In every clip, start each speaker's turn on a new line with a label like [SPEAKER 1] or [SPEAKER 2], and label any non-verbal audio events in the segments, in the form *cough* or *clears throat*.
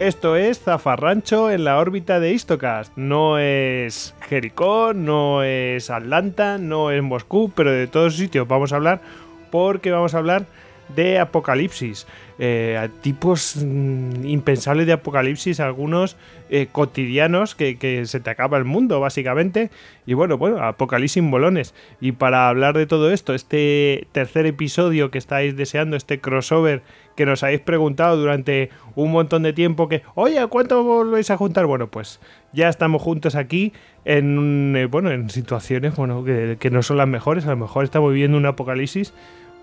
[SPEAKER 1] Esto es Zafarrancho en la órbita de Istocast. No es Jericó, no es Atlanta, no es Moscú, pero de todos sitios vamos a hablar porque vamos a hablar de apocalipsis. Eh, tipos mm, impensables de apocalipsis, algunos eh, cotidianos que, se te acaba el mundo, básicamente. Y bueno, bueno, apocalipsis bolones. Y para hablar de todo esto, este tercer episodio que estáis deseando, este crossover que nos habéis preguntado durante un montón de tiempo que, oye, ¿cuánto volvéis a juntar? Bueno, pues ya estamos juntos aquí en, eh, bueno, en situaciones bueno, que, no son las mejores. A lo mejor estamos viviendo un apocalipsis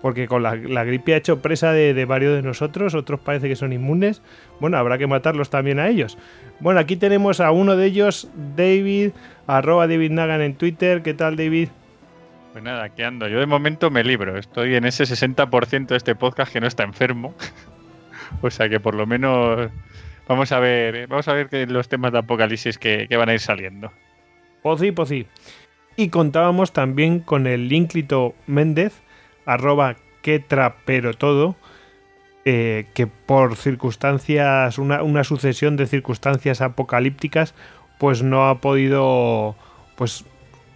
[SPEAKER 1] porque con la, gripe ha hecho presa de, varios de nosotros, otros parece que son inmunes. Bueno, habrá que matarlos también a ellos. Bueno, aquí tenemos a uno de ellos, David, arroba David Nagan en Twitter. ¿Qué tal, David?
[SPEAKER 2] Pues nada, aquí ando. Yo de momento me libro. Estoy en ese 60% de este podcast que no está enfermo. *laughs* o sea que por lo menos vamos a ver, vamos a ver los temas de apocalipsis que, van a ir saliendo.
[SPEAKER 1] Pozi, pozi. Y contábamos también con el Línclito Méndez, arroba que eh, que por circunstancias, una, sucesión de circunstancias apocalípticas, pues no ha podido pues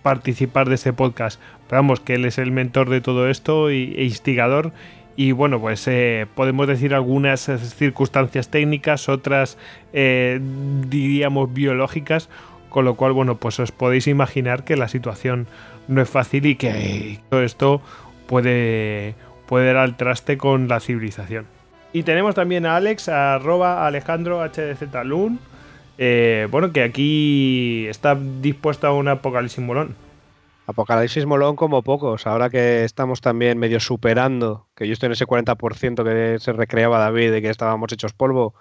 [SPEAKER 1] participar de este podcast. Pero vamos, que él es el mentor de todo esto e instigador. Y bueno, pues eh, podemos decir algunas circunstancias técnicas, otras eh, diríamos biológicas, con lo cual, bueno, pues os podéis imaginar que la situación no es fácil y que todo esto puede, puede dar al traste con la civilización. Y tenemos también a Alex, arroba Alejandro eh, bueno, que aquí está dispuesto a un apocalipsis molón.
[SPEAKER 3] Apocalipsis molón como pocos, ahora que estamos también medio superando, que yo estoy en ese 40% que se recreaba David de que estábamos hechos polvo,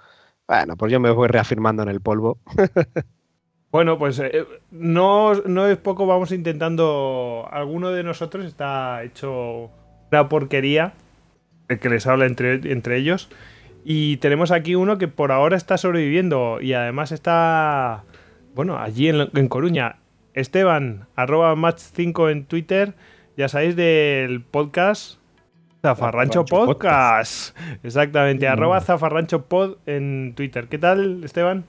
[SPEAKER 3] bueno, pues yo me voy reafirmando en el polvo. *laughs*
[SPEAKER 1] Bueno, pues eh, no, no es poco, vamos intentando. Alguno de nosotros está hecho una porquería, el que les habla entre, entre ellos. Y tenemos aquí uno que por ahora está sobreviviendo y además está, bueno, allí en, Coruña. Esteban, arroba match5 en Twitter. Ya sabéis del podcast Zafarrancho Podcast. Exactamente, arroba Zafarrancho Pod en Twitter. ¿Qué tal, Esteban?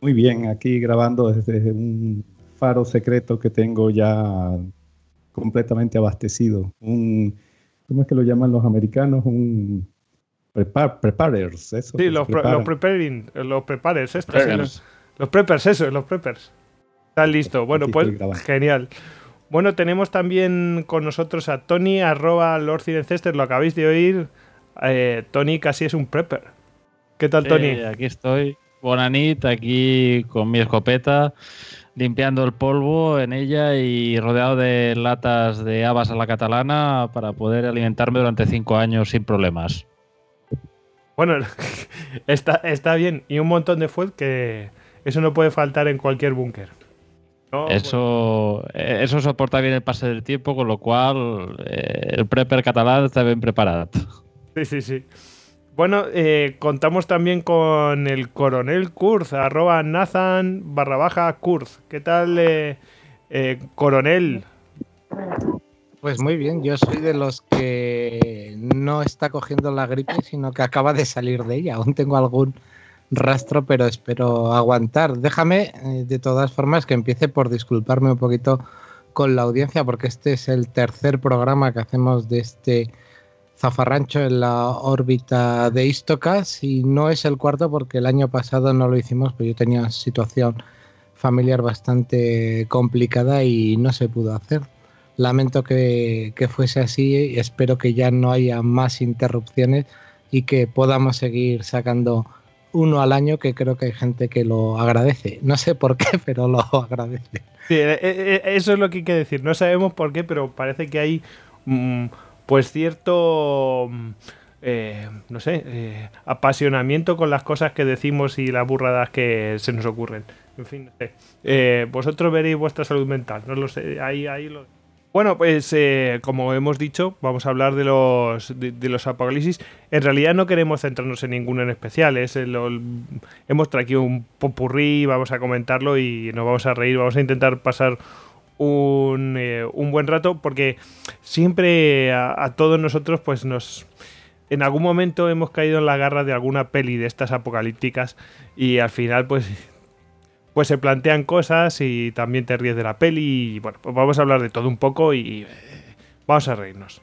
[SPEAKER 4] Muy bien, aquí grabando desde un faro secreto que tengo ya completamente abastecido. Un, ¿Cómo es que lo llaman los americanos? Un preparers,
[SPEAKER 1] eso. Sí, los, preparing, los preparers, estos, los, preppers, eso, los preppers. Está listo. Bueno, pues genial. Bueno, tenemos también con nosotros a Tony, arroba Lord lo acabáis de oír. Eh, Tony casi es un prepper. ¿Qué tal, Tony?
[SPEAKER 5] aquí estoy. Bonanit aquí con mi escopeta, limpiando el polvo en ella y rodeado de latas de habas a la catalana para poder alimentarme durante cinco años sin problemas.
[SPEAKER 1] Bueno, *laughs* está, está bien. Y un montón de fuel que eso no puede faltar en cualquier búnker.
[SPEAKER 5] Eso, eso soporta bien el pase del tiempo, con lo cual eh, el prepper catalán está bien preparado.
[SPEAKER 1] Sí, sí, sí. Bueno, eh, contamos también con el coronel Kurz, arroba Nathan barra baja Kurz. ¿Qué tal, eh, eh, coronel?
[SPEAKER 6] Pues muy bien, yo soy de los que no está cogiendo la gripe, sino que acaba de salir de ella. Aún tengo algún rastro, pero espero aguantar. Déjame, de todas formas, que empiece por disculparme un poquito con la audiencia, porque este es el tercer programa que hacemos de este zafarrancho en la órbita de Istocas y no es el cuarto porque el año pasado no lo hicimos, pero yo tenía una situación familiar bastante complicada y no se pudo hacer. Lamento que, fuese así y espero que ya no haya más interrupciones y que podamos seguir sacando uno al año que creo que hay gente que lo agradece. No sé por qué, *laughs* pero lo agradece.
[SPEAKER 1] Sí, eh, eh, eso es lo que hay que decir. No sabemos por qué, pero parece que hay... Mm, pues cierto, mm, eh, no sé, eh, apasionamiento con las cosas que decimos y las burradas que se nos ocurren. En fin, no sé. Eh, vosotros veréis vuestra salud mental, no lo sé, ahí, ahí lo... Bueno, pues como hemos dicho, vamos a hablar de los, de, los apocalipsis. En realidad no queremos centrarnos en ninguno en especial. Es hemos traído un popurrí, vamos a comentarlo y nos vamos a reír. Vamos a intentar pasar eh, un, buen rato porque siempre a, todos nosotros pues nos... en algún momento hemos caído en la garra de alguna peli de estas apocalípticas y al final pues pues se plantean cosas y también te ríes de la peli y bueno, pues vamos a hablar de todo un poco y eh, vamos a reírnos.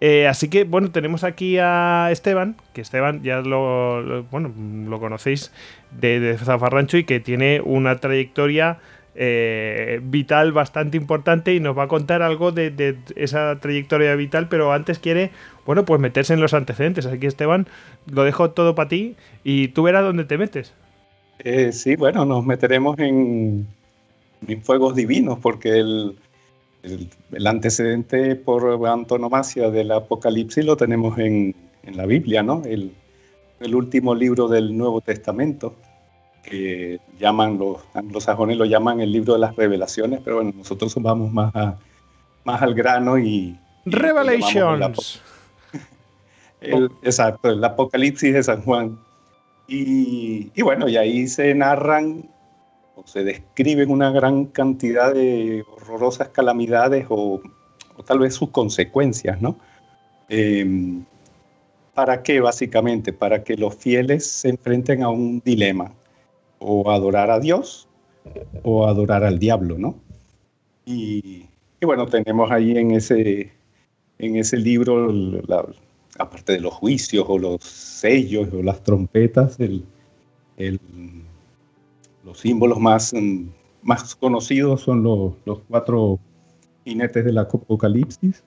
[SPEAKER 1] Eh, así que bueno, tenemos aquí a Esteban, que Esteban ya lo, bueno, lo conocéis de, Zafarrancho y que tiene una trayectoria eh, vital bastante importante y nos va a contar algo de, de, esa trayectoria vital, pero antes quiere, bueno, pues meterse en los antecedentes. Así que Esteban, lo dejo todo para ti y tú verás dónde te metes.
[SPEAKER 4] Eh, sí, bueno, nos meteremos en, en fuegos divinos porque el, el, el, antecedente por antonomasia del Apocalipsis lo tenemos en, en la Biblia, ¿no? El, el, último libro del Nuevo Testamento, que llaman los anglosajones lo llaman el libro de las revelaciones, pero bueno, nosotros vamos más, a, más al grano y...
[SPEAKER 1] Revelations. *laughs*
[SPEAKER 4] El, exacto, el Apocalipsis de San Juan. Y, y, bueno, y ahí se narran o se describen una gran cantidad de horrorosas calamidades o, o tal vez sus consecuencias, ¿no? Eh, ¿Para qué básicamente? Para que los fieles se enfrenten a un dilema, o adorar a Dios o adorar al diablo, ¿no? Y, y bueno, tenemos ahí en ese, en ese libro la, aparte de los juicios o los sellos o las trompetas, el, el, los símbolos más, más conocidos son los, los, cuatro jinetes del apocalipsis,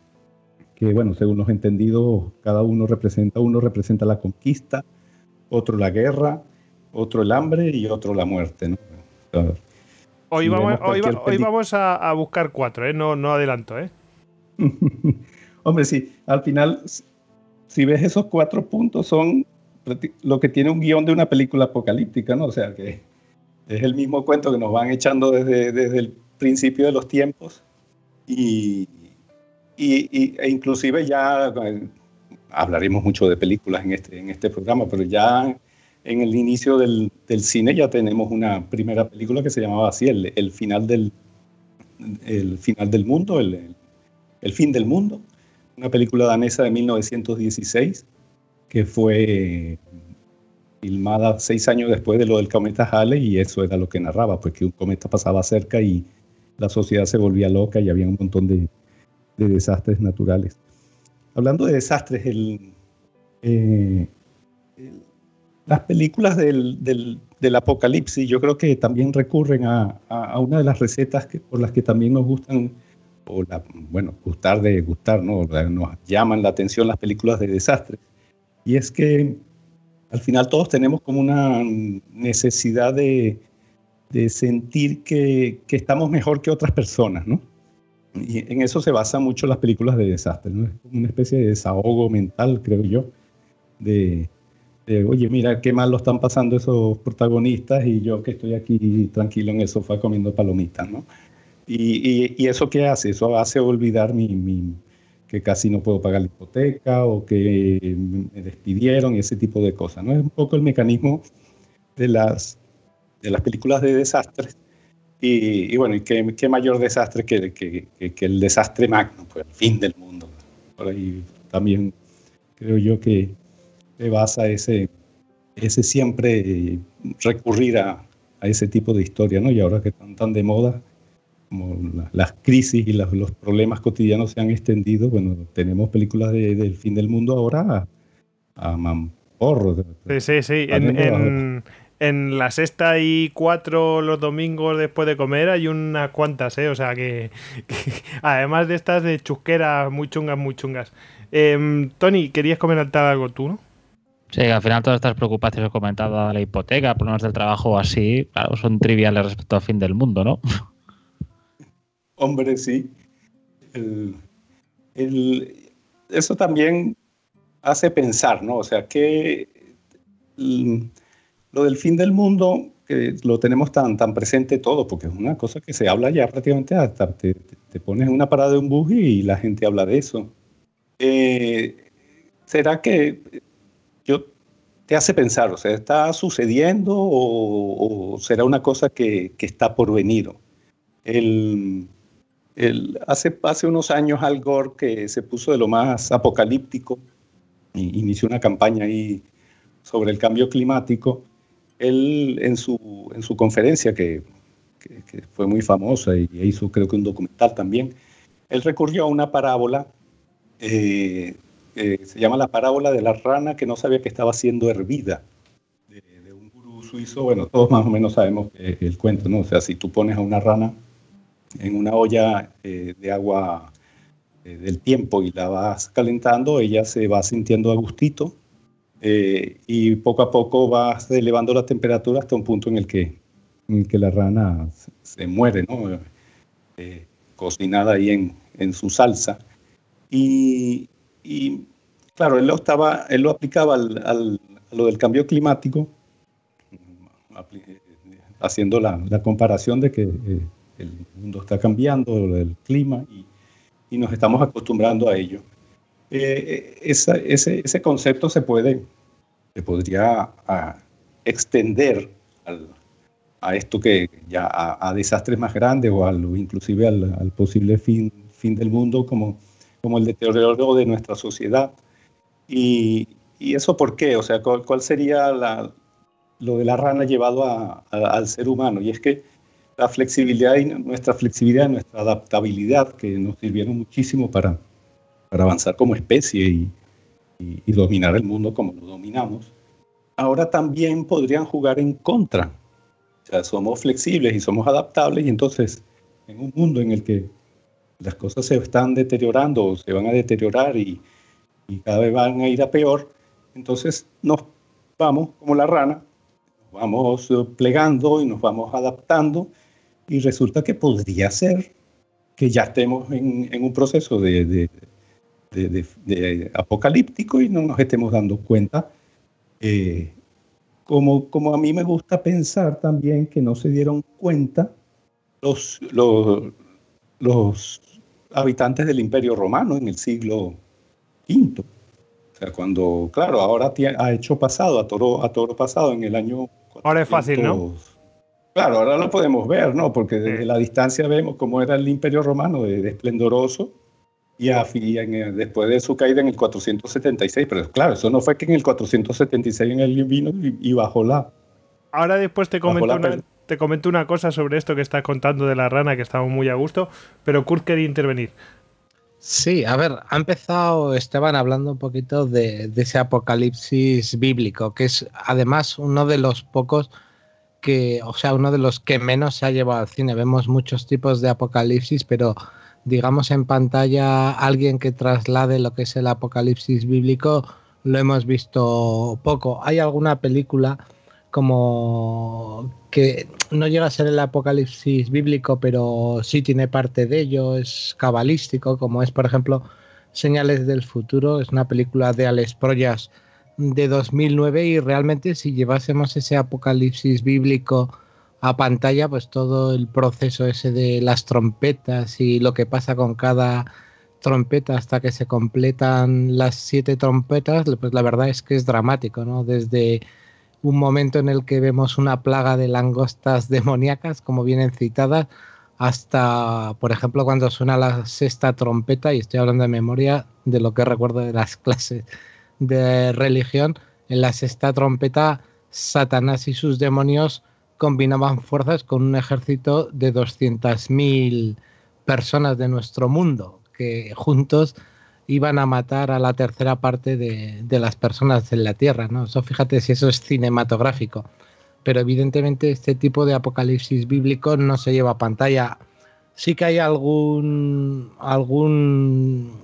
[SPEAKER 4] que bueno, según los entendidos, cada uno representa, uno representa la conquista, otro la guerra, otro el hambre y otro la muerte. ¿no?
[SPEAKER 1] Hoy, vamos, hoy, hoy vamos a, a, buscar cuatro, ¿eh? no, no adelanto. ¿eh? *laughs*
[SPEAKER 4] Hombre, sí, al final si ves esos cuatro puntos, son lo que tiene un guion de una película apocalíptica, ¿no? O sea, que es el mismo cuento que nos van echando desde, desde el principio de los tiempos y, y, y e inclusive ya hablaremos mucho de películas en este, en este programa, pero ya en el inicio del, del cine ya tenemos una primera película que se llamaba así, el, el final, del, el final del mundo, el, el fin del mundo una película danesa de 1916 que fue filmada seis años después de lo del cometa Halley y eso era lo que narraba, pues que un cometa pasaba cerca y la sociedad se volvía loca y había un montón de, de desastres naturales. Hablando de desastres, eh, las películas del, apocalipsis yo creo que también recurren a, una de las recetas por las que también nos gustan o la, bueno, gustar de gustar, ¿no? Nos llaman la atención las películas de desastres. Y es que al final todos tenemos como una necesidad de, sentir que, estamos mejor que otras personas, ¿no? Y en eso se basan mucho las películas de desastres, ¿no? Es una especie de desahogo mental, creo yo, de, de, oye, mira qué mal lo están pasando esos protagonistas y yo que estoy aquí tranquilo en el sofá comiendo palomitas, ¿no? Y, y, y, eso qué hace? Eso hace olvidar mi, mi, que casi no puedo pagar la hipoteca o que me despidieron y ese tipo de cosas. ¿no? Es un poco el mecanismo de las, de las películas de desastres. Y, y bueno, y qué, qué, mayor desastre que, que, que, el desastre magno, pues el fin del mundo. Por ahí también creo yo que se basa ese, ese siempre recurrir a, a ese tipo de historia, ¿no? Y ahora que están tan de moda, como la, las crisis y los, los, problemas cotidianos se han extendido, bueno, tenemos películas de, del fin del mundo ahora a, a mamporro.
[SPEAKER 1] Sí, sí, sí. En, en, en, la sexta y cuatro los domingos después de comer hay unas cuantas, ¿eh? O sea que, que *laughs* además de estas de chusqueras muy chungas, muy chungas. Eh, Tony, querías comentar algo tú, ¿no?
[SPEAKER 5] Sí, al final todas estas preocupaciones que he comentado, la hipoteca, problemas del trabajo o así, claro, son triviales respecto al fin del mundo, ¿no? *laughs*
[SPEAKER 4] Hombre, sí. El, el, eso también hace pensar, ¿no? O sea, que el, lo del fin del mundo, que lo tenemos tan, tan presente todo, porque es una cosa que se habla ya prácticamente hasta te, te pones en una parada de un bus y la gente habla de eso. Eh, ¿Será que yo te hace pensar, o sea, está sucediendo o, o será una cosa que, que está por venir? El, el, hace, hace unos años Al Gore, que se puso de lo más apocalíptico, y inició una campaña ahí sobre el cambio climático, él en su, en su conferencia, que, fue muy famosa y hizo creo que un documental también, él recurrió a una parábola, eh, se llama la parábola de la rana que no sabía que estaba siendo hervida, de, un gurú suizo, bueno, todos más o menos sabemos el cuento, ¿no? O sea, si tú pones a una rana en una olla eh, de agua eh, del tiempo y la vas calentando, ella se va sintiendo a gustito y poco a poco vas elevando la temperatura hasta un punto en el que, en que la rana se muere, ¿no? cocinada ahí en, en su salsa. Y, y, claro, él lo, estaba, él lo aplicaba al, al, a lo del cambio climático, haciendo la, la comparación de que eh, el mundo está cambiando, el clima, y, y, nos estamos acostumbrando a ello. Eh, esa, ese, ese, concepto se puede, se podría a, extender al, a esto que ya a, desastres más grandes o al, inclusive al, al posible fin fin del mundo como, como el deterioro de nuestra sociedad. Y, y eso por qué? O sea, ¿cuál, sería la, lo de la rana llevado a, al ser humano? Y es que la flexibilidad y nuestra flexibilidad, nuestra adaptabilidad, que nos sirvieron muchísimo para, para avanzar como especie y, y, dominar el mundo como lo dominamos, ahora también podrían jugar en contra. O sea, somos flexibles y somos adaptables y entonces en un mundo en el que las cosas se están deteriorando o se van a deteriorar y, y cada vez van a ir a peor, entonces nos vamos como la rana, nos vamos plegando y nos vamos adaptando y resulta que podría ser que ya estemos en, en un proceso de, de, de, de, apocalíptico y no nos estemos dando cuenta. Eh, como, como a mí me gusta pensar también que no se dieron cuenta los, los, los habitantes del Imperio Romano en el siglo V. O sea, cuando, claro, ahora ha hecho pasado, a toro, a toro pasado en el año...
[SPEAKER 1] ahora es fácil, ¿no?
[SPEAKER 4] Claro, ahora lo podemos ver, ¿no? Porque desde la distancia vemos cómo era el Imperio Romano de, esplendoroso y, a, en, después de su caída en el 476. Pero claro, eso no fue que en el 476 en el vino y, bajó la...
[SPEAKER 1] Ahora después te comento una, te comento una cosa sobre esto que estás contando de la rana, que estamos muy a gusto, pero Kurt quería intervenir.
[SPEAKER 6] Sí, a ver, ha empezado Esteban hablando un poquito de, ese apocalipsis bíblico, que es además uno de los pocos que, o sea, uno de los que menos se ha llevado al cine. Vemos muchos tipos de apocalipsis, pero digamos en pantalla alguien que traslade lo que es el apocalipsis bíblico lo hemos visto poco. Hay alguna película como que no llega a ser el apocalipsis bíblico, pero sí tiene parte de ello, es cabalístico, como es, por ejemplo, Señales del Futuro, es una película de Alex Proyas de 2009 y realmente si llevásemos ese apocalipsis bíblico a pantalla, pues todo el proceso ese de las trompetas y lo que pasa con cada trompeta hasta que se completan las siete trompetas, pues la verdad es que es dramático, ¿no? Desde un momento en el que vemos una plaga de langostas demoníacas, como vienen citadas, hasta, por ejemplo, cuando suena la sexta trompeta, y estoy hablando de memoria de lo que recuerdo de las *laughs* clases de religión, en la sexta trompeta, Satanás y sus demonios combinaban fuerzas con un ejército de 200.000 personas de nuestro mundo, que juntos iban a matar a la tercera parte de, las personas en la Tierra, ¿no? Eso fíjate si eso es cinematográfico. Pero evidentemente este tipo de apocalipsis bíblico no se lleva a pantalla. Sí que hay algún algún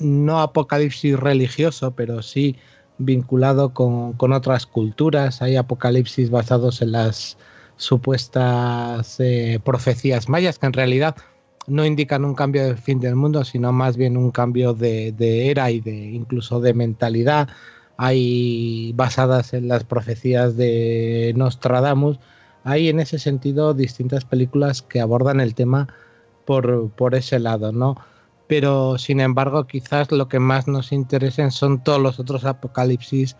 [SPEAKER 6] no apocalipsis religioso, pero sí vinculado con, con otras culturas. Hay apocalipsis basados en las supuestas eh, profecías mayas, que en realidad no indican un cambio de fin del mundo, sino más bien un cambio de, era y de incluso de mentalidad. Hay basadas en las profecías de Nostradamus. Hay en ese sentido distintas películas que abordan el tema por, por ese lado, ¿no? Pero sin embargo, quizás lo que más nos interesen son todos los otros apocalipsis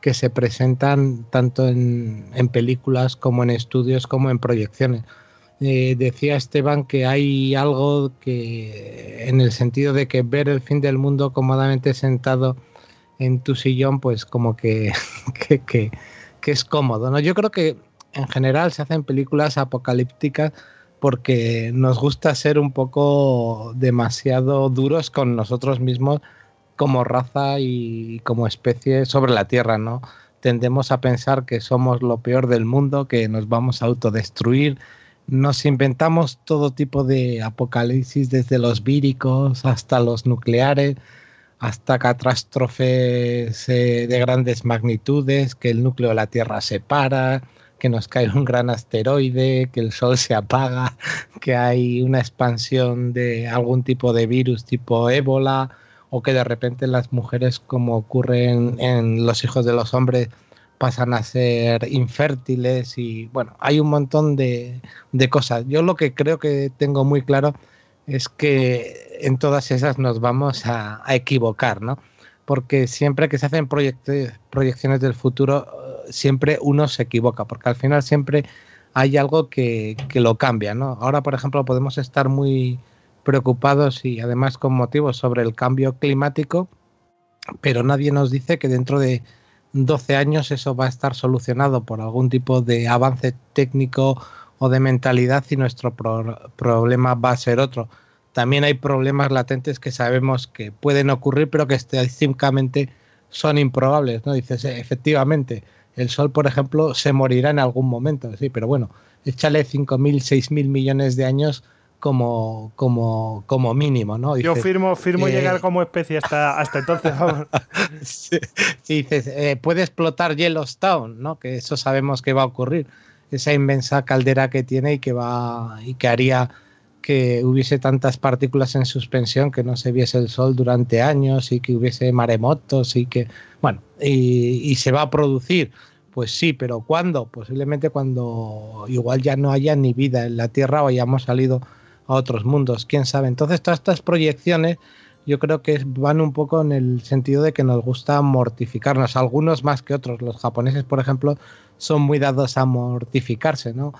[SPEAKER 6] que se presentan tanto en, películas como en estudios como en proyecciones eh, decía Esteban que hay algo que, en el sentido de que ver el fin del mundo cómodamente sentado en tu sillón, pues como que, *laughs* que, que es cómodo, ¿no? Yo creo que en general se hacen películas apocalípticas porque nos gusta ser un poco demasiado duros con nosotros mismos como raza y como especie sobre la Tierra, ¿no? Tendemos a pensar que somos lo peor del mundo, que nos vamos a autodestruir. Nos inventamos todo tipo de apocalipsis, desde los víricos hasta los nucleares, hasta catástrofes eh, de grandes magnitudes, que el núcleo de la Tierra se para, que nos cae un gran asteroide, que el Sol se apaga, *laughs* que hay una expansión de algún tipo de virus tipo ébola, o que de repente las mujeres, como ocurre en, los hijos de los hombres, pasan a ser infértiles y bueno, hay un montón de, cosas. Yo lo que creo que tengo muy claro es que en todas esas nos vamos a, equivocar, ¿no? Porque siempre que se hacen proyecciones del futuro, siempre uno se equivoca, porque al final siempre hay algo que, lo cambia, ¿no? Ahora, por ejemplo, podemos estar muy preocupados y además con motivos sobre el cambio climático, pero nadie nos dice que dentro de 12 años eso va a estar solucionado por algún tipo de avance técnico o de mentalidad y nuestro problema va a ser otro. También hay problemas latentes que sabemos que pueden ocurrir, pero que estadísticamente son improbables, ¿no? Dices, efectivamente, el Sol, por ejemplo, se morirá en algún momento, sí, pero bueno, échale 5.000, 6.000 millones de años como, como, como mínimo, ¿no?
[SPEAKER 1] Yo firmo, firmo eh, llegar como especie hasta, hasta entonces. *laughs*
[SPEAKER 6] sí, dices, eh, puede explotar Yellowstone, ¿no? Que eso sabemos que va a ocurrir. Esa inmensa caldera que tiene y que va y que haría que hubiese tantas partículas en suspensión, que no se viese el sol durante años y que hubiese maremotos y que, bueno, y, se va a producir. Pues sí, pero ¿cuándo? Posiblemente cuando igual ya no haya ni vida en la Tierra o hayamos salido a otros mundos, quién sabe. Entonces todas estas proyecciones yo creo que van un poco en el sentido de que nos gusta mortificarnos, algunos más que otros. Los japoneses, por ejemplo, son muy dados a mortificarse, ¿no?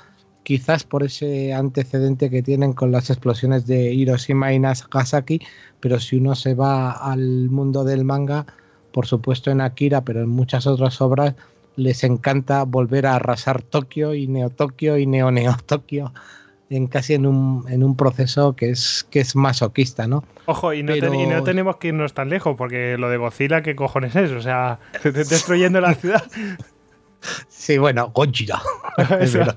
[SPEAKER 6] Quizás por ese antecedente que tienen con las explosiones de Hiroshima y Nagasaki, pero si uno se va al mundo del manga, por supuesto en Akira, pero en muchas otras obras, les encanta volver a arrasar Tokio y Neo Tokio y Neo Neo *laughs* Tokio en casi en un, en un proceso que es que es masoquista, ¿no?
[SPEAKER 1] Ojo, y no, y no, tenemos que irnos tan lejos, porque lo de Godzilla, ¿qué cojones es? O sea, *laughs* destruyendo la ciudad.
[SPEAKER 6] Sí, bueno, Gojira. *laughs*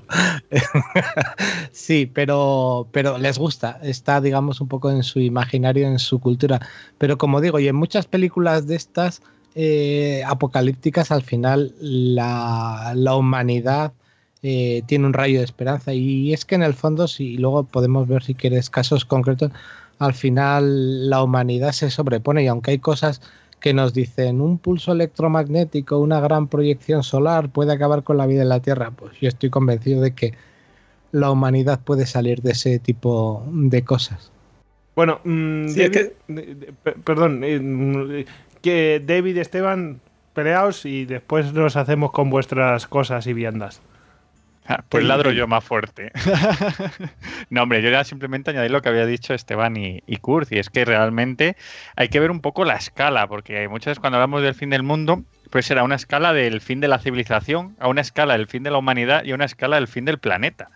[SPEAKER 6] sí, pero, pero les gusta. Está, digamos, un poco en su imaginario, en su cultura. Pero como digo, y en muchas películas de estas eh, apocalípticas, al final la, humanidad eh, tiene un rayo de esperanza. Y es que en el fondo, si luego podemos ver si quieres casos concretos, al final la humanidad se sobrepone y aunque hay cosas que nos dicen un pulso electromagnético, una gran proyección solar puede acabar con la vida en la Tierra, pues yo estoy convencido de que la humanidad puede salir de ese tipo de cosas.
[SPEAKER 1] Bueno, mm, perdón, eh, mm, que David Esteban, peleaos y después nos hacemos con vuestras cosas y viandas.
[SPEAKER 2] Ah, pues ladro yo más fuerte. *laughs* no, hombre, yo era simplemente añadir lo que había dicho Esteban y, y Kurt, y es que realmente hay que ver un poco la escala, porque muchas veces cuando hablamos del fin del mundo, pues era una escala del fin de la civilización, a una escala del fin de la humanidad y a una escala del fin del planeta.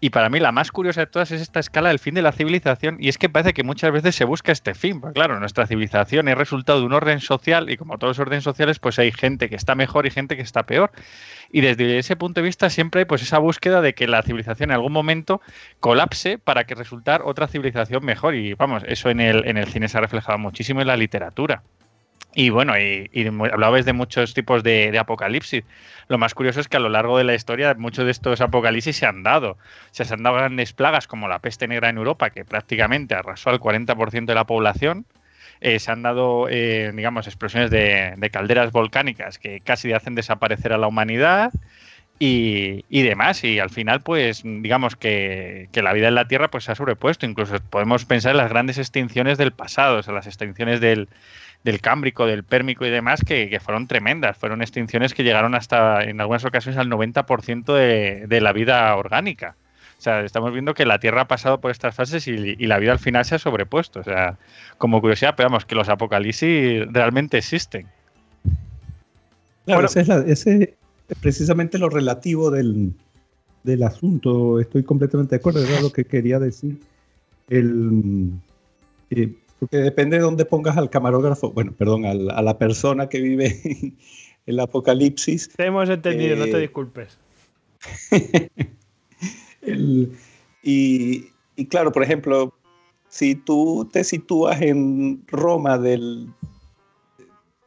[SPEAKER 2] Y para mí la más curiosa de todas es esta escala del fin de la civilización y es que parece que muchas veces se busca este fin. Pues claro, nuestra civilización es resultado de un orden social y como todos los órdenes sociales pues hay gente que está mejor y gente que está peor. Y desde ese punto de vista siempre hay pues esa búsqueda de que la civilización en algún momento colapse para que resultar otra civilización mejor. Y vamos, eso en el, en el cine se ha reflejado muchísimo en la literatura. Y bueno, y, hablabais de muchos tipos de, apocalipsis. Lo más curioso es que a lo largo de la historia muchos de estos apocalipsis se han dado. se han dado grandes plagas como la peste negra en Europa, que prácticamente arrasó al 40% de la población. Eh, se han dado, eh, digamos, explosiones de, calderas volcánicas que casi hacen desaparecer a la humanidad y, demás. Y al final, pues, digamos que, que, la vida en la Tierra pues, se ha sobrepuesto. Incluso podemos pensar en las grandes extinciones del pasado, o sea, las extinciones del, del Cámbrico, del Pérmico y demás, que, fueron tremendas. Fueron extinciones que llegaron hasta, en algunas ocasiones, al 90% de, de la vida orgánica. O sea, estamos viendo que la Tierra ha pasado por estas fases y, la vida al final se ha sobrepuesto. O sea, como curiosidad, pero vamos, que los apocalipsis realmente existen.
[SPEAKER 4] Claro,
[SPEAKER 1] Bueno.
[SPEAKER 4] ese es, la- ese es precisamente lo relativo del, del asunto. Estoy completamente de acuerdo, era lo que quería decir. El, eh, porque depende de dónde pongas al camarógrafo, bueno, perdón, a la persona que vive en *laughs* el apocalipsis.
[SPEAKER 1] Te hemos entendido, no te
[SPEAKER 4] Eh,
[SPEAKER 1] disculpes. *laughs*
[SPEAKER 4] El- y, y claro, por ejemplo, si tú te sitúas en Roma del,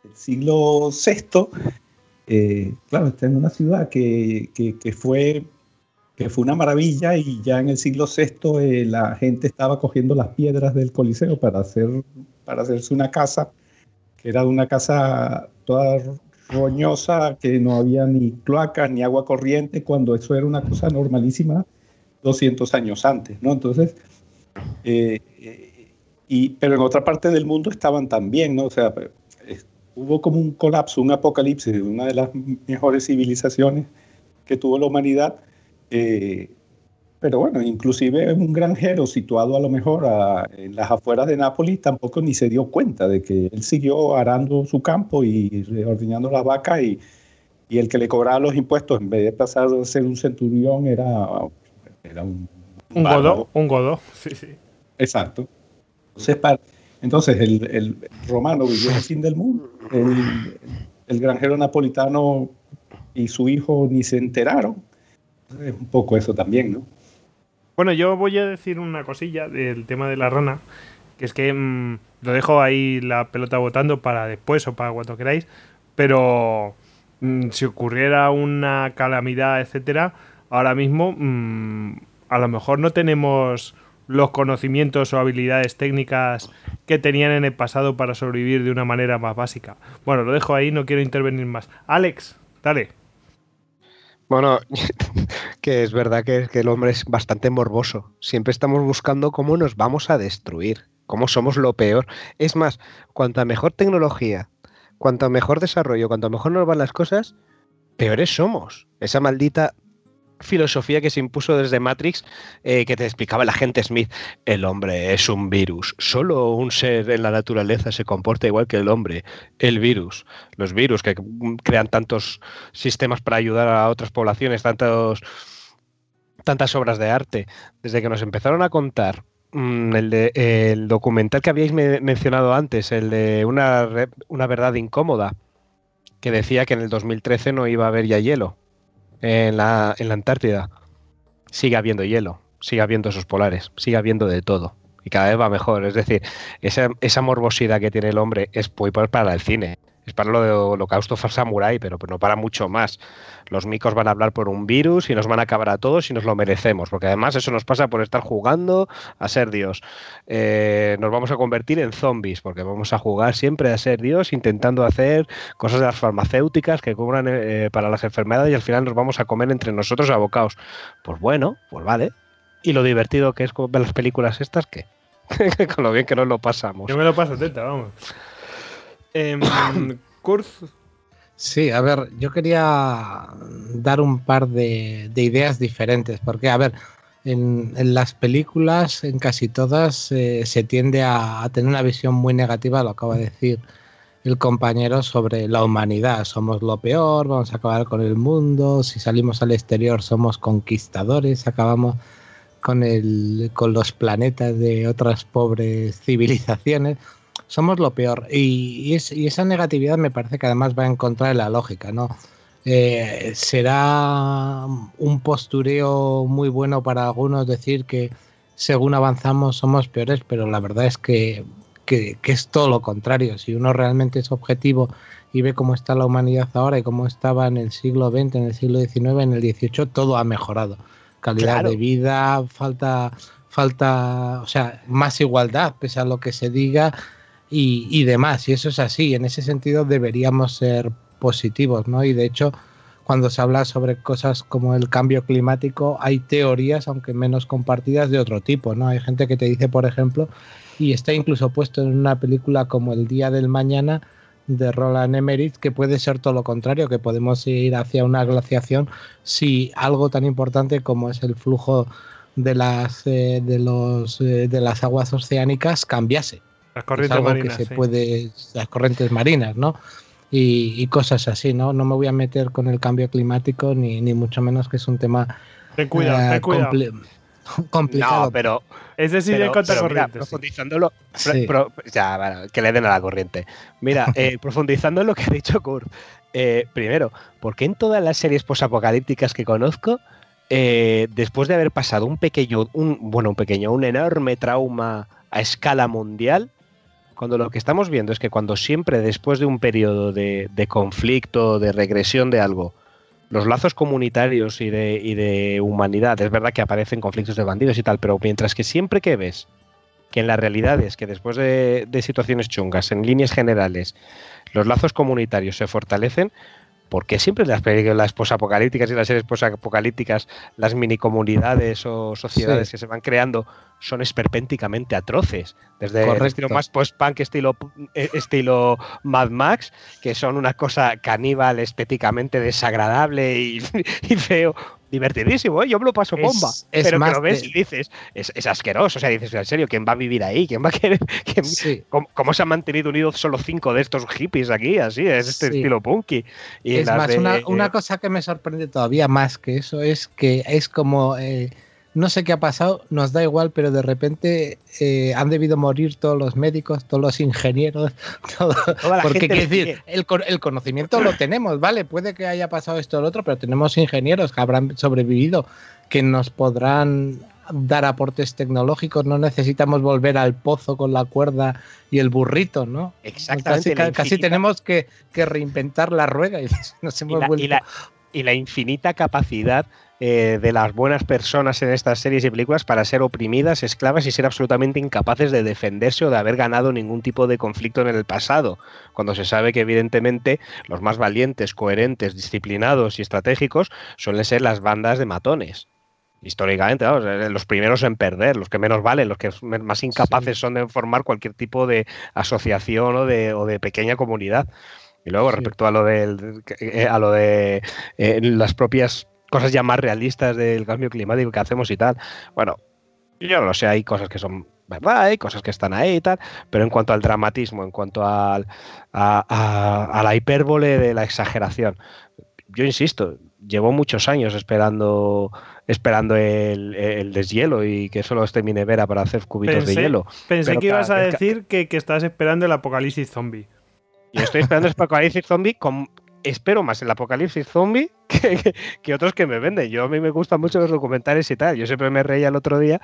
[SPEAKER 4] del siglo VI, eh, claro, está en una ciudad que, que- que fue, que fue una maravilla y ya en el siglo VI eh, la gente estaba cogiendo las piedras del Coliseo para, hacer, para hacerse una casa, que era una casa toda roñosa, que no había ni cloacas ni agua corriente, cuando eso era una cosa normalísima 200 años antes, ¿no? Entonces, eh, eh, y, pero en otra parte del mundo estaban también, ¿no? O sea, hubo como un colapso, un apocalipsis de una de las mejores civilizaciones que tuvo la humanidad. Eh, pero bueno, inclusive un granjero situado a lo mejor a- en las afueras de Nápoles tampoco ni se dio cuenta de que él siguió arando su campo y ordeñando las vacas y, y el que le cobraba los impuestos en vez de pasar a ser un centurión era, era un,
[SPEAKER 1] Un
[SPEAKER 4] bárbaro.
[SPEAKER 1] godó, un godó. *laughs* Sí, sí.
[SPEAKER 4] Exacto. Entonces, para- entonces el, el romano vivió el fin del mundo. El, el granjero napolitano y su hijo ni se enteraron. Es un poco eso también, ¿no?
[SPEAKER 1] Bueno, yo voy a decir una cosilla del tema de la rana, que es que mm, lo dejo ahí la pelota botando para después o para cuando queráis, pero mm, si ocurriera una calamidad, etcétera, ahora mismo mm, a lo mejor no tenemos los conocimientos o habilidades técnicas que tenían en el pasado para sobrevivir de una manera más básica. Bueno, lo dejo ahí, no quiero intervenir más. Alex, dale.
[SPEAKER 3] Bueno, *laughs* que es verdad que, que el hombre es bastante morboso. Siempre estamos buscando cómo nos vamos a destruir, cómo somos lo peor. Es más, cuanta mejor tecnología, cuanto mejor desarrollo, cuanto mejor nos van las cosas, peores somos. Esa maldita filosofía que se impuso desde Matrix, eh, que te explicaba el agente Smith, el hombre es un virus, solo un ser en la naturaleza se comporta igual que el hombre, el virus, los virus que crean tantos sistemas para ayudar a otras poblaciones, tantos, tantas obras de arte, desde que nos empezaron a contar mm, el, documental que habíais me- mencionado antes, el de una verdad incómoda, que decía que en el 2013 no iba a haber ya hielo en la, en la Antártida. Sigue habiendo hielo, sigue habiendo esos polares, sigue habiendo de todo. Y cada vez va mejor. Es decir, esa, esa morbosidad que tiene el hombre es muy para el cine. Es para lo de Holocausto Samurai, pero no para mucho más. Los micos van a hablar por un virus y nos van a acabar a todos y nos lo merecemos, porque además eso nos pasa por estar jugando a ser Dios. Eh, nos vamos a convertir en zombies, porque vamos a jugar siempre a ser Dios, intentando hacer cosas de las farmacéuticas que cubran eh, para las enfermedades y al final nos vamos a comer entre nosotros abocados. Pues bueno, pues vale. Y lo divertido que es ver las películas estas, que *laughs* con lo bien que nos lo pasamos.
[SPEAKER 1] Yo me lo paso teta, vamos. *clears throat* Kurt,
[SPEAKER 6] Sí, a ver, yo quería dar un par de, de ideas diferentes, porque, a ver, en, en las películas, en casi todas, eh, se tiende a, a tener una visión muy negativa, lo acaba de decir el compañero, sobre la humanidad. Somos lo peor, vamos a acabar con el mundo, si salimos al exterior somos conquistadores, acabamos con, el, con los planetas de otras pobres civilizaciones somos lo peor. Y, y es- y esa negatividad me parece que además va en contra de la lógica, ¿no? Eh, será un postureo muy bueno para algunos decir que según avanzamos somos peores, pero la verdad es que, que- que es todo lo contrario. Si uno realmente es objetivo y ve cómo está la humanidad ahora y cómo estaba en el siglo XX, en el siglo XIX, en el XVIII, todo ha mejorado. Calidad
[SPEAKER 3] Claro.
[SPEAKER 6] de vida, falta, falta, o sea, más igualdad, pese a lo que se diga y, y demás. Y eso es así. En ese sentido deberíamos ser positivos, ¿no? Y de hecho, cuando se habla sobre cosas como el cambio climático, hay teorías, aunque menos compartidas, de otro tipo, ¿no? Hay gente que te dice, por ejemplo, y está incluso puesto en una película como El Día del Mañana de Roland Emmerich, que puede ser todo lo contrario, que podemos ir hacia una glaciación si algo tan importante como es el flujo de las, eh, de los, eh, de las aguas oceánicas cambiase
[SPEAKER 1] las
[SPEAKER 6] es
[SPEAKER 1] corrientes
[SPEAKER 6] algo
[SPEAKER 1] marinas.
[SPEAKER 6] que se
[SPEAKER 1] sí.
[SPEAKER 6] puede las corrientes marinas no y, y cosas así, ¿no? No me voy a meter con el cambio climático ni, ni mucho menos que es un tema
[SPEAKER 1] Ten cuidado,
[SPEAKER 6] eh,
[SPEAKER 1] ten cuidado.
[SPEAKER 6] compli- *laughs* complicado.
[SPEAKER 3] No, pero,
[SPEAKER 1] Es decir,
[SPEAKER 3] pero,
[SPEAKER 1] en contra
[SPEAKER 3] pero mira,
[SPEAKER 1] corriente. sí.
[SPEAKER 3] profundizándolo, pro-
[SPEAKER 6] Sí.
[SPEAKER 3] pro- ya, bueno, que le den a la corriente. Mira, *laughs* eh, profundizando en lo que ha dicho Kurt, eh, primero, ¿por qué en todas las series posapocalípticas que conozco, eh, después de haber pasado un pequeño, un, bueno, un pequeño, un enorme trauma a escala mundial, cuando lo que estamos viendo es que cuando siempre después de un periodo de, de conflicto, de regresión de algo, los lazos comunitarios y de, y de humanidad, es verdad que aparecen conflictos de bandidos y tal, pero mientras que siempre que ves que en la realidad es que después de, de situaciones chungas, en líneas generales, los lazos comunitarios se fortalecen, ¿por qué siempre las películas posapocalípticas y las series posapocalípticas, las mini comunidades o sociedades
[SPEAKER 6] Sí.
[SPEAKER 3] que se van creando son esperpénticamente atroces? Desde el estilo más post-punk, estilo, eh, estilo Mad Max, que son una cosa caníbal, estéticamente desagradable y, *laughs* y feo. Divertidísimo, ¿eh? yo me lo paso bomba.
[SPEAKER 6] es
[SPEAKER 3] pero que lo ves
[SPEAKER 6] de-
[SPEAKER 3] y dices, es, es asqueroso. O sea, dices, en serio, ¿quién va a vivir ahí? ¿Quién va a querer? *laughs* quién-
[SPEAKER 6] Sí.
[SPEAKER 3] ¿Cómo, cómo se han mantenido unidos solo cinco de estos hippies aquí? Así, es este
[SPEAKER 6] Sí.
[SPEAKER 3] estilo punky. Y
[SPEAKER 6] es más,
[SPEAKER 3] de-
[SPEAKER 6] una, una cosa que me sorprende todavía más que eso es que es como, eh, no sé qué ha pasado, nos da igual, pero de repente eh, han debido morir todos los médicos, todos los ingenieros, *laughs* todo, porque quiero decir, el, con- el conocimiento lo tenemos, ¿vale? Puede que haya pasado esto o lo otro, pero tenemos ingenieros que habrán sobrevivido, que nos podrán dar aportes tecnológicos, no necesitamos volver al pozo con la cuerda y el burrito, ¿no?
[SPEAKER 3] Exactamente.
[SPEAKER 6] Casi, tenemos que, que reinventar la rueda y *laughs* nos
[SPEAKER 3] y
[SPEAKER 6] hemos
[SPEAKER 3] y
[SPEAKER 6] vuelto.
[SPEAKER 3] la- y la infinita capacidad eh, de las buenas personas en estas series y películas para ser oprimidas, esclavas y ser absolutamente incapaces de defenderse o de haber ganado ningún tipo de conflicto en el pasado, cuando se sabe que evidentemente los más valientes, coherentes, disciplinados y estratégicos suelen ser las bandas de matones. Históricamente, eh, los primeros en perder, los que menos valen, los que más incapaces son de formar cualquier tipo de asociación o de, o de pequeña comunidad. Y luego,
[SPEAKER 6] Sí.
[SPEAKER 3] respecto a lo del, eh, a lo de eh, las propias cosas ya más realistas del cambio climático que hacemos y tal, bueno, yo no lo sé, hay cosas que son verdad, hay cosas que están ahí y tal, pero en cuanto al dramatismo, en cuanto al, a, a- a la hipérbole de la exageración, yo insisto, llevo muchos años esperando esperando el, el deshielo y que solo esté mi nevera para hacer cubitos de hielo.
[SPEAKER 1] Pensé
[SPEAKER 3] Pero
[SPEAKER 1] que ibas a decir que, que estás esperando el apocalipsis zombie.
[SPEAKER 3] Y estoy esperando el apocalipsis zombie con espero más el apocalipsis zombie *laughs* que, que- otros que me venden. Yo a mí me gustan mucho los documentales y tal. Yo siempre me reía el otro día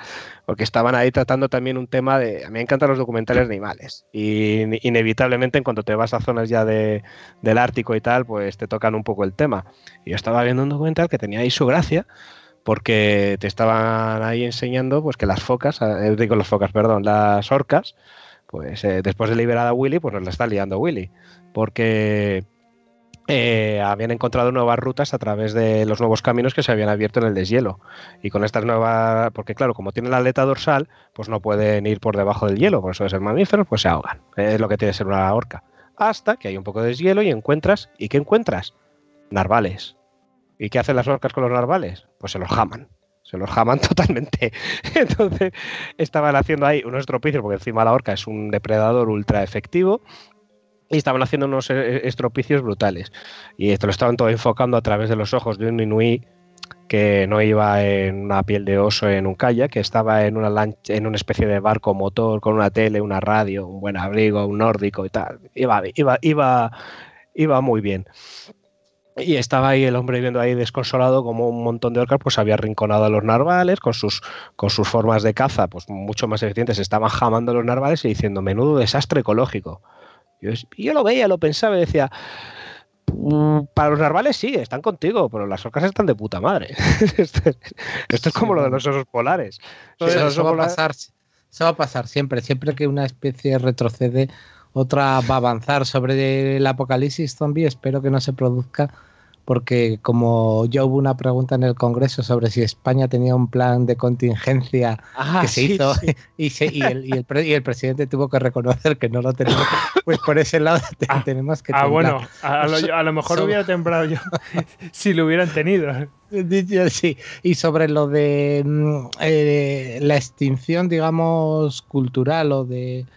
[SPEAKER 3] porque estaban ahí tratando también un tema de... A mí me encantan los documentales de animales. Y in- inevitablemente en cuanto te vas a zonas ya de, del Ártico y tal, pues te tocan un poco el tema. Y yo estaba viendo un documental que tenía ahí su gracia porque te estaban ahí enseñando pues que las focas, eh, digo las focas, perdón, las orcas, pues eh, después de liberar a Willy, pues nos la está liando Willy porque eh, habían encontrado nuevas rutas a través de los nuevos caminos que se habían abierto en el deshielo. Y con estas nuevas, porque claro, como tienen la aleta dorsal, pues no pueden ir por debajo del hielo, por eso de ser mamíferos, pues se ahogan. Es lo que tiene que ser una orca. Hasta que hay un poco de deshielo y encuentras, ¿y qué encuentras? Narvales. ¿Y qué hacen las orcas con los narvales? Pues se los jaman. Se los jaman *laughs* totalmente. Entonces estaban haciendo ahí unos estropicios, porque encima la orca es un depredador ultra efectivo, y estaban haciendo unos eh, estropicios brutales. Y esto lo estaban todo enfocando a través de los ojos de un inuí que no iba en una piel de oso en un kayak, que estaba en una lancha, en una especie de barco motor con una tele, una radio, un buen abrigo, un nórdico y tal. Iba, iba, iba, iba muy bien. Y estaba ahí el hombre viendo ahí desconsolado como un montón de orcas pues había arrinconado a los narvales con sus, con sus formas de caza pues mucho más eficientes. Estaban jamando los narvales y diciendo menudo desastre ecológico. Yo, yo lo veía, lo pensaba y decía, "Mm, para los narvales sí, están contigo, pero las orcas están de puta madre. esto, *laughs* esto es como lo de los osos polares.
[SPEAKER 6] Eso, va a pasar, eso va a pasar siempre. Siempre que una especie retrocede, otra va a avanzar. Sobre el apocalipsis zombie, espero que no se produzca, porque como ya hubo una pregunta en el Congreso sobre si España tenía un plan de contingencia
[SPEAKER 3] Ah,
[SPEAKER 6] que se
[SPEAKER 3] sí,
[SPEAKER 6] hizo
[SPEAKER 3] sí. *laughs*
[SPEAKER 6] y, se- y el, y el pre- y el presidente tuvo que reconocer que no lo tenemos, pues por ese lado te-
[SPEAKER 1] Ah,
[SPEAKER 6] tenemos que
[SPEAKER 1] Ah,
[SPEAKER 6] temblar.
[SPEAKER 1] bueno, a, lo, a lo mejor
[SPEAKER 6] So-
[SPEAKER 1] hubiera temblado yo *laughs* si lo hubieran tenido. *laughs*
[SPEAKER 6] Sí, y sobre lo de mm, eh, la extinción, digamos, cultural o de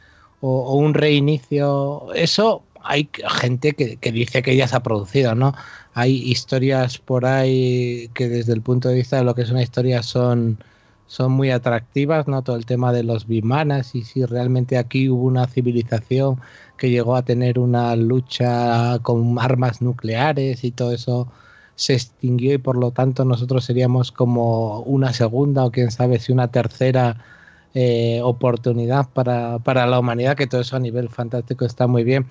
[SPEAKER 6] o, o un reinicio, eso hay gente que, que, dice que ya se ha producido, ¿no? Hay historias por ahí que desde el punto de vista de lo que es una historia son, son muy atractivas, ¿no? Todo el tema de los bimanas y si realmente aquí hubo una civilización que llegó a tener una lucha con armas nucleares y todo eso se extinguió y por lo tanto nosotros seríamos como una segunda o quién sabe si una tercera eh, oportunidad para, para, la humanidad, que todo eso a nivel fantástico está muy bien.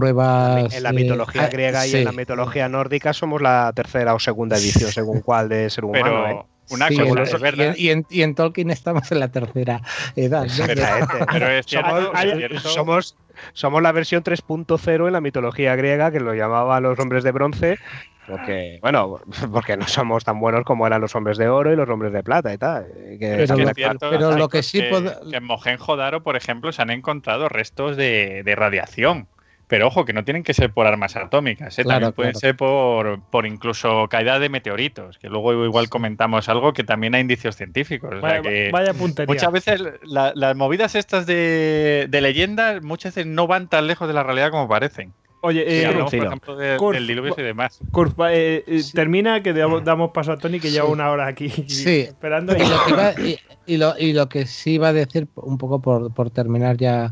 [SPEAKER 6] Pruebas.
[SPEAKER 3] En la mitología
[SPEAKER 6] eh,
[SPEAKER 3] griega y
[SPEAKER 6] sí.
[SPEAKER 3] en la mitología nórdica somos la tercera o segunda edición, según cuál de ser humano.
[SPEAKER 2] Pero
[SPEAKER 3] ¿eh?
[SPEAKER 2] una
[SPEAKER 6] Sí,
[SPEAKER 2] cosa,
[SPEAKER 6] en-
[SPEAKER 2] es verdad.
[SPEAKER 6] y, en, y en Tolkien estamos en la tercera edad. ¿no?
[SPEAKER 3] Exactamente. *laughs*
[SPEAKER 2] Pero es cierto,
[SPEAKER 3] somos,
[SPEAKER 2] es
[SPEAKER 1] hay-
[SPEAKER 2] cierto.
[SPEAKER 3] somos, somos la versión 3.0 en la mitología griega, que lo llamaban los hombres de bronce, porque, bueno, porque no somos tan buenos como eran los hombres de oro y los hombres de plata y tal. eh, que
[SPEAKER 6] Pero
[SPEAKER 2] es cierto,
[SPEAKER 6] pero lo que sí pod-
[SPEAKER 2] que en Mohenjo-Daro, por ejemplo, se han encontrado restos de, de radiación. Pero ojo, que no tienen que ser por armas atómicas, ¿eh?
[SPEAKER 6] Claro,
[SPEAKER 2] también pueden
[SPEAKER 6] claro.
[SPEAKER 2] ser por, por incluso caída de meteoritos, que luego igual comentamos algo que también hay indicios científicos. o sea
[SPEAKER 1] Vaya,
[SPEAKER 2] que
[SPEAKER 1] vaya puntería.
[SPEAKER 2] muchas veces la- las movidas estas de, de leyendas muchas veces no van tan lejos de la realidad como parecen.
[SPEAKER 1] Oye,
[SPEAKER 2] Si
[SPEAKER 1] eh,
[SPEAKER 2] hablamos, por ejemplo, de-
[SPEAKER 1] Kurt,
[SPEAKER 2] del diluvio y demás.
[SPEAKER 1] Eh, eh,
[SPEAKER 6] Sí.
[SPEAKER 1] termina que damos, damos paso a Tony que lleva
[SPEAKER 6] Sí.
[SPEAKER 1] una hora aquí
[SPEAKER 6] Sí.
[SPEAKER 1] esperando.
[SPEAKER 6] Y lo, que iba, y, y lo, y lo que sí iba a decir, un poco por, por terminar ya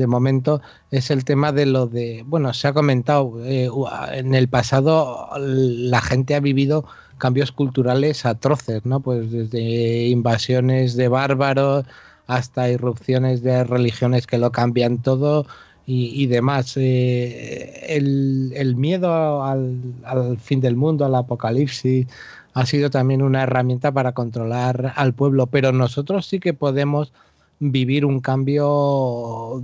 [SPEAKER 6] de momento, es el tema de lo de, bueno, se ha comentado, eh, en el pasado la gente ha vivido cambios culturales atroces, ¿no? Pues desde invasiones de bárbaros hasta irrupciones de religiones que lo cambian todo y, demás. Eh, el, miedo al fin del mundo, al apocalipsis, ha sido también una herramienta para controlar al pueblo, pero nosotros sí que podemos vivir un cambio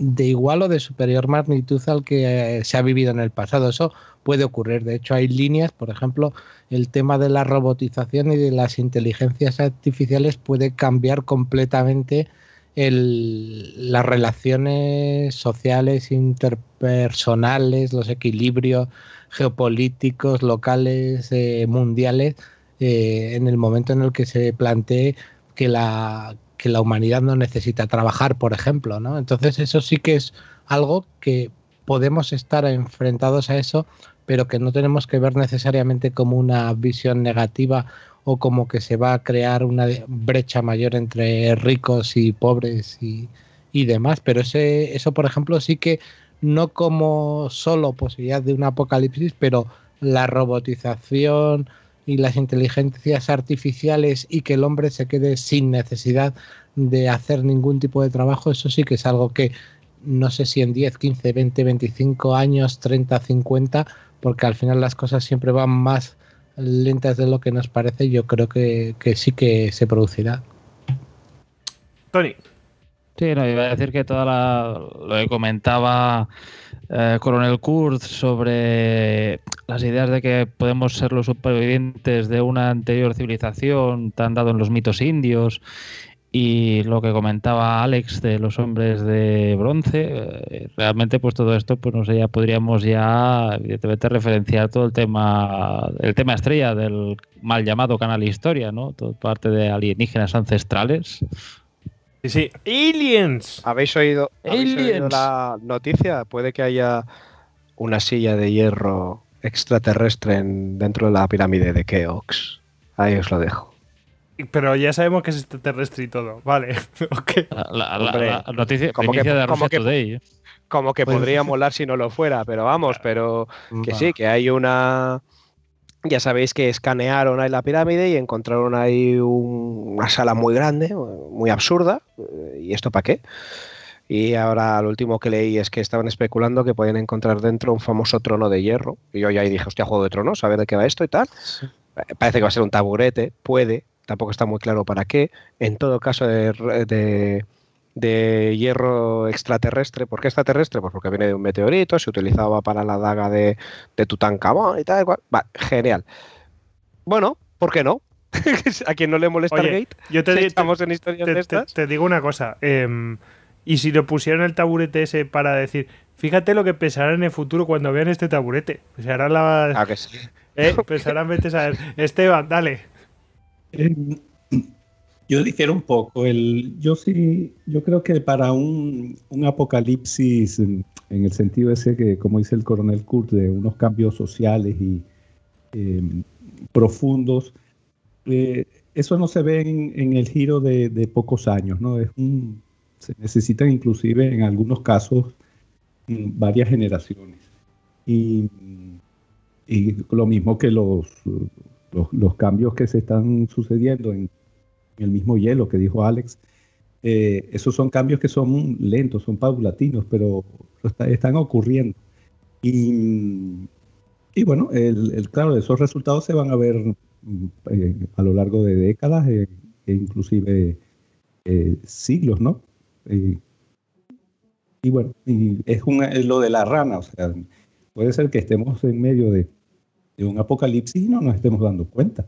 [SPEAKER 6] de igual o de superior magnitud al que eh, se ha vivido en el pasado. Eso puede ocurrir. De hecho, hay líneas, por ejemplo, el tema de la robotización y de las inteligencias artificiales puede cambiar completamente el- las relaciones sociales, interpersonales, los equilibrios geopolíticos, locales, eh, mundiales, eh, en el momento en el que se plantee que la, que la humanidad no necesita trabajar, por ejemplo. ¿no? Entonces eso sí que es algo que podemos estar enfrentados a eso, pero que no tenemos que ver necesariamente como una visión negativa o como que se va a crear una brecha mayor entre ricos y pobres y, y demás. Pero ese, eso, por ejemplo, sí que no como solo posibilidad de un apocalipsis, pero la robotización y las inteligencias artificiales y que el hombre se quede sin necesidad de hacer ningún tipo de trabajo, eso sí que es algo que no sé si en 10, 15, 20, 25 años, 30, 50, porque al final las cosas siempre van más lentas de lo que nos parece, yo creo que, que sí que se producirá.
[SPEAKER 1] Tony,
[SPEAKER 5] Sí, no, iba a decir que toda la, lo que comentaba eh, Coronel Kurz sobre las ideas de que podemos ser los supervivientes de una anterior civilización, tan dado en los mitos indios, y lo que comentaba Alex de los hombres de bronce, eh, realmente pues todo esto, pues no sé, ya podríamos ya evidentemente referenciar todo el tema, el tema estrella del mal llamado canal Historia, ¿no? Todo parte de alienígenas ancestrales.
[SPEAKER 1] Sí, sí. Aliens.
[SPEAKER 3] ¿Habéis oído, habéis oído la noticia? Puede que haya una silla de hierro extraterrestre en- dentro de la pirámide de Keops. Ahí os lo dejo.
[SPEAKER 1] Pero ya sabemos que es extraterrestre y todo. Vale, *laughs* ok.
[SPEAKER 5] La, la- la-
[SPEAKER 3] Hombre,
[SPEAKER 5] la noticia,
[SPEAKER 3] como que-
[SPEAKER 5] de
[SPEAKER 3] como que-
[SPEAKER 5] Today. ¿eh?
[SPEAKER 3] Como que
[SPEAKER 6] Pues-
[SPEAKER 3] podría *laughs* molar si no lo fuera, pero vamos, pero que sí, que hay una... Ya sabéis que escanearon ahí la pirámide y encontraron ahí un- una sala muy grande, muy absurda. eh, ¿Y esto para qué? Y ahora lo último que leí es que estaban especulando que podían encontrar dentro un famoso trono de hierro. Y yo ya ahí dije, hostia, Juego de Tronos, a ver de qué va esto y tal. Eh, Parece que va a ser un taburete, puede, tampoco está muy claro para qué. En todo caso, de, de- de hierro extraterrestre. ¿Por qué extraterrestre? Pues porque viene de un meteorito, se utilizaba para la daga de, de Tutankamón y tal. cual. Va, genial. Bueno, ¿por qué no? *laughs* A quien no le molesta
[SPEAKER 1] Oye,
[SPEAKER 3] el gate,
[SPEAKER 1] Yo te, te-
[SPEAKER 3] estamos en historias
[SPEAKER 1] te-
[SPEAKER 3] de estas.
[SPEAKER 1] te digo una cosa. em, y si le pusieron el taburete ese para decir, fíjate lo que pensarán en el futuro cuando vean este taburete. Harán la.
[SPEAKER 3] Ah, que sí.
[SPEAKER 1] Eh, *laughs* pensarán, vete a saber. Esteban, dale.
[SPEAKER 4] Yo difiero un poco. Yo sí, yo creo que para un, un apocalipsis en el sentido ese que, como dice el coronel Kurt, de unos cambios sociales y eh, profundos. Eh, eso no se ve en, el giro de, pocos años, ¿no? Es un, se necesitan inclusive en algunos casos mm, varias generaciones. Y, lo mismo que los, los, cambios que se están sucediendo en, el mismo hielo que dijo Alex, eh, esos son cambios que son lentos, son paulatinos, pero están ocurriendo. Y, y bueno, el, claro, esos resultados se van a ver mm, eh, a lo largo de décadas eh, e inclusive eh, siglos, ¿no? y bueno, es, lo de la rana, o sea, puede ser que estemos en medio de, un apocalipsis y no nos estemos dando cuenta.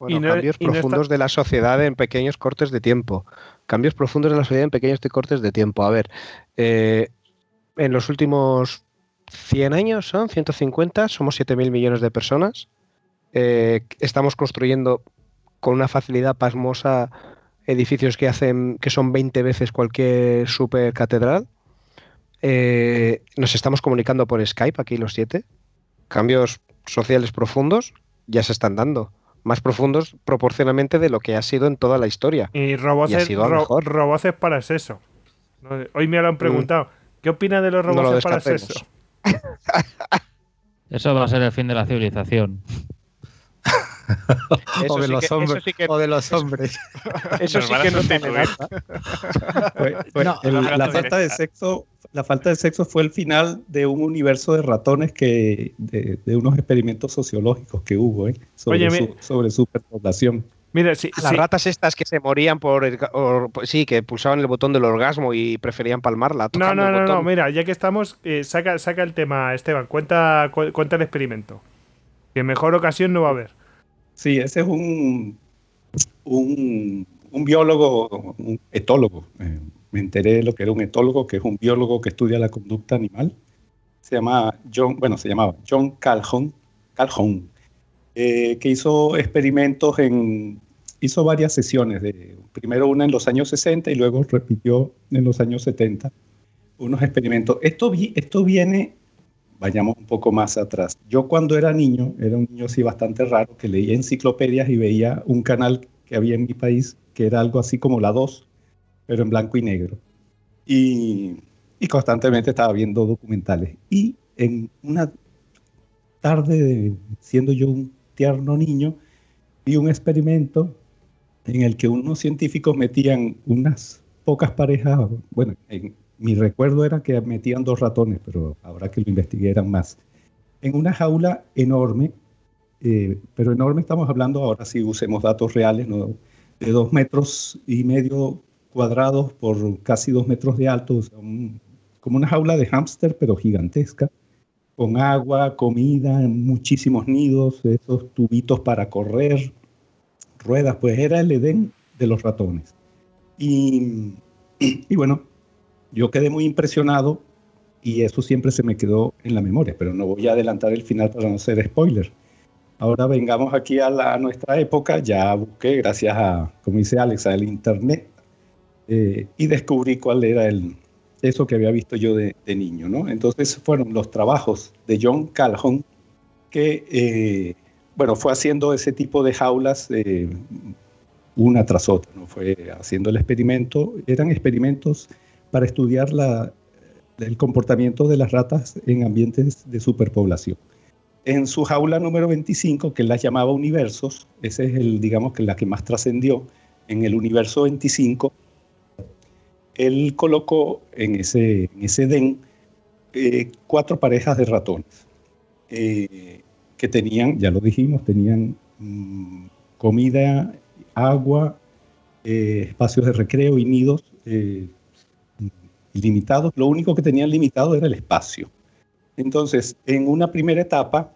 [SPEAKER 3] Bueno, cambios profundos de la sociedad en pequeños cortes de tiempo. Cambios profundos de la sociedad en pequeños cortes de tiempo. A ver, en los últimos 100 años son, 150, somos 7.000 millones de personas. Eh, estamos construyendo con una facilidad pasmosa edificios que hacen que son 20 veces cualquier super catedral. Eh, nos estamos comunicando por Skype aquí los siete. Cambios sociales profundos ya se están dando. Más profundos proporcionalmente de lo que ha sido en toda la historia.
[SPEAKER 1] Y robots, robots para eso. Hoy me lo han mm. preguntado. ¿Qué opina de los robots para eso? *laughs* *laughs*
[SPEAKER 5] Eso va a ser el fin de la civilización. *laughs*
[SPEAKER 6] o, de los hombres, o de los hombres.
[SPEAKER 3] Eso sí *laughs* que no tiene *laughs*
[SPEAKER 4] la, falta de sexo, la falta de sexo fue el final de un universo de ratones que de, unos experimentos sociológicos que hubo ¿eh? sobre, su, sobre superpoblación.
[SPEAKER 3] Mira, las ratas estas que se morían por, sí, que pulsaban el botón del orgasmo y preferían palmarla.
[SPEAKER 1] No, no, no, no, mira, ya que estamos, eh, saca, saca el tema, Esteban, cuenta, cuenta el experimento. Que mejor ocasión no va a haber.
[SPEAKER 4] Sí, ese es un, un, biólogo, un etólogo. Eh, me enteré de lo que era un etólogo, que es un biólogo que estudia la conducta animal. Se llama John, bueno, se llamaba John Calhoun, Calhoun eh, que hizo experimentos en, hizo varias sesiones, de, primero una en los años 60 y luego repitió en los años 70 unos experimentos. Esto, esto viene, vayamos un poco más atrás. Yo cuando era niño, era un niño así bastante raro, que leía enciclopedias y veía un canal que había en mi país, que era algo así como la 2, pero en blanco y negro. Y, constantemente estaba viendo documentales. Y en una tarde, siendo yo un tierno niño, vi un experimento en el que unos científicos metían unas pocas parejas, bueno, en, mi recuerdo era que metían dos ratones, pero ahora que lo investigué eran más, en una jaula enorme, eh, pero enorme estamos hablando, ahora si usemos datos reales, ¿no? de dos metros y medio cuadrados por casi dos metros de alto, como una jaula de hámster, pero gigantesca con agua, comida, muchísimos nidos, esos tubitos para correr, ruedas, pues era el Edén de los ratones. Y, *clears throat* y bueno, yo quedé muy impresionado y eso siempre se me quedó en la memoria, pero no voy a adelantar el final para no ser spoiler. Ahora vengamos aquí a, la, nuestra época, ya busqué, gracias a, como dice Alex, al internet, eh, y descubrí cuál era el, eso que había visto yo de, niño, ¿no? Entonces fueron los trabajos de John Calhoun que, eh, bueno, fue haciendo ese tipo de jaulas eh, una tras otra, ¿no? Fue haciendo el experimento, eran experimentos para estudiar la, el comportamiento de las ratas en ambientes de superpoblación. En su jaula número 25, que las llamaba universos, ese es el, digamos, que la que más trascendió, en el universo 25 él colocó en ese, en ese den eh, cuatro parejas de ratones eh, que tenían, ya lo dijimos, tenían mm, comida, agua, eh, espacios de recreo y nidos limitados. Lo único que tenían limitado era el espacio. Entonces, en una primera etapa,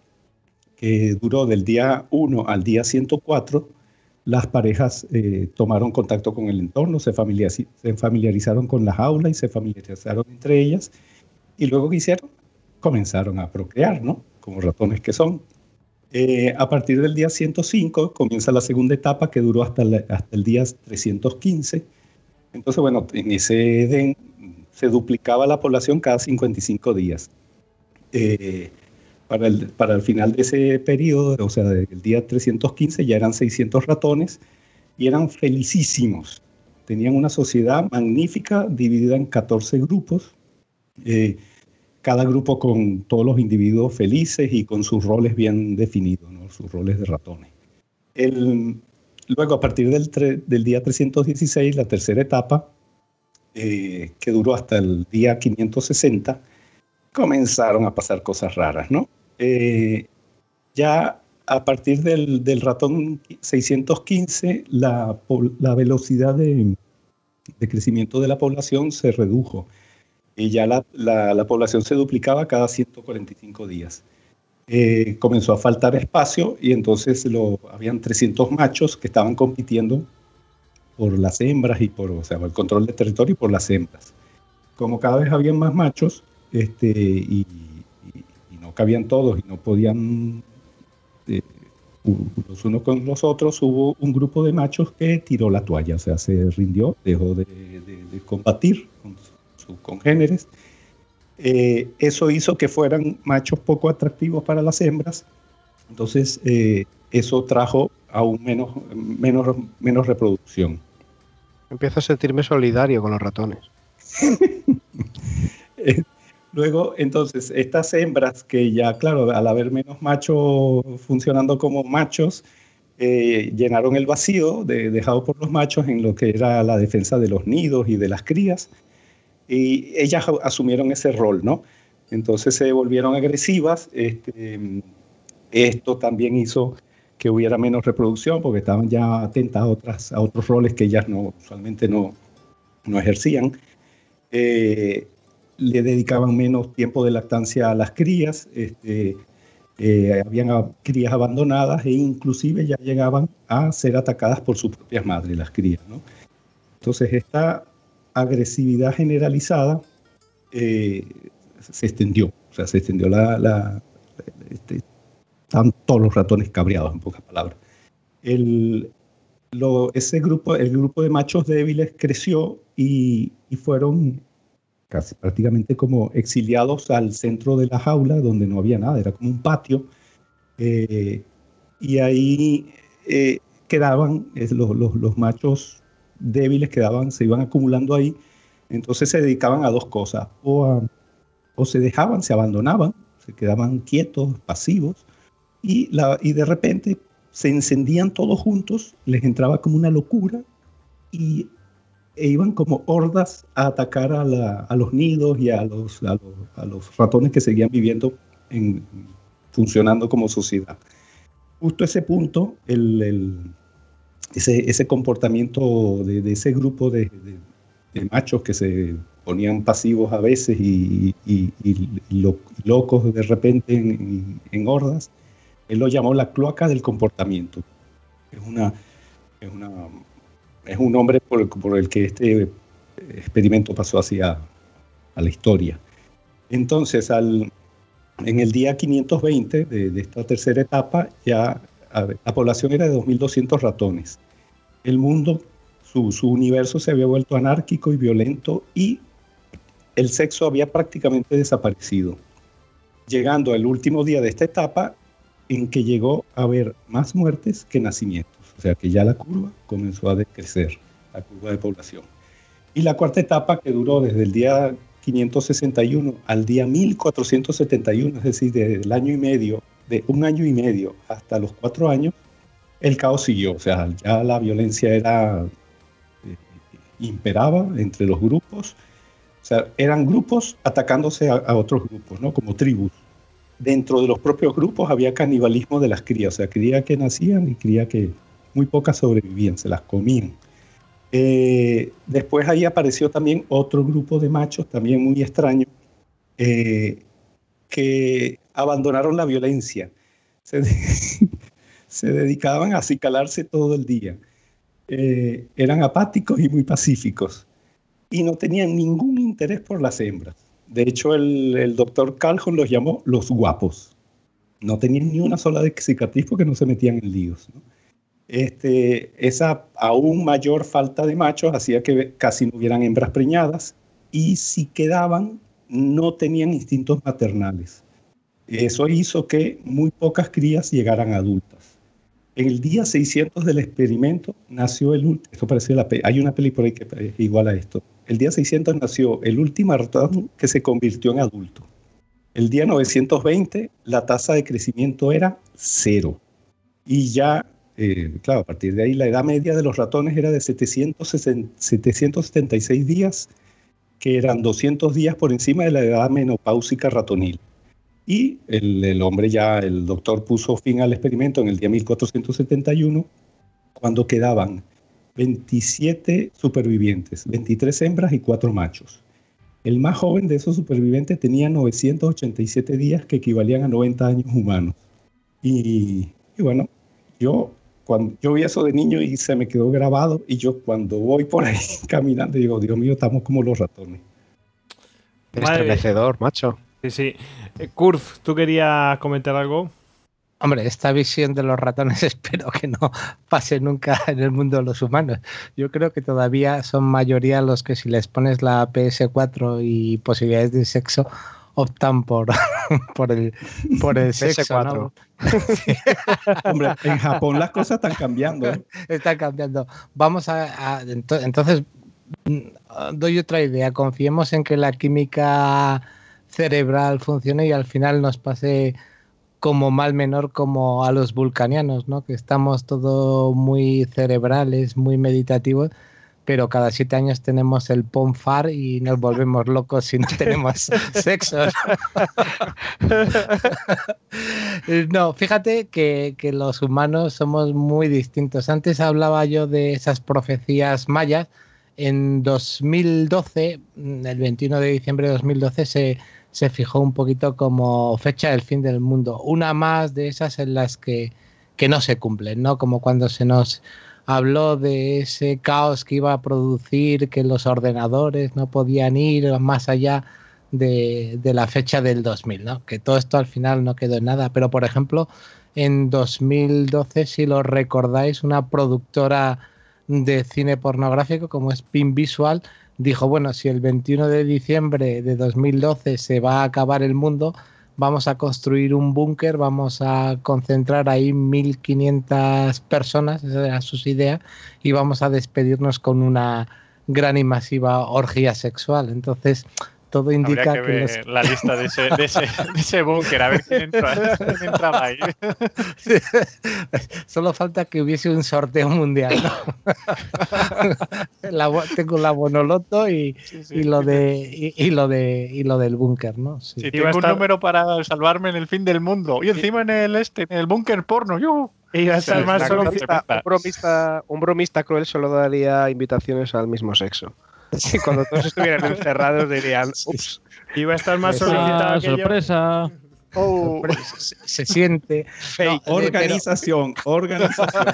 [SPEAKER 4] que duró del día 1 al día 104, las parejas eh, tomaron contacto con el entorno, se, familiarizaron con la jaula y se familiarizaron entre ellas. Y luego, ¿qué hicieron? Comenzaron a procrear, ¿no? Como ratones que son. Eh, a partir del día 105 comienza la segunda etapa que duró hasta, hasta el día 315. Entonces, bueno, en ese Edén se duplicaba la población cada 55 días. Eh, para, el, para el final de ese periodo, o sea, del día 315, ya eran 600 ratones y eran felicísimos. Tenían una sociedad magnífica dividida en 14 grupos, eh, cada grupo con todos los individuos felices y con sus roles bien definidos, ¿no? sus roles de ratones. Luego, a partir del, día 316, la tercera etapa, eh, que duró hasta el día 560, comenzaron a pasar cosas raras, ¿no? Eh, ya a partir del, ratón 615, la, velocidad de, crecimiento de la población se redujo y ya la población se duplicaba cada 145 días. Eh, comenzó a faltar espacio y entonces lo, habían 300 machos que estaban compitiendo por las hembras y por o sea, el control de territorio y por las hembras. Como cada vez habían más machos este, y, y, y no cabían todos y no podían eh, los unos con los otros, hubo un grupo de machos que tiró la toalla, o sea, se rindió, dejó de, de, de combatir con sus congéneres. Eh, eso hizo que fueran machos poco atractivos para las hembras, entonces eh, eso trajo aún menos, menos, menos reproducción.
[SPEAKER 3] Empiezo a sentirme solidario con los ratones. *laughs*
[SPEAKER 4] Luego, entonces, estas hembras que ya, claro, al haber menos machos funcionando como machos, eh, llenaron el vacío de, dejado por los machos en lo que era la defensa de los nidos y de las crías, y ellas asumieron ese rol, ¿no? Entonces se volvieron agresivas. Este, esto también hizo que hubiera menos reproducción porque estaban ya atentas a, otras, a otros roles que ellas no, usualmente no, no ejercían. Eh, le dedicaban menos tiempo de lactancia a las crías, este, eh, habían crías abandonadas e inclusive ya llegaban a ser atacadas por sus propias madres, las crías. ¿no? Entonces esta agresividad generalizada eh, se extendió, o sea, se extendió la... la este, están todos los ratones cabreados, en pocas palabras. El, lo, ese grupo, el grupo de machos débiles creció y, y fueron casi prácticamente como exiliados al centro de la jaula donde no había nada, era como un patio. Eh, y ahí eh, quedaban los, los, los, machos débiles, quedaban, se iban acumulando ahí. Entonces se dedicaban a dos cosas, o, o se dejaban, se abandonaban, se quedaban quietos, pasivos, y, de repente se encendían todos juntos, les entraba como una locura y e iban como hordas a atacar a, los nidos y a los, ratones que seguían viviendo, en, funcionando como sociedad. Justo ese punto, ese, comportamiento de, ese grupo de, machos que se ponían pasivos a veces y, y, y, y lo, locos de repente en, en, hordas, él lo llamó la cloaca del comportamiento. Es un nombre por, el que este experimento pasó hacia a la historia. Entonces, en el día 520 de, esta tercera etapa, ya la población era de 2.200 ratones. El mundo, su universo se había vuelto anárquico y violento y el sexo había prácticamente desaparecido, llegando al último día de esta etapa en que llegó a haber más muertes que nacimientos. O sea que ya la curva comenzó a decrecer, la curva de población. Y la cuarta etapa que duró desde el día 561 al día 1471, es decir, del año y medio, de un año y medio hasta los cuatro años, el caos siguió. O sea, ya la violencia era eh, imperaba entre los grupos. O sea, eran grupos atacándose a, a otros grupos, ¿no? Como tribus dentro de los propios grupos había canibalismo de las crías, o sea, cría que nacían y cría que muy pocas sobrevivían, se las comían. Eh, después ahí apareció también otro grupo de machos, también muy extraño, eh, que abandonaron la violencia. Se, *laughs* dedicaban a acicalarse todo el día. Eh, eran apáticos y muy pacíficos. Y no tenían ningún interés por las hembras. De hecho, el, doctor Calhoun los llamó los guapos. No tenían ni una sola cicatriz porque no se metían en líos. ¿no? Este, esa aún mayor falta de machos hacía que casi no hubieran hembras preñadas y si quedaban no tenían instintos maternales. Eso hizo que muy pocas crías llegaran adultas. En el día 600 del experimento nació el último, esto parece la hay una película que es igual a esto. El día 600 nació el último ratón que se convirtió en adulto. El día 920 la tasa de crecimiento era cero. Y ya, eh, claro, a partir de ahí la edad media de los ratones era de 776 días, que eran 200 días por encima de la edad menopáusica ratonil. Y el, el, hombre ya, el doctor puso fin al experimento en el día 1471, cuando quedaban 27 supervivientes, 23 hembras y 4 machos. El más joven de esos supervivientes tenía 987 días que equivalían a 90 años humanos. Y, bueno, yo cuando yo vi eso de niño y se me quedó grabado y yo cuando voy por ahí *laughs* caminando digo, Dios mío, estamos como los ratones.
[SPEAKER 3] Estremecedor, macho.
[SPEAKER 1] Sí, sí. Eh, Kurf, ¿tú querías comentar algo?
[SPEAKER 6] Hombre, esta visión de los ratones *laughs* espero que no pase nunca en el mundo de los humanos. Yo creo que todavía son mayoría los que si les pones la PS4 y posibilidades de sexo optan por, *laughs* por el, por el sexo. ¿no? *laughs*
[SPEAKER 4] Hombre, en Japón las cosas están cambiando. ¿eh?
[SPEAKER 6] Están cambiando. Vamos a, a, entonces mm, doy otra idea. Confiemos en que la química cerebral funcione y al final nos pase como mal menor como a los vulcanianos, ¿no? Que estamos todo muy cerebrales, muy meditativos, pero cada siete años tenemos el ponfar y nos volvemos locos si no tenemos *laughs* sexo. *laughs* no, fíjate que, que, los humanos somos muy distintos. Antes hablaba yo de esas profecías mayas. En 2012, el 21 de diciembre de 2012, se se fijó un poquito como fecha del fin del mundo. Una más de esas en las que, que no se cumplen, ¿no? Como cuando se nos habló de ese caos que iba a producir, que los ordenadores no podían ir más allá de, de, la fecha del 2000, ¿no? Que todo esto al final no quedó en nada. Pero, por ejemplo, en 2012, si lo recordáis, una productora de cine pornográfico como es Pin Visual dijo, bueno, si el 21 de diciembre de 2012 se va a acabar el mundo, vamos a construir un búnker, vamos a concentrar ahí 1.500 personas, esas eran sus ideas, y vamos a despedirnos con una gran y masiva orgía sexual. Entonces, todo indica
[SPEAKER 2] que, ver la lista de ese, de ese, de ese búnker, a ver quién, entra, quién entraba ahí. *laughs*
[SPEAKER 6] Solo falta que hubiese un sorteo mundial. ¿no? *laughs* la, tengo la Bonoloto y, sí, sí. y lo de y, y, lo de y lo del búnker, ¿no?
[SPEAKER 2] Sí. sí tengo estar... un número para salvarme en el fin del mundo y encima en el este, en el búnker porno, yo.
[SPEAKER 3] Y va a estar más solo un, bromista, un bromista cruel solo daría invitaciones al mismo sexo. *laughs* Sí, cuando todos estuvieran encerrados dirían, *laughs* ups.
[SPEAKER 1] Iba a estar más solicitado que
[SPEAKER 5] sorpresa.
[SPEAKER 6] Oh. Se, se, siente.
[SPEAKER 4] No, organización, pero, organización.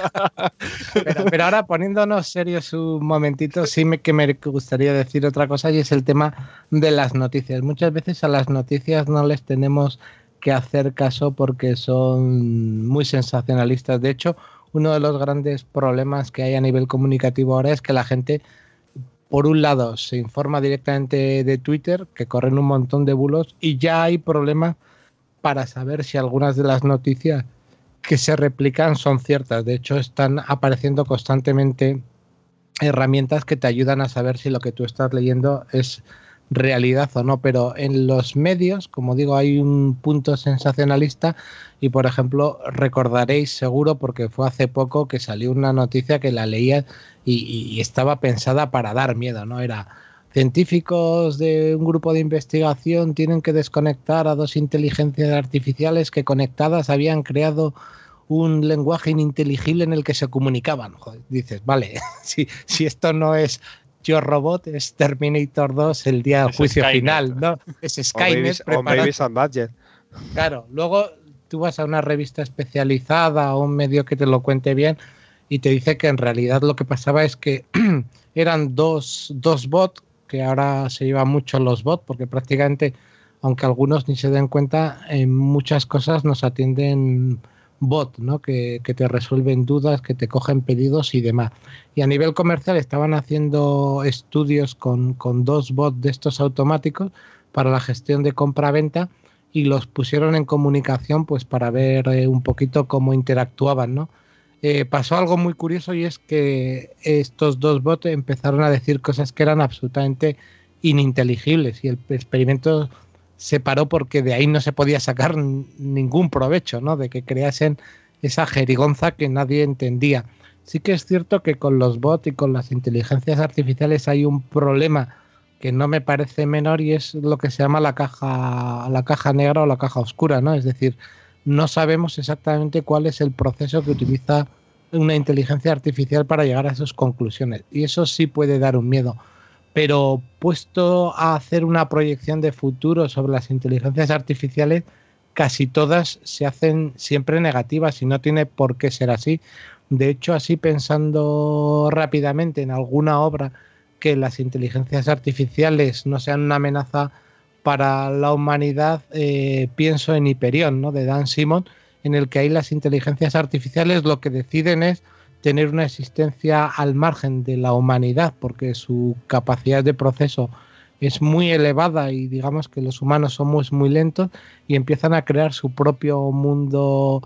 [SPEAKER 6] Pero, pero, ahora poniéndonos serios un momentito, sí me, que me gustaría decir otra cosa y es el tema de las noticias. Muchas veces a las noticias no les tenemos que hacer caso porque son muy sensacionalistas. De hecho, uno de los grandes problemas que hay a nivel comunicativo ahora es que la gente por un lado, se informa directamente de Twitter, que corren un montón de bulos, y ya hay problemas para saber si algunas de las noticias que se replican son ciertas. De hecho, están apareciendo constantemente herramientas que te ayudan a saber si lo que tú estás leyendo es realidad o no, pero en los medios, como digo, hay un punto sensacionalista y, por ejemplo, recordaréis seguro, porque fue hace poco que salió una noticia que la leía y, estaba pensada para dar miedo, ¿no? Era científicos de un grupo de investigación tienen que desconectar a dos inteligencias artificiales que conectadas habían creado un lenguaje ininteligible en el que se comunicaban. Dices, vale, *laughs* si, si esto no es yo Robot es Terminator 2 el día del juicio Skynet. final, ¿no? Es Skynet.
[SPEAKER 3] O Babies and Budget.
[SPEAKER 6] Claro, luego tú vas a una revista especializada o un medio que te lo cuente bien y te dice que en realidad lo que pasaba es que *clears throat* eran dos, dos bots, que ahora se llevan mucho los bots, porque prácticamente, aunque algunos ni se den cuenta, en muchas cosas nos atienden bot, ¿no? Que, que, te resuelven dudas, que te cogen pedidos y demás. Y a nivel comercial estaban haciendo estudios con, con dos bots de estos automáticos para la gestión de compra-venta y los pusieron en comunicación pues para ver eh, un poquito cómo interactuaban, ¿no? Eh, pasó algo muy curioso y es que estos dos bots empezaron a decir cosas que eran absolutamente ininteligibles y el experimento se paró porque de ahí no se podía sacar ningún provecho, ¿no? De que creasen esa jerigonza que nadie entendía. Sí que es cierto que con los bots y con las inteligencias artificiales hay un problema que no me parece menor y es lo que se llama la caja, la caja negra o la caja oscura, ¿no? Es decir, no sabemos exactamente cuál es el proceso que utiliza una inteligencia artificial para llegar a sus conclusiones. Y eso sí puede dar un miedo pero puesto a hacer una proyección de futuro sobre las inteligencias artificiales, casi todas se hacen siempre negativas y no tiene por qué ser así. De hecho, así pensando rápidamente en alguna obra que las inteligencias artificiales no sean una amenaza para la humanidad, eh, pienso en Hyperion, ¿no? de Dan Simon, en el que ahí las inteligencias artificiales lo que deciden es tener una existencia al margen de la humanidad, porque su capacidad de proceso es muy elevada y digamos que los humanos somos muy lentos y empiezan a crear su propio mundo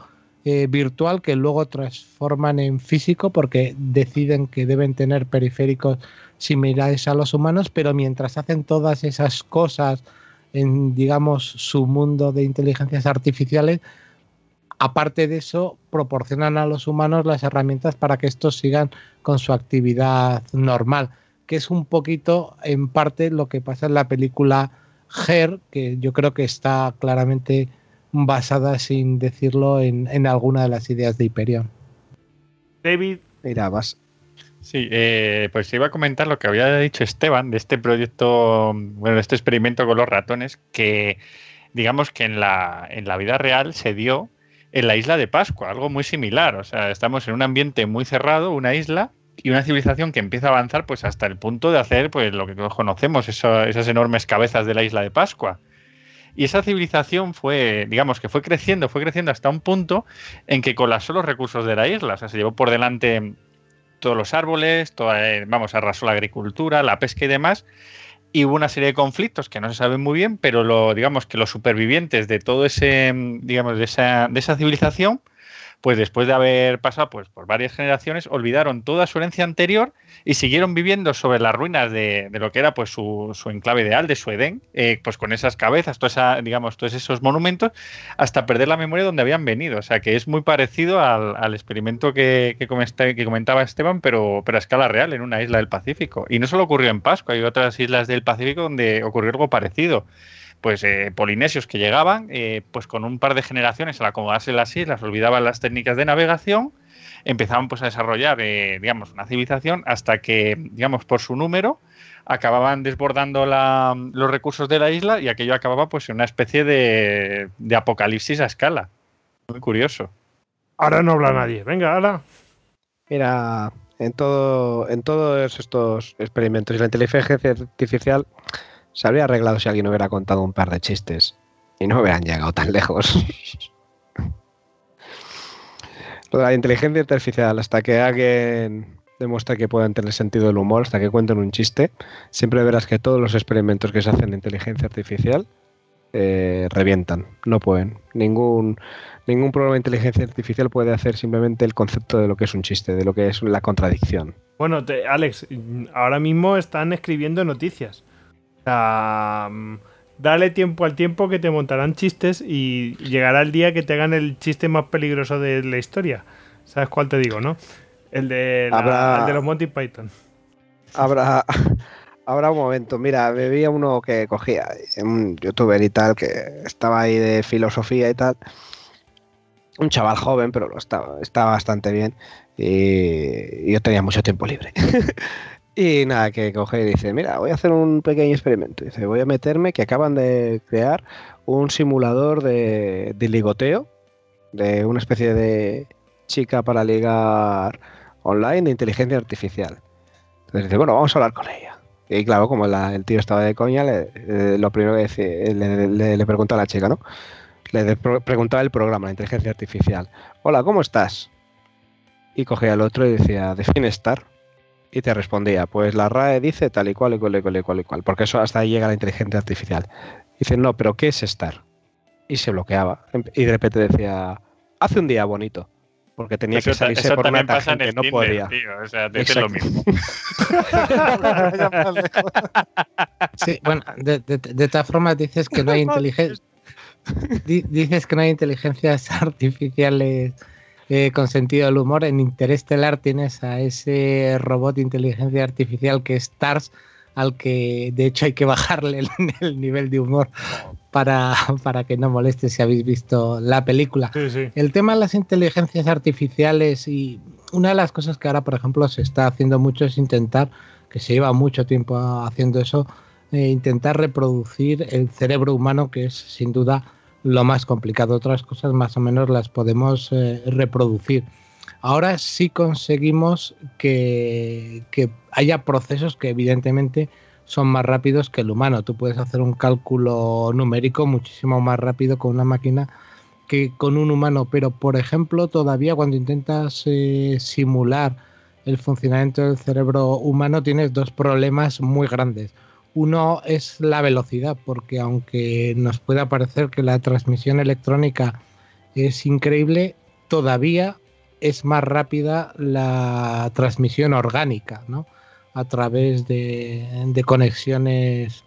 [SPEAKER 6] eh, virtual que luego transforman en físico porque deciden que deben tener periféricos similares a los humanos, pero mientras hacen todas esas cosas en, digamos, su mundo de inteligencias artificiales, aparte de eso, proporcionan a los humanos las herramientas para que estos sigan con su actividad normal, que es un poquito, en parte, lo que pasa en la película Her, que yo creo que está claramente basada, sin decirlo, en, alguna de las ideas de Hyperion.
[SPEAKER 1] David.
[SPEAKER 3] Mira, vas.
[SPEAKER 2] Sí, eh, pues iba a comentar lo que había dicho Esteban de este proyecto, bueno, de este experimento con los ratones, que digamos que en la, en la vida real se dio en la isla de Pascua, algo muy similar. O sea, estamos en un ambiente muy cerrado, una isla y una civilización que empieza a avanzar pues hasta el punto de hacer pues lo que conocemos, esas enormes cabezas de la isla de Pascua. Y esa civilización fue, digamos que fue creciendo, fue creciendo hasta un punto en que colapsó los recursos de la isla. O sea, se llevó por delante todos los árboles, eh, vamos, arrasó la agricultura, la pesca y demás y hubo una serie de conflictos que no se saben muy bien, pero lo, digamos que los supervivientes de todo ese, digamos, de esa, de esa civilización, pues después de haber pasado pues, por varias generaciones, olvidaron toda su herencia anterior y siguieron viviendo sobre las ruinas de, lo que era pues su, enclave ideal, de su Edén, eh, pues con esas cabezas, toda digamos, todos esos monumentos, hasta perder la memoria de donde habían venido. O sea que es muy parecido al, experimento que, que, comentaba Esteban, pero, pero a escala real, en una isla del Pacífico. Y no solo ocurrió en Pascua, hay otras islas del Pacífico donde ocurrió algo parecido pues eh, polinesios que llegaban, eh, pues con un par de generaciones al acomodarse las islas, olvidaban las técnicas de navegación, empezaban pues a desarrollar, eh, digamos, una civilización hasta que, digamos, por su número, acababan desbordando los recursos de la isla y aquello acababa pues en una especie de, de apocalipsis a escala. Muy curioso.
[SPEAKER 1] Ahora no habla nadie. Venga, ahora.
[SPEAKER 3] Mira, en todo, en todos estos experimentos y la inteligencia artificial se habría arreglado si alguien hubiera contado un par de chistes y no hubieran llegado tan lejos. *laughs* Lo de la inteligencia artificial, hasta que alguien demuestra que pueden tener sentido del humor, hasta que cuenten un chiste, siempre verás que todos los experimentos que se hacen de inteligencia artificial eh, revientan, no pueden. Ningún, ningún programa de inteligencia artificial puede hacer simplemente el concepto de lo que es un chiste, de lo que es la contradicción.
[SPEAKER 1] Bueno, Alex, ahora mismo están escribiendo noticias sea, dale tiempo al tiempo que te montarán chistes y llegará el día que te hagan el chiste más peligroso de la historia. ¿Sabes cuál te digo, no? El de, de los Monty Python.
[SPEAKER 3] Habrá, *laughs* habrá un momento. Mira, bebía uno que cogía, un youtuber y tal, que estaba ahí de filosofía y tal. Un chaval joven, pero lo estaba, estaba bastante bien. Y yo tenía mucho tiempo libre. *laughs* Y nada, que coge y dice, mira, voy a hacer un pequeño experimento. Dice, voy a meterme que acaban de crear un simulador de, ligoteo, de una especie de chica para ligar online de inteligencia artificial. Entonces dice, bueno, vamos a hablar con ella. Y claro, como el tío estaba de coña, lo primero que le, le, pregunta a la chica, ¿no? le preguntaba el programa, la inteligencia artificial, hola, ¿cómo estás? Y cogía el otro y decía, define estar. Y te respondía, pues la RAE dice tal y cual y cual y cual y cual y cual, porque eso hasta ahí llega la inteligencia artificial. Dice, no, pero ¿qué es estar? Y se bloqueaba. Y de repente decía, hace un día bonito. Porque tenía
[SPEAKER 2] Eso,
[SPEAKER 3] que salirse por una
[SPEAKER 2] también pasa en
[SPEAKER 3] tangente,
[SPEAKER 2] el
[SPEAKER 3] no
[SPEAKER 2] Tinder,
[SPEAKER 3] podía.
[SPEAKER 2] tío. O sea, te lo mismo. *laughs*
[SPEAKER 6] Sí, bueno, de, de- de todas formas dices que no hay *laughs* inteligencia. Dices que no hay inteligencias *laughs* artificiales eh, con sentido del humor. En Interestelar tienes a ese robot de inteligencia artificial que es TARS, al que de hecho hay que *laughs* bajarle el, el nivel de humor para, para que no moleste si habéis visto la película.
[SPEAKER 1] Sí, sí.
[SPEAKER 6] El tema de las inteligencias artificiales y una de las cosas que ahora, por ejemplo, se está haciendo mucho es intentar, que se lleva mucho tiempo haciendo eso, eh, intentar reproducir el cerebro humano, que es sin duda lo más complicado. Otras cosas más o menos las podemos eh, reproducir. Ahora sí conseguimos que, que haya procesos que evidentemente son más rápidos que el humano. Tú puedes hacer un cálculo numérico muchísimo más rápido con una máquina que con un humano, pero por ejemplo todavía cuando intentas eh, simular el funcionamiento del cerebro humano tienes dos problemas muy grandes. Uno es la velocidad, porque aunque nos pueda parecer que la transmisión electrónica es increíble, todavía es más rápida la transmisión orgánica, ¿no? A través de, conexiones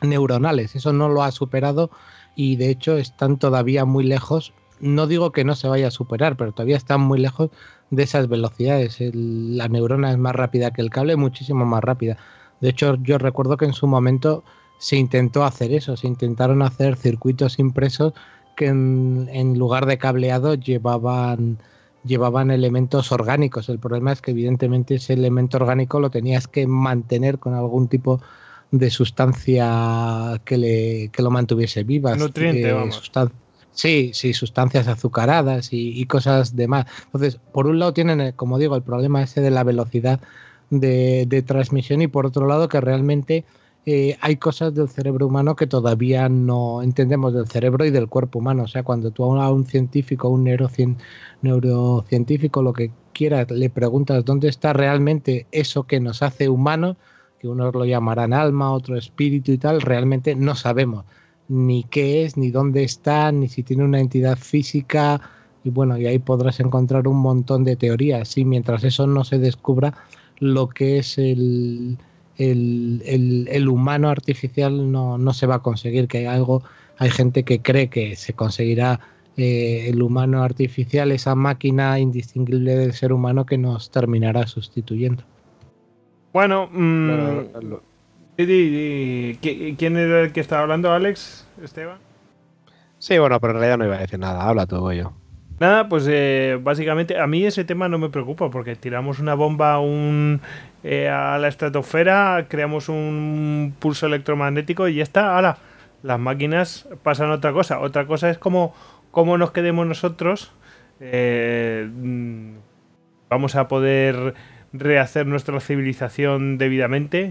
[SPEAKER 6] neuronales. Eso no lo ha superado y de hecho están todavía muy lejos. No digo que no se vaya a superar, pero todavía están muy lejos de esas velocidades. El- la neurona es más rápida que el cable, muchísimo más rápida. De hecho, yo recuerdo que en su momento se intentó hacer eso, se intentaron hacer circuitos impresos que en, en lugar de cableado llevaban, llevaban elementos orgánicos. El problema es que evidentemente ese elemento orgánico lo tenías que mantener con algún tipo de sustancia que, le, que lo mantuviese viva.
[SPEAKER 1] Nutriente, vamos.
[SPEAKER 6] sustan- Sí, sí, sustancias azucaradas y, y cosas demás. Entonces, por un lado tienen, eh, como digo, el problema ese de la velocidad de, de transmisión y por otro lado que realmente eh, hay cosas del cerebro humano que todavía no entendemos del cerebro y del cuerpo humano. O sea, cuando tú a un científico, un neurocien- neurocientífico, lo que quiera, le preguntas dónde está realmente eso que nos hace humanos, que unos lo llamarán alma, otro espíritu y tal, realmente no sabemos ni qué es, ni dónde está, ni si tiene una entidad física. Y bueno, y ahí podrás encontrar un montón de teorías. Y mientras eso no se descubra, lo que es el, el, el- el humano artificial no, no se va a conseguir. Que hay algo, hay gente que cree que se conseguirá eh, el humano artificial, esa máquina indistinguible del ser humano que nos terminará sustituyendo.
[SPEAKER 1] Bueno, mm,
[SPEAKER 3] lo-
[SPEAKER 1] ¿qui- ¿quién era el que estaba hablando, Alex? ¿Esteban?
[SPEAKER 3] Sí, bueno, pero en realidad no iba a decir nada. Habla tú, yo.
[SPEAKER 1] Nada, pues eh, básicamente a mí ese tema no me preocupa porque tiramos una bomba un, eh, a la estratosfera, creamos un pulso electromagnético y ya está. Ahora, las máquinas pasan otra cosa. Otra cosa es cómo, cómo nos quedemos nosotros. eh, mm, vamos a poder rehacer nuestra civilización debidamente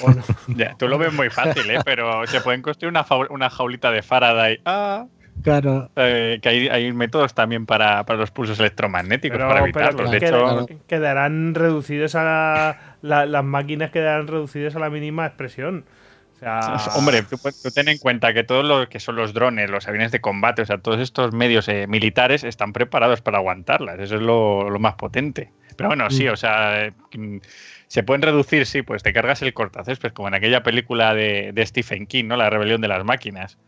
[SPEAKER 1] o no. *laughs*
[SPEAKER 2] Tú lo ves muy fácil, ¿eh? Pero se pueden construir una, una jaulita de Faraday. Ah,
[SPEAKER 6] Claro,
[SPEAKER 2] eh, que hay, hay métodos también para, para los pulsos electromagnéticos,
[SPEAKER 1] Pero,
[SPEAKER 2] para
[SPEAKER 1] pero
[SPEAKER 2] evitarlos.
[SPEAKER 1] que
[SPEAKER 2] de hecho,
[SPEAKER 1] quedarán reducidos a la- la- las máquinas quedarán reducidas a la mínima expresión. O sea, *laughs*
[SPEAKER 2] Hombre, tú, ten en cuenta que todo lo que son los drones, los aviones de combate, o sea, todos estos medios eh, militares están preparados para aguantarlas. Eso es lo, lo más potente. Pero bueno, sí,
[SPEAKER 6] Mm.
[SPEAKER 2] o sea, mm, se pueden reducir, sí, pues te cargas el cortacésped, como en aquella película de, de Stephen King, ¿no? La rebelión de las máquinas.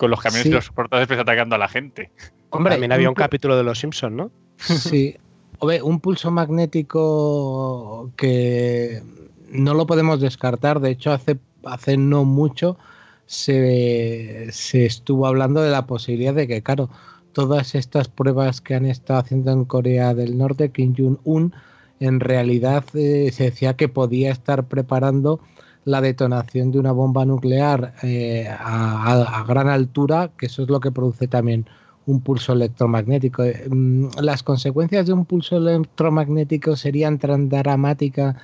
[SPEAKER 2] Con los camiones
[SPEAKER 6] Sí.
[SPEAKER 2] y los cortacésped atacando a la gente.
[SPEAKER 6] hombre,
[SPEAKER 3] También había un capítulo de Los Simpsons, ¿no?
[SPEAKER 6] Sí. Hombre, un pulso magnético que no lo podemos descartar. De hecho, hace, hace no mucho se, se estuvo hablando de la posibilidad de que, claro, todas estas pruebas que han estado haciendo en Corea del Norte, Kim Jong-un, en realidad eh, se decía que podía estar preparando la detonación de una bomba nuclear eh, a, a- a gran altura, que eso es lo que produce también un pulso electromagnético. Eh, mm, Las consecuencias de un pulso electromagnético serían tan dramáticas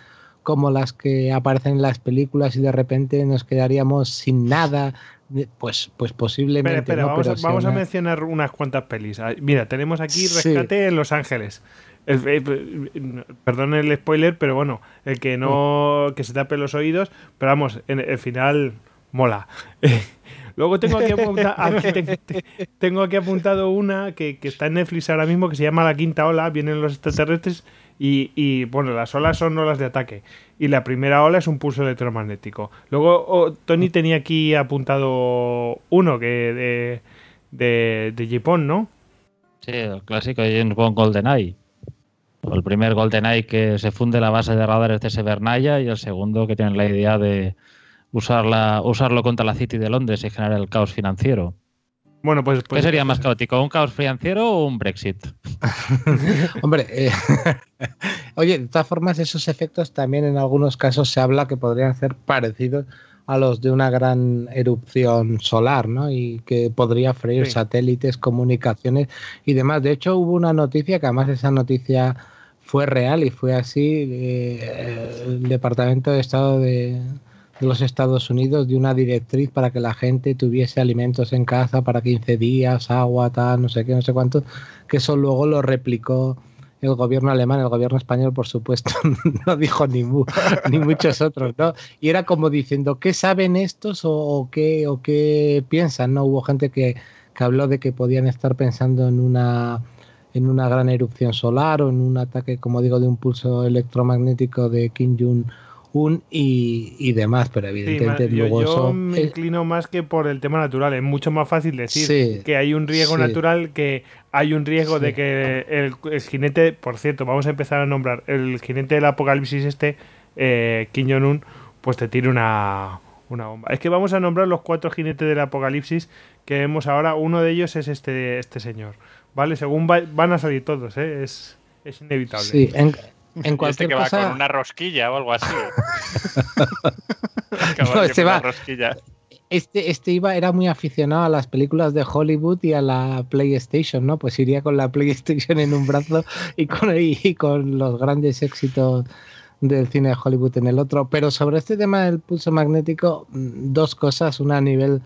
[SPEAKER 6] como las que aparecen en las películas y de repente nos quedaríamos sin nada, de- pues, pues posiblemente.
[SPEAKER 1] Espera, espera,
[SPEAKER 6] no,
[SPEAKER 1] vamos,
[SPEAKER 6] pero
[SPEAKER 1] a,
[SPEAKER 6] una-
[SPEAKER 1] mencionar unas cuantas pelis. Mira, tenemos aquí
[SPEAKER 6] Sí.
[SPEAKER 1] Rescate en Los Ángeles. El- eh, perdón el spoiler, pero bueno, el que no que se tape los oídos, pero vamos, en el final mola. *laughs* Luego tengo aquí, apunta- *laughs* aquí te- te- tengo aquí apuntado una que, que está en Netflix ahora mismo que se llama La Quinta Ola, vienen los extraterrestres y, y, bueno, las olas son olas de ataque. Y la primera ola es un pulso electromagnético. Luego oh, Tony tenía aquí apuntado uno que de, de, de Japón, ¿no?
[SPEAKER 5] Sí, el clásico de James Bond GoldenEye. El primer GoldenEye que se funde la base de radares de Severnaya y el segundo que tiene la idea de usarla, usarlo contra la City de Londres y generar el caos financiero.
[SPEAKER 1] Bueno, pues,
[SPEAKER 5] ¿Qué
[SPEAKER 1] pues
[SPEAKER 5] sería más caótico, un caos financiero o un Brexit? *laughs*
[SPEAKER 6] Hombre, eh, *laughs* oye, de todas formas, esos efectos también en algunos casos se habla que podrían ser parecidos a los de una gran erupción solar, ¿no? Y que podría freír
[SPEAKER 1] Sí.
[SPEAKER 6] satélites, comunicaciones y demás. De hecho, hubo una noticia que además esa noticia fue real y fue así. el Departamento de Estado de, de los Estados Unidos dio una directriz para que la gente tuviese alimentos en casa para 15 días, agua, tal, no sé qué, no sé cuánto, que eso luego lo replicó el gobierno alemán, el gobierno español, por supuesto, *laughs* no dijo ni, mu- ni muchos otros, ¿no? Y era como diciendo, ¿qué saben estos o, o qué, o qué piensan? ¿no? Hubo gente que, que habló de que podían estar pensando en una en una gran erupción solar o en un ataque, como digo, de un pulso electromagnético de Kim Jong-un y, y demás, pero
[SPEAKER 1] sí,
[SPEAKER 6] evidentemente
[SPEAKER 1] yo,
[SPEAKER 6] luego
[SPEAKER 1] yo me inclino más que por el tema natural. Es mucho más fácil decir
[SPEAKER 6] Sí,
[SPEAKER 1] que hay un riesgo
[SPEAKER 6] sí.
[SPEAKER 1] natural, que hay un riesgo de
[SPEAKER 6] Sí.
[SPEAKER 1] que el, el jinete, por cierto, vamos a empezar a nombrar, el jinete del apocalipsis este, eh, Kim Jong-un, pues te tire una, una bomba. Es que vamos a nombrar los cuatro jinetes del apocalipsis que vemos ahora. Uno de ellos es este, este señor. ¿Vale? Según va- van a salir todos, ¿eh? Es, es inevitable.
[SPEAKER 6] sí, en, *laughs* en
[SPEAKER 2] este
[SPEAKER 6] cualquier
[SPEAKER 2] que va con una rosquilla o algo así. *laughs*
[SPEAKER 6] No,
[SPEAKER 2] Caballo
[SPEAKER 6] este va-
[SPEAKER 2] rosquilla.
[SPEAKER 6] Este, este iba, era muy aficionado a las películas de Hollywood y a la PlayStation, ¿no? Pues iría con la *laughs* PlayStation en un brazo y con, y con los grandes éxitos del cine de Hollywood en el otro. Pero sobre este tema del pulso magnético, mm, dos cosas, una a nivel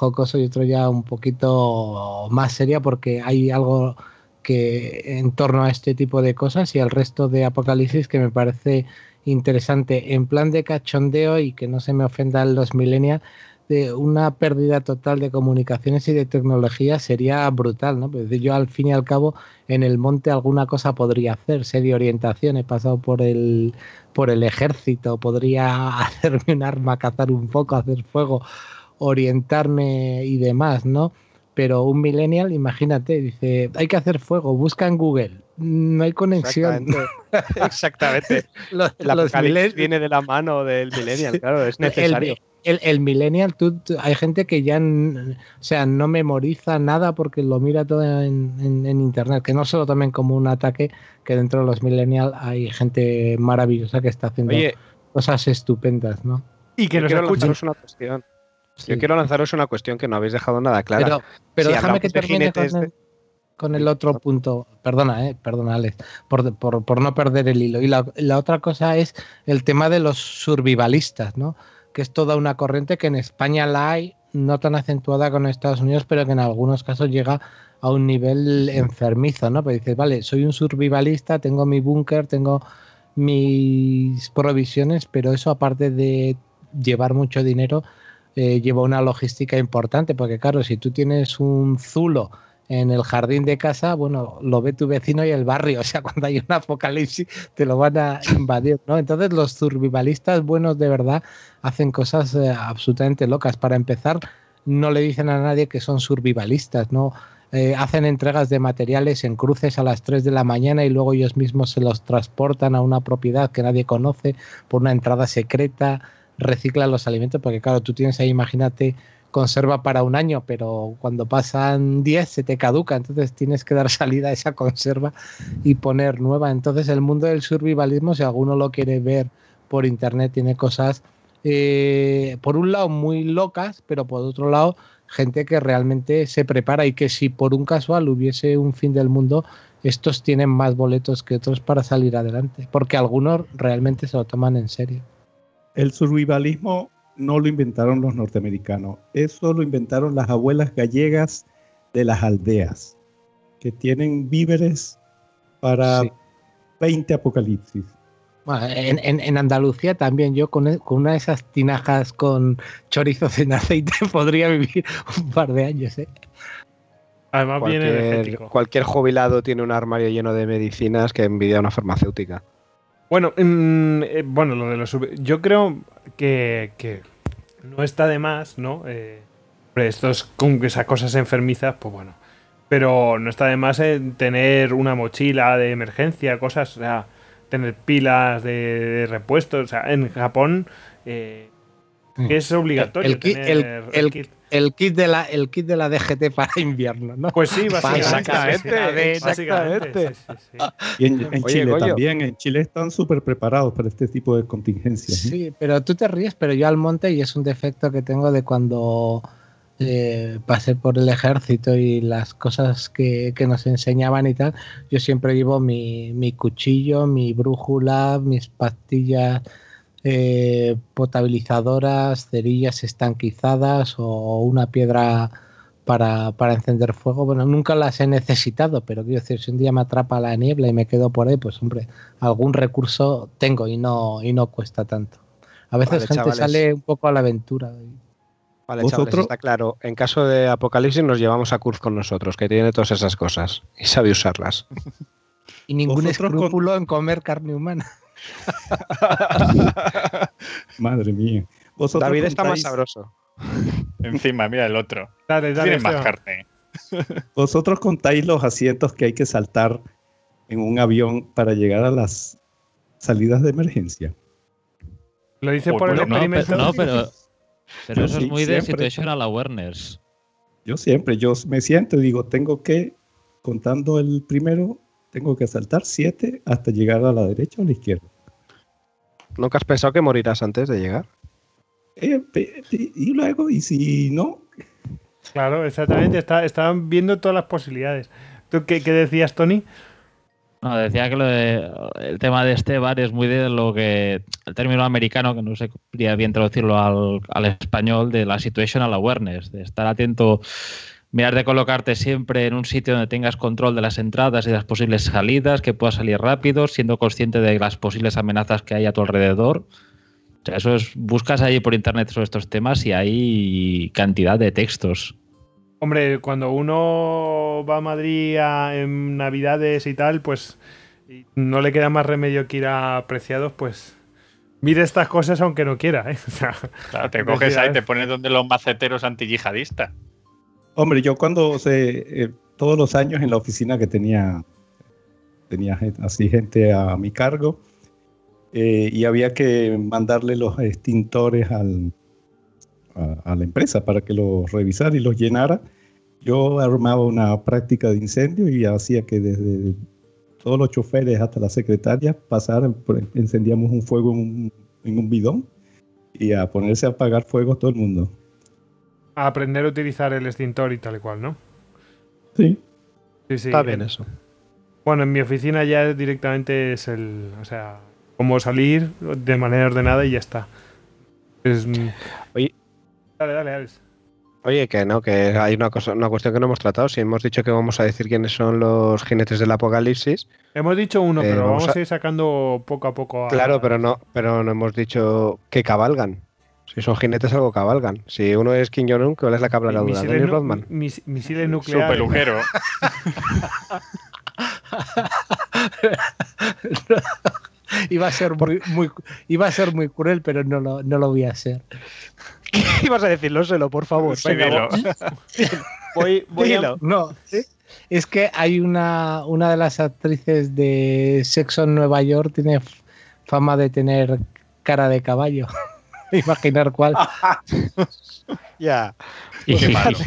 [SPEAKER 6] jocoso y otro ya un poquito más seria, porque hay algo que en torno a este tipo de cosas y al resto de Apocalipsis que me parece interesante en plan de cachondeo y que no se me ofendan los millennials de una pérdida total de comunicaciones y de tecnología sería brutal, ¿no? Pues yo al fin y al cabo en el monte alguna cosa podría hacer, de orientación, he pasado por el por el ejército, podría *laughs* hacerme un arma, cazar un poco, hacer fuego, orientarme y demás, ¿no? Pero un millennial, imagínate, dice, hay que hacer fuego, busca en Google, no hay conexión.
[SPEAKER 3] Exactamente. *laughs* Exactamente. *laughs*
[SPEAKER 6] Los,
[SPEAKER 3] El
[SPEAKER 6] los
[SPEAKER 3] viene de la mano del millennial, claro, es necesario.
[SPEAKER 6] El, el millennial, tú, tú- hay gente que ya, o sea, no memoriza nada porque lo mira todo en, en- en internet, que no se lo tomen como un ataque, que dentro de los millennials hay gente maravillosa que está haciendo
[SPEAKER 3] Oye,
[SPEAKER 6] cosas estupendas, ¿no?
[SPEAKER 1] Y que nos escuchen.
[SPEAKER 3] lanzaros una cuestión.
[SPEAKER 6] Sí.
[SPEAKER 3] Yo quiero lanzaros una cuestión que no habéis dejado nada clara.
[SPEAKER 6] Pero, pero
[SPEAKER 3] Si
[SPEAKER 6] déjame que termine con el, con el otro punto. Perdona, eh, perdona, Alex, por, por- por no perder el hilo. Y la, la otra cosa es el tema de los survivalistas, ¿no? Que es toda una corriente que en España la hay, no tan acentuada con Estados Unidos, pero que en algunos casos llega a un nivel enfermizo, ¿no? Pero dices, vale, soy un survivalista, tengo mi búnker, tengo mis provisiones, pero eso aparte de llevar mucho dinero, eh, lleva una logística importante, porque claro, si tú tienes un zulo en el jardín de casa, bueno, lo ve tu vecino y el barrio, *laughs* o sea, cuando hay un apocalipsis te lo van a invadir, ¿no? Entonces los survivalistas buenos de verdad hacen cosas eh, absolutamente locas. Para empezar, no le dicen a nadie que son survivalistas, ¿no? Eh, hacen entregas de materiales en cruces a las 3 de la mañana y luego ellos mismos se los transportan a una propiedad que nadie conoce por una entrada secreta, reciclan los alimentos, porque claro, tú tienes ahí, imagínate, conserva para un año, pero cuando pasan 10 se te caduca, entonces tienes que dar *laughs* salida a esa conserva y poner nueva. Entonces el mundo del survivalismo, si alguno lo quiere ver por internet, tiene cosas, eh, por un lado, muy locas, pero por otro lado, gente que realmente se prepara y que si por un casual hubiese un fin del mundo, estos tienen más boletos que otros para salir adelante, porque algunos realmente se lo toman en serio.
[SPEAKER 4] El survivalismo no lo inventaron los norteamericanos, eso lo inventaron las abuelas gallegas de las aldeas, que tienen víveres para
[SPEAKER 6] Sí.
[SPEAKER 4] 20 apocalipsis.
[SPEAKER 6] Bueno, en, en- en Andalucía también yo con, con una de esas tinajas con chorizos en aceite *laughs* podría vivir un par de años. ¿eh?
[SPEAKER 1] Además
[SPEAKER 3] Cualquier,
[SPEAKER 1] energético.
[SPEAKER 3] cualquier jubilado tiene un armario lleno de medicinas que envidia a una farmacéutica.
[SPEAKER 1] Bueno, mm, eh, bueno, lo de los yo creo que, que no está de más, ¿no? Eh, estos con esas cosas enfermizas, pues bueno. Pero no está de más en tener una mochila de emergencia, cosas, o sea, tener pilas de, de repuesto. O sea, en Japón eh, es obligatorio
[SPEAKER 6] El, ki- el-
[SPEAKER 1] tener
[SPEAKER 6] el-
[SPEAKER 1] kit.
[SPEAKER 6] El kit de la, el kit de la DGT para invierno, ¿no?
[SPEAKER 1] Pues sí, básicamente.
[SPEAKER 3] Exactamente,
[SPEAKER 1] sí, básicamente,
[SPEAKER 3] exactamente.
[SPEAKER 1] sí, sí, sí.
[SPEAKER 4] Y en, en
[SPEAKER 3] Oye,
[SPEAKER 4] Chile
[SPEAKER 3] Goyo.
[SPEAKER 4] también, en Chile están súper preparados para este tipo de contingencias. ¿eh?
[SPEAKER 6] Sí, pero tú te ríes, pero yo al monte y es un defecto que tengo de cuando eh, pasé por el ejército y las cosas que, que nos enseñaban y tal, yo siempre llevo mi, mi cuchillo, mi brújula, mis pastillas eh, potabilizadoras, cerillas estanquizadas o una piedra para, para encender fuego. Bueno, nunca las he necesitado, pero quiero decir, si un día me atrapa la niebla y me quedo por ahí, pues hombre, algún recurso tengo y no, y no cuesta tanto. A veces
[SPEAKER 3] Vale,
[SPEAKER 6] gente
[SPEAKER 3] chavales.
[SPEAKER 6] sale un poco a la aventura.
[SPEAKER 3] Vale, chavales, está claro. En caso de apocalipsis nos llevamos a Kurz con nosotros, que tiene todas esas cosas y sabe usarlas. *laughs*
[SPEAKER 6] Y ningún
[SPEAKER 4] con-
[SPEAKER 6] escrúpulo en comer carne humana. *laughs*
[SPEAKER 4] Madre mía. Vosotros
[SPEAKER 3] David está más sabroso.
[SPEAKER 2] Encima, mira el otro.
[SPEAKER 1] Dale, dale,
[SPEAKER 2] Tiene más carne. *laughs*
[SPEAKER 4] Vosotros contáis los asientos que hay que saltar en un avión para llegar a las salidas de emergencia.
[SPEAKER 1] Lo dice
[SPEAKER 2] Uy,
[SPEAKER 1] por el
[SPEAKER 2] bueno,
[SPEAKER 5] No,
[SPEAKER 1] experimento.
[SPEAKER 5] pero, no, pero, eso
[SPEAKER 4] sí,
[SPEAKER 5] es muy de
[SPEAKER 4] siempre.
[SPEAKER 5] situational awareness.
[SPEAKER 4] Yo siempre, yo me siento y digo, tengo que, contando el primero, tengo que saltar siete hasta llegar a la derecha o a la izquierda.
[SPEAKER 3] ¿Nunca has pensado que morirás antes de llegar?
[SPEAKER 4] Eh, y luego, y si no,
[SPEAKER 1] Claro, exactamente. Está, estaban viendo todas las posibilidades. ¿Tú qué, qué decías, Tony?
[SPEAKER 5] No, decía que lo de- el tema de Esteban es muy de lo que el término americano, que no sé podría bien traducirlo al, al español, de la situational awareness, de estar atento, mirar de colocarte siempre en un sitio donde tengas control de las entradas y de las posibles salidas, que puedas salir rápido, siendo consciente de las posibles amenazas que hay a tu alrededor. O sea, eso es, buscas ahí por internet sobre estos temas y hay cantidad de textos.
[SPEAKER 1] Hombre, cuando uno va a Madrid a- en Navidades y tal, pues y no le queda más remedio que ir a Preciados, pues mire estas cosas aunque no quiera. ¿eh? *laughs* O sea,
[SPEAKER 2] Claro, te coges ahí, te pones donde los maceteros antiyihadistas.
[SPEAKER 4] Hombre, yo cuando eh, todos los años en la oficina que tenía, tenía así gente a mi cargo, eh, y había que mandarle los extintores a, la empresa para que los revisara y los llenara. Yo armaba una práctica de incendio y hacía que desde todos los choferes hasta la secretaria pasaran, encendíamos un fuego en un, en un bidón y a ponerse a apagar fuego todo el mundo.
[SPEAKER 1] A aprender a utilizar el extintor y tal y cual, ¿no?
[SPEAKER 4] Sí.
[SPEAKER 1] Sí, sí.
[SPEAKER 3] Está bien eso.
[SPEAKER 1] Bueno, en mi oficina ya directamente es el. O sea, cómo salir de manera ordenada y ya está. Es,
[SPEAKER 3] Oye.
[SPEAKER 1] Dale, dale, Alex.
[SPEAKER 3] Oye, que no, que hay una cosa, una cuestión que no hemos tratado. Si hemos dicho que vamos a decir quiénes son los jinetes del apocalipsis,
[SPEAKER 1] Hemos dicho uno,
[SPEAKER 3] Eh,
[SPEAKER 1] pero
[SPEAKER 3] vamos
[SPEAKER 1] vamos
[SPEAKER 3] a-
[SPEAKER 1] a ir sacando poco a poco. a-
[SPEAKER 3] claro, pero no, pero no hemos dicho que cabalgan. Si son jinetes, algo cabalgan. Si uno es Kim Jong-un, ¿cuál es la cabalgadura?
[SPEAKER 1] Misiles, nu-
[SPEAKER 3] Rodman.
[SPEAKER 1] mis- misiles
[SPEAKER 2] Su
[SPEAKER 1] nucleares.
[SPEAKER 2] pelujero. *laughs*
[SPEAKER 6] Iba a ser muy, muy, iba a ser muy cruel, pero no lo, no lo voy a hacer.
[SPEAKER 3] ¿Qué *laughs* ibas a decirlo? Selo, por favor.
[SPEAKER 2] Sí,
[SPEAKER 3] Venga,
[SPEAKER 2] dilo. *laughs*
[SPEAKER 1] Voy, voy a-.
[SPEAKER 6] No, es que hay una, una de las actrices de Sexo en Nueva York, tiene fama de tener cara de caballo. *laughs* Imaginar cuál. *laughs*
[SPEAKER 3] Ya.
[SPEAKER 2] Malo.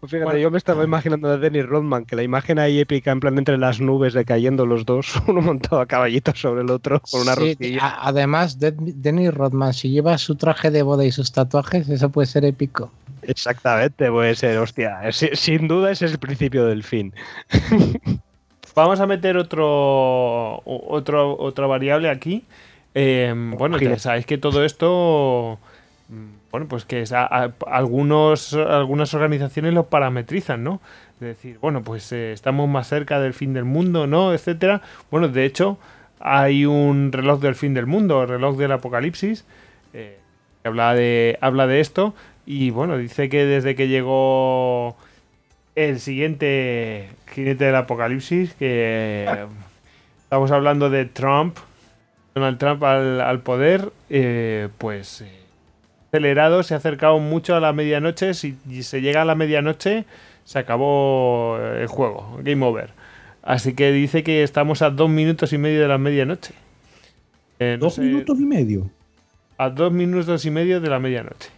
[SPEAKER 3] Pues fíjate,
[SPEAKER 1] Bueno.
[SPEAKER 3] yo me estaba imaginando a Dennis Rodman, que la imagen ahí épica, en plan entre las nubes decayendo los dos, *laughs* uno montado a caballito sobre el otro, con una
[SPEAKER 6] Sí,
[SPEAKER 3] rosquilla.
[SPEAKER 6] además, Den- Dennis Rodman, si lleva su traje de boda y sus tatuajes, eso puede ser épico.
[SPEAKER 3] Exactamente, puede ser, hostia. si- sin duda ese es el principio del fin.
[SPEAKER 1] Vamos a meter otro, otro otra variable aquí. Eh, bueno, ya sabéis que todo esto, mm, bueno, pues que es a- a- algunos, algunas organizaciones lo parametrizan, ¿no? Es decir, bueno, pues eh, estamos más cerca del fin del mundo, ¿no? Etcétera. Bueno, de hecho, hay un reloj del fin del mundo, el reloj del apocalipsis, eh, que habla de, habla de esto. Y bueno, dice que desde que llegó el siguiente jinete del apocalipsis, que eh, estamos hablando de Trump, Donald Trump al, al poder, eh, pues eh, acelerado, se ha acercado mucho a la medianoche, si y se llega a la medianoche se acabó el juego, game over. Así que dice que estamos a dos minutos y medio de la medianoche. Eh, no
[SPEAKER 4] Dos
[SPEAKER 1] sé,
[SPEAKER 4] minutos y medio.
[SPEAKER 1] a dos minutos y medio de la medianoche.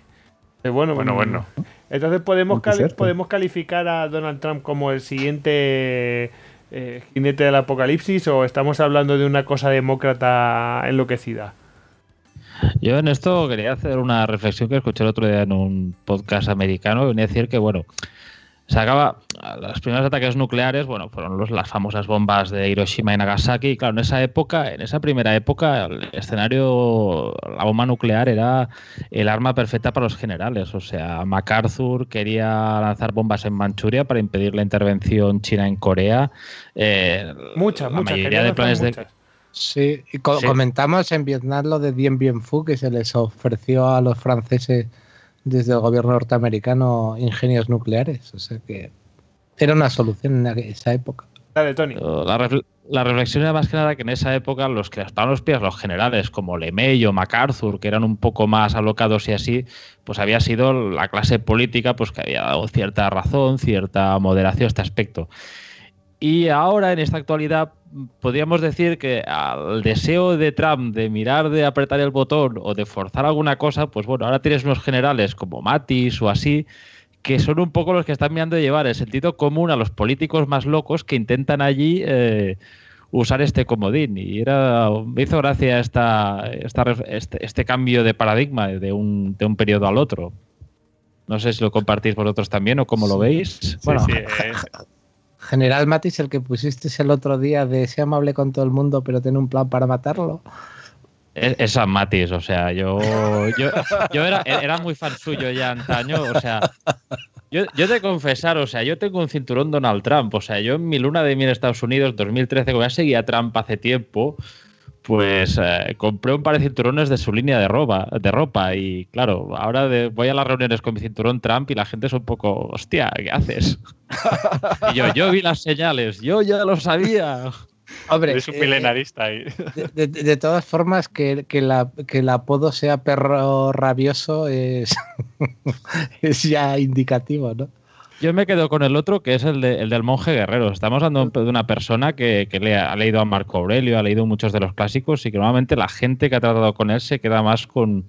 [SPEAKER 1] Eh, bueno,
[SPEAKER 2] Bueno,
[SPEAKER 1] mm,
[SPEAKER 2] bueno.
[SPEAKER 1] Entonces podemos,
[SPEAKER 4] Muy
[SPEAKER 1] cali-
[SPEAKER 4] cierto.
[SPEAKER 1] podemos calificar a Donald Trump como el siguiente eh, jinete del apocalipsis o estamos hablando de una cosa demócrata enloquecida.
[SPEAKER 5] Yo en esto quería hacer una reflexión que escuché el otro día en un podcast americano. Venía a decir que, bueno, se acaba. Los primeros ataques nucleares, bueno, fueron los, las famosas bombas de Hiroshima y Nagasaki. Y claro, en esa época, en esa primera época, el escenario, la bomba nuclear era el arma perfecta para los generales. O sea, MacArthur quería lanzar bombas en Manchuria para impedir la intervención china en Corea. Eh,
[SPEAKER 1] Muchas,
[SPEAKER 5] la
[SPEAKER 1] muchas.
[SPEAKER 5] mayoría de planes de,
[SPEAKER 1] muchas.
[SPEAKER 6] Sí, y co-
[SPEAKER 5] Sí.
[SPEAKER 6] comentamos en Vietnam lo de Dien Bien Phu, que se les ofreció a los franceses desde el gobierno norteamericano ingenios nucleares. O sea que era una solución en esa época.
[SPEAKER 1] Dale, Tony.
[SPEAKER 5] La, refle- la reflexión era más que nada que en esa época los que estaban a los pies, los generales como LeMay o MacArthur, que eran un poco más alocados y así, pues había sido la clase política pues que había dado cierta razón, cierta moderación a este aspecto. Y ahora, en esta actualidad, podríamos decir que al deseo de Trump de mirar de apretar el botón o de forzar alguna cosa, pues bueno, ahora tienes unos generales como Mattis o así, que son un poco los que están mirando de llevar el sentido común a los políticos más locos que intentan allí eh, usar este comodín. Y era, me hizo gracia esta, esta este, este cambio de paradigma de un, de un periodo al otro. No sé si lo compartís vosotros también o cómo lo veis.
[SPEAKER 6] Bueno,
[SPEAKER 2] sí, eh,
[SPEAKER 6] General Matis, el que pusiste el otro día de ser amable con todo el mundo, pero tiene un plan para matarlo.
[SPEAKER 5] Es, es San Matis, o sea, yo, *laughs* yo, yo era, era muy fan suyo ya antaño, o sea, yo, yo de confesar, o sea, yo tengo un cinturón Donald Trump, o sea, yo en mi luna de miel en Estados Unidos 2013, como ya seguía a Trump hace tiempo, pues eh, compré un par de cinturones de su línea de ropa, de ropa y claro, ahora de- voy a las reuniones con mi cinturón Trump y la gente es un poco, hostia, ¿qué haces? *laughs* y yo, yo vi las señales, yo ya lo sabía. *laughs*
[SPEAKER 6] Hombre,
[SPEAKER 2] eres un
[SPEAKER 6] eh,
[SPEAKER 2] milenarista ahí.
[SPEAKER 6] de, de- de todas formas, que, que la- que el apodo sea perro rabioso es, *laughs* es ya indicativo, ¿no?
[SPEAKER 5] Yo me quedo con el otro, que es el, de- el del monje guerrero. Estamos hablando de una persona que, que le ha, ha leído a Marco Aurelio, ha leído muchos de los clásicos y que normalmente la gente que ha tratado con él se queda más con,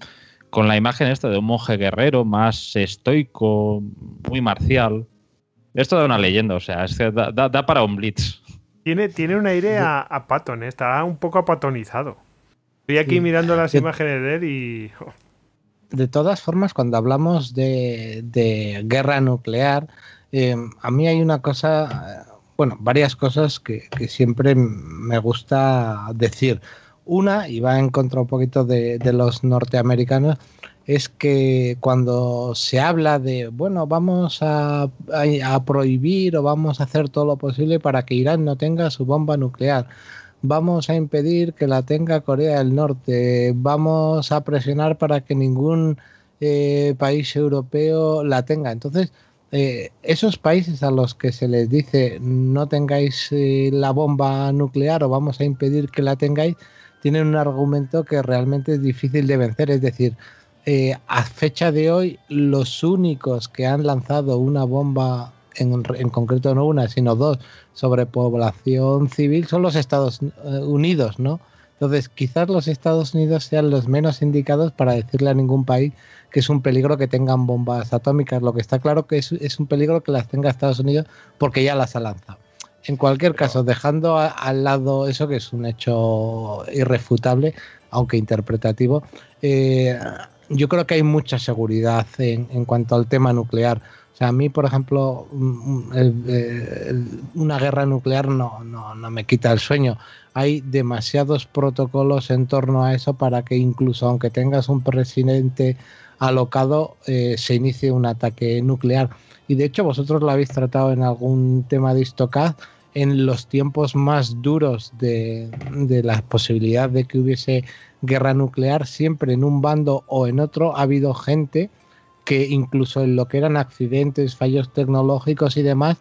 [SPEAKER 5] con la imagen esta de un monje guerrero, más estoico, muy marcial. Esto da una leyenda, o sea, es que da, da- da para un blitz.
[SPEAKER 1] Tiene, tiene un aire a, a Patton, ¿eh? está un poco apatonizado. Estoy aquí
[SPEAKER 6] Sí.
[SPEAKER 1] mirando las
[SPEAKER 6] Yo-
[SPEAKER 1] imágenes de él y.
[SPEAKER 6] De todas formas, cuando hablamos de, guerra nuclear, eh, a mí hay una cosa, eh, bueno, varias cosas que, siempre me gusta decir. Una, y va en contra un poquito de, los norteamericanos, es que cuando se habla de, bueno, vamos a prohibir o vamos a hacer todo lo posible para que Irán no tenga su bomba nuclear, vamos a impedir que la tenga Corea del Norte, vamos a presionar para que ningún eh, país europeo la tenga. Entonces, eh, esos países a los que se les dice no tengáis eh, la bomba nuclear o vamos a impedir que la tengáis, tienen un argumento que realmente es difícil de vencer. Es decir, a fecha de hoy, los únicos que han lanzado una bomba, en concreto no una, sino dos, sobre población civil son los Estados eh, Unidos, ¿no? Entonces, quizás los Estados Unidos sean los menos indicados para decirle a ningún país que es un peligro que tengan bombas atómicas. Lo que está claro que es, es un peligro que las tenga Estados Unidos porque ya las ha lanzado. En cualquier caso, dejando a- al lado eso que es un hecho irrefutable, aunque interpretativo, eh, yo creo que hay mucha seguridad en, en cuanto al tema nuclear. O sea, a mí, por ejemplo, una guerra nuclear no, no, no, me quita el sueño. Hay demasiados protocolos en torno a eso para que incluso aunque tengas un presidente alocado, eh, se inicie un ataque nuclear. Y de hecho, vosotros lo habéis tratado en algún tema de Istocad, en los tiempos más duros de, de la posibilidad de que hubiese guerra nuclear, siempre en un bando o en otro ha habido gente que incluso en lo que eran accidentes, fallos tecnológicos y demás,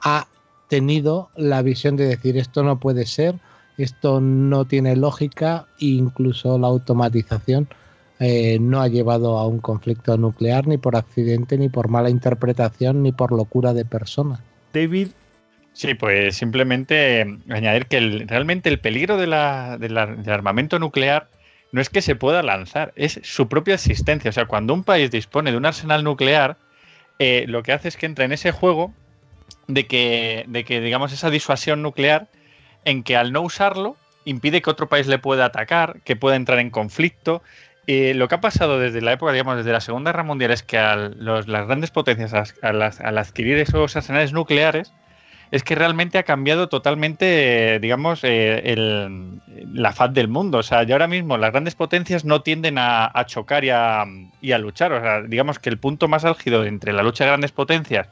[SPEAKER 6] ha tenido la visión de decir esto no puede ser, esto no tiene lógica e incluso la automatización eh, no ha llevado a un conflicto nuclear ni por accidente, ni por mala interpretación, ni por locura de persona.
[SPEAKER 1] David.
[SPEAKER 2] Sí, pues simplemente añadir que realmente el peligro de la, del armamento nuclear no es que se pueda lanzar, es su propia existencia. O sea, cuando un país dispone de un arsenal nuclear, eh, lo que hace es que entra en ese juego de que, de que, digamos, esa disuasión nuclear en que al no usarlo impide que otro país le pueda atacar, que pueda entrar en conflicto. Eh, lo que ha pasado desde la época, digamos, desde la Segunda Guerra Mundial es que las grandes potencias, al adquirir esos arsenales nucleares, es que realmente ha cambiado totalmente, digamos, eh, la faz del mundo. O sea, ya ahora mismo las grandes potencias no tienden a, chocar y a, y a, luchar. O sea, digamos que el punto más álgido entre la lucha de grandes potencias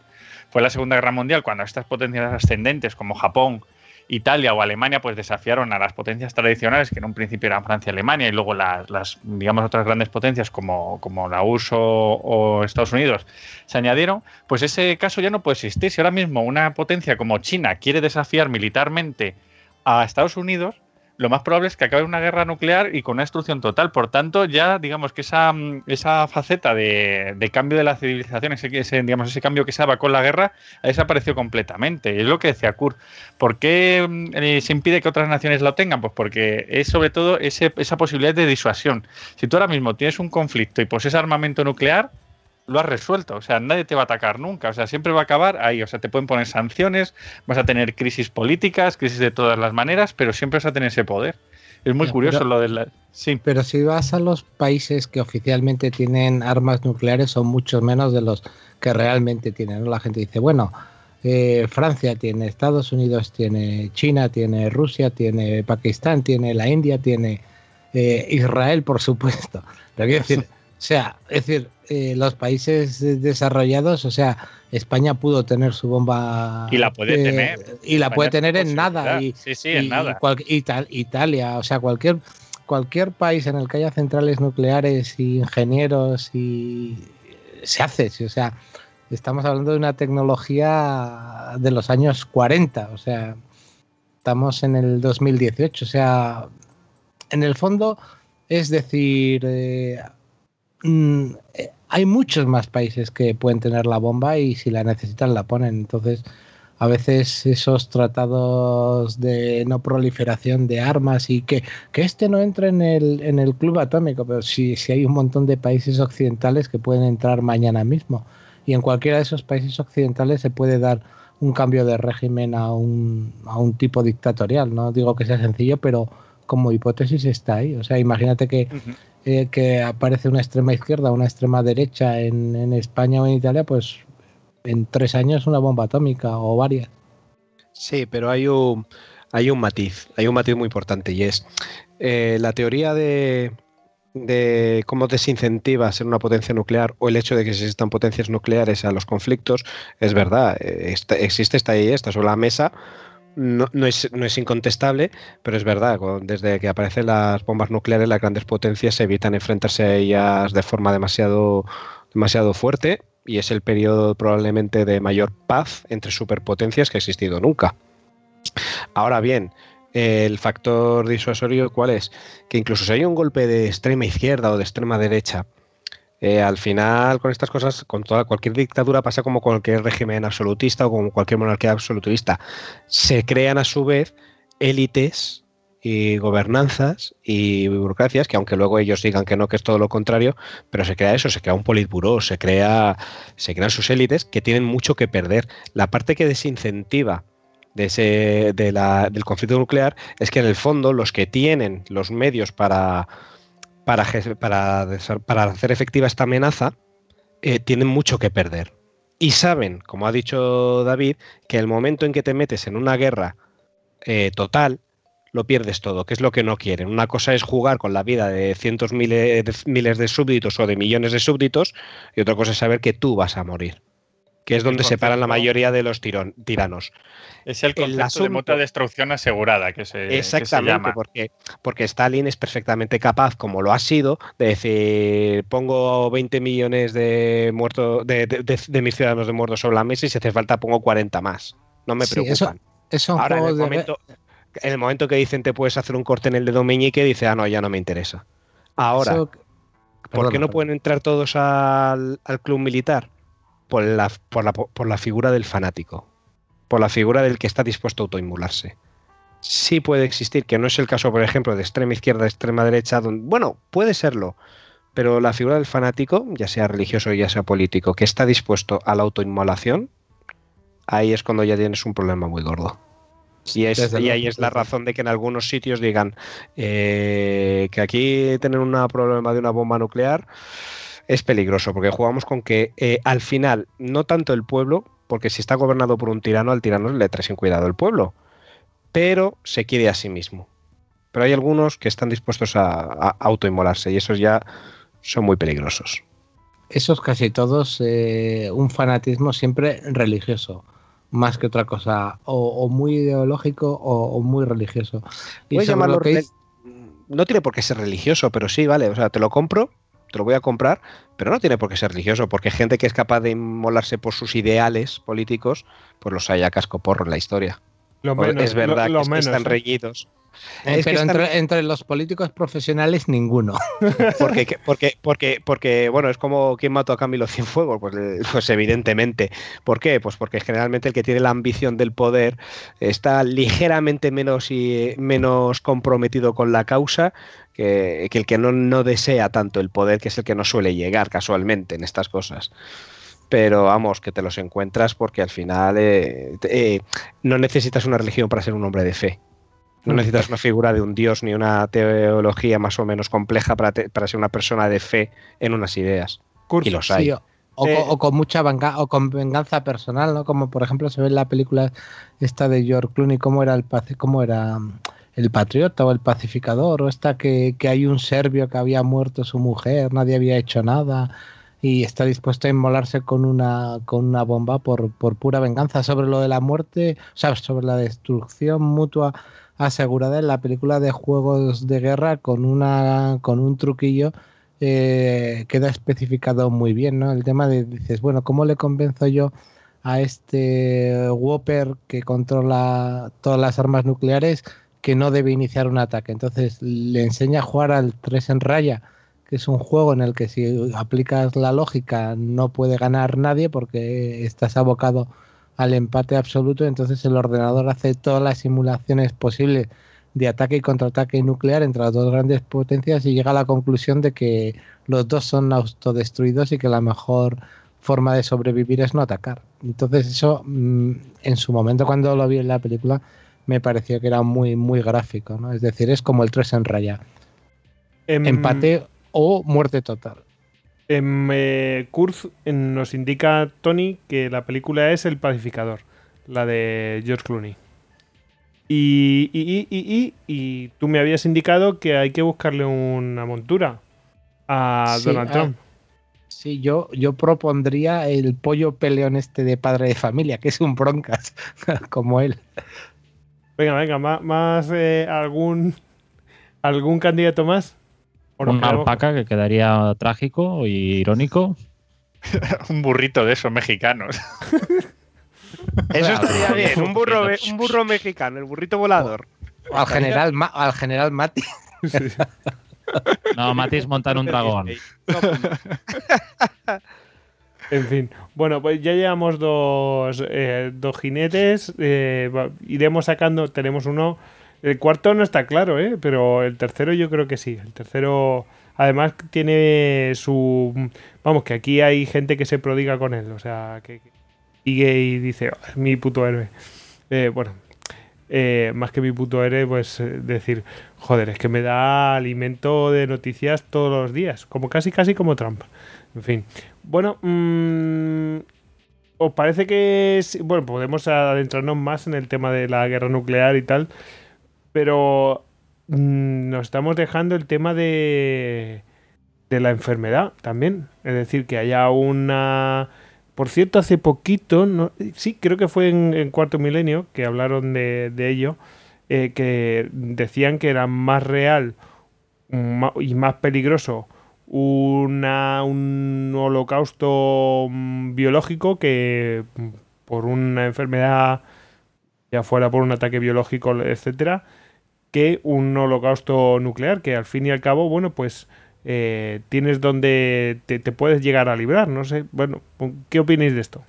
[SPEAKER 2] fue la Segunda Guerra Mundial, cuando estas potencias ascendentes como Japón, Italia o Alemania pues desafiaron a las potencias tradicionales, que en un principio eran Francia y Alemania, y luego las, digamos, otras grandes potencias como, como la URSS o, Estados Unidos se añadieron, pues ese caso ya no puede existir. Si ahora mismo una potencia como China quiere desafiar militarmente a Estados Unidos, lo más probable es que acabe una guerra nuclear y con una destrucción total. Por tanto, ya digamos que esa, esa faceta de, cambio de la civilización, ese, digamos, ese cambio que se daba con la guerra, ha desaparecido completamente. Es lo que decía Kurt. ¿Por qué mm, eh, se impide que otras naciones lo tengan? Pues porque es sobre todo esa posibilidad de disuasión. Si tú ahora mismo tienes un conflicto y posees armamento nuclear, lo has resuelto. O sea, nadie te va a atacar nunca. O sea, siempre va a acabar ahí. O sea, te pueden poner sanciones, vas a tener crisis políticas, crisis de todas las maneras, pero siempre vas a tener ese poder. Es muy curioso lo de la...
[SPEAKER 6] Sí. Pero si vas a los países que oficialmente tienen armas nucleares, son muchos menos de los que realmente tienen. La gente dice, bueno, eh, Francia tiene, Estados Unidos tiene, China tiene, Rusia tiene, Pakistán tiene, la India tiene, eh, Israel, por supuesto. Pero quiero decir, o sea, es decir, eh, los países desarrollados, o sea, España pudo tener su bomba.
[SPEAKER 2] Y la puede tener.
[SPEAKER 6] Y la puede tener en nada. Y,
[SPEAKER 2] sí, sí, en nada.
[SPEAKER 6] Italia, o sea, cualquier, cualquier país en el que haya centrales nucleares y ingenieros y se hace, o sea, estamos hablando de una tecnología de los años 40, o sea, estamos en el 2018, o sea, en el fondo es decir, eh, Mm, eh, hay muchos más países que pueden tener la bomba y si la necesitan la ponen. Entonces, a veces esos tratados de no proliferación de armas y que, que este no entre en el, en el club atómico, pero si, si hay un montón de países occidentales que pueden entrar mañana mismo. Y en cualquiera de esos países occidentales se puede dar un cambio de régimen a un, a un tipo dictatorial. No digo que sea sencillo, pero como hipótesis está ahí. O sea, imagínate que, eh, que aparece una extrema izquierda, una extrema derecha en, España o en Italia, pues en tres años una bomba atómica o varias.
[SPEAKER 3] Sí, pero hay un, hay un matiz, hay un matiz muy importante y es eh, la teoría de, de cómo desincentiva ser una potencia nuclear o el hecho de que existan potencias nucleares a los conflictos es verdad, eh, existe, está ahí, está sobre la mesa, no, es, no, es, incontestable, pero es verdad, desde que aparecen las bombas nucleares, las grandes potencias evitan enfrentarse a ellas de forma demasiado, demasiado fuerte y es el periodo probablemente de mayor paz entre superpotencias que ha existido nunca. Ahora bien, el factor disuasorio, ¿cuál es? Que incluso si hay un golpe de extrema izquierda o de extrema derecha, eh, al final, con estas cosas, con toda cualquier dictadura pasa como cualquier régimen absolutista o como cualquier monarquía absolutista. Se crean a su vez élites y gobernanzas y burocracias que aunque luego ellos digan que no, que es todo lo contrario, pero se crea eso, se crea un politburó, se crea, se crean sus élites que tienen mucho que perder. La parte que desincentiva de ese, del conflicto nuclear es que en el fondo los que tienen los medios para para, para, para hacer efectiva esta amenaza, eh, tienen mucho que perder. Y saben, como ha dicho David, que el momento en que te metes en una guerra eh, total, lo pierdes todo, que es lo que no quieren. Una cosa es jugar con la vida de cientos miles de, miles de súbditos o de millones de súbditos, y otra cosa es saber que tú vas a morir. Que es donde
[SPEAKER 2] El
[SPEAKER 3] se paran la mayoría de los tirón- tiranos.
[SPEAKER 2] Es el
[SPEAKER 3] El
[SPEAKER 2] concepto de
[SPEAKER 3] asunto-
[SPEAKER 2] mutua destrucción asegurada que se, que se
[SPEAKER 3] Exactamente,
[SPEAKER 2] llama.
[SPEAKER 3] porque, porque Stalin es perfectamente capaz, como lo ha sido, de decir, pongo 20 millones de muertos, de, de- de- de mis ciudadanos de muertos sobre la mesa y si hace falta pongo 40 más. No me
[SPEAKER 6] Sí,
[SPEAKER 3] preocupan.
[SPEAKER 6] Eso
[SPEAKER 3] Ahora, en el,
[SPEAKER 6] de
[SPEAKER 3] momento, en el momento que dicen te puedes hacer un corte en el dedo meñique, dice, ah, no, ya no me interesa. Ahora,
[SPEAKER 6] eso-
[SPEAKER 3] ¿por qué no pueden entrar todos al, al club militar? Por la, por, la, por la figura del fanático, por la figura del que está dispuesto a autoinmularse. Sí puede existir, que no es el caso, por ejemplo, de extrema izquierda, extrema derecha, donde, bueno, puede serlo, pero la figura del fanático, ya sea religioso ya sea político, que está dispuesto a la autoinmolación, ahí es cuando ya tienes un problema muy gordo. Y, es- y ahí es la razón de que en algunos sitios digan eh, que aquí tener un problema de una bomba nuclear es peligroso, porque jugamos con que eh, al final, no tanto el pueblo, porque si está gobernado por un tirano, al tirano le trae sin cuidado el pueblo, pero se quiere a sí mismo. Pero hay algunos que están dispuestos a, a autoinmolarse y esos ya son muy peligrosos.
[SPEAKER 6] Esos casi todos eh, un fanatismo siempre religioso, más que otra cosa, o, o muy ideológico o, o muy religioso. Y
[SPEAKER 3] llamarlo
[SPEAKER 6] lo que
[SPEAKER 3] rel-
[SPEAKER 6] es-
[SPEAKER 3] No tiene por qué ser religioso, pero sí, vale. O sea, te lo compro, te lo voy a comprar, pero no tiene por qué ser religioso, porque gente que es capaz de inmolarse por sus ideales políticos, pues los hay a casco porro en la historia.
[SPEAKER 1] Lo menos,
[SPEAKER 3] es verdad
[SPEAKER 1] lo, lo
[SPEAKER 3] que, es que
[SPEAKER 1] menos,
[SPEAKER 3] están
[SPEAKER 1] ¿eh?
[SPEAKER 3] reñidos.
[SPEAKER 6] Eh,
[SPEAKER 3] Es
[SPEAKER 6] pero
[SPEAKER 3] están-
[SPEAKER 6] entre, entre los políticos profesionales ninguno. *laughs*
[SPEAKER 3] Porque, porque, porque, porque, bueno, es como quien mató a Camilo Cienfuegos, pues, eh, pues evidentemente. ¿Por qué? Pues porque generalmente el que tiene la ambición del poder está ligeramente menos, y, menos comprometido con la causa que, que el que no, no desea tanto el poder, que es el que no suele llegar casualmente en estas cosas. Pero vamos, que te los encuentras porque al final eh, eh, no necesitas una religión para ser un hombre de fe. No
[SPEAKER 6] Mm.
[SPEAKER 3] necesitas una figura de un dios ni una teología más o menos compleja para, te- para ser una persona de fe en unas ideas. Y los hay.
[SPEAKER 6] Sí, o, o
[SPEAKER 1] Eh,
[SPEAKER 6] co- o con mucha venga- o con venganza personal, ¿no? Como por ejemplo se ve en la película esta de George Clooney, cómo era el cómo era el patriota o el pacificador, o esta que, que hay un serbio que había muerto su mujer, nadie había hecho nada y está dispuesto a inmolarse con una con una bomba por, por pura venganza sobre lo de la muerte, o sea, sobre la destrucción mutua asegurada en la película de juegos de guerra con una con un truquillo eh, queda especificado muy bien, ¿no? El tema de, dices, bueno, ¿cómo le convenzo yo a este Whopper que controla todas las armas nucleares que no debe iniciar un ataque? Entonces le enseña a jugar al 3 en raya, que es un juego en el que si aplicas la lógica no puede ganar nadie porque estás abocado al empate absoluto, entonces el ordenador hace todas las simulaciones posibles de ataque y contraataque nuclear entre las dos grandes potencias y llega a la conclusión de que los dos son autodestruidos y que la mejor forma de sobrevivir es no atacar. Entonces eso mm, en su momento cuando lo vi en la película me pareció que era muy muy gráfico, ¿no? Es decir, es como el 3 en raya,
[SPEAKER 1] em,
[SPEAKER 6] empate o muerte total.
[SPEAKER 1] em, eh, Kurz nos indica, Tony, que la película es El Pacificador, la de George Clooney. Y, y, y, y, tú me habías indicado que hay que buscarle una montura a
[SPEAKER 6] Sí,
[SPEAKER 1] Donald
[SPEAKER 6] ah,
[SPEAKER 1] Trump.
[SPEAKER 6] Sí, yo, yo propondría el pollo peleón este de padre de familia, que es un broncas, *laughs* como él.
[SPEAKER 1] Venga, venga, más, eh, algún algún candidato más. ¿O nos
[SPEAKER 5] Una alpaca que quedaría trágico y irónico. *laughs*
[SPEAKER 2] Un burrito de esos mexicanos. *laughs*
[SPEAKER 3] Eso estaría bien, un burro,
[SPEAKER 5] burrito.
[SPEAKER 3] un burro mexicano, el burrito volador.
[SPEAKER 6] O al general, Ma- al general Mati. *laughs*
[SPEAKER 1] Sí.
[SPEAKER 5] No, Matis montar un dragón.
[SPEAKER 1] En fin, bueno, pues ya llevamos dos, eh, dos jinetes. eh, iremos sacando, tenemos uno. El cuarto no está claro, ¿eh? pero el tercero yo creo que sí. El tercero, además, tiene su. Vamos, que aquí hay gente que se prodiga con él, o sea, que, sigue y dice, "Oh, es mi puto héroe. Eh, bueno, eh, más que mi puto eres, pues eh, decir, joder, es que me da alimento de noticias todos los días, como casi casi como Trump. En fin. Bueno, mm, ¿os parece que bueno, podemos adentrarnos más en el tema de la guerra nuclear y tal, pero mm, nos estamos dejando el tema de de la enfermedad también, es decir, que haya una por cierto, hace poquito, sí, creo que fue en, Cuarto Milenio que hablaron de, ello, eh, que decían que era más real y más peligroso una, un holocausto mm, biológico que por una enfermedad, ya fuera por un ataque biológico, etcétera, que un holocausto nuclear, que al fin y al cabo, bueno, pues eh, tienes donde te, puedes llegar a librar. No sé, bueno, ¿qué opináis de esto?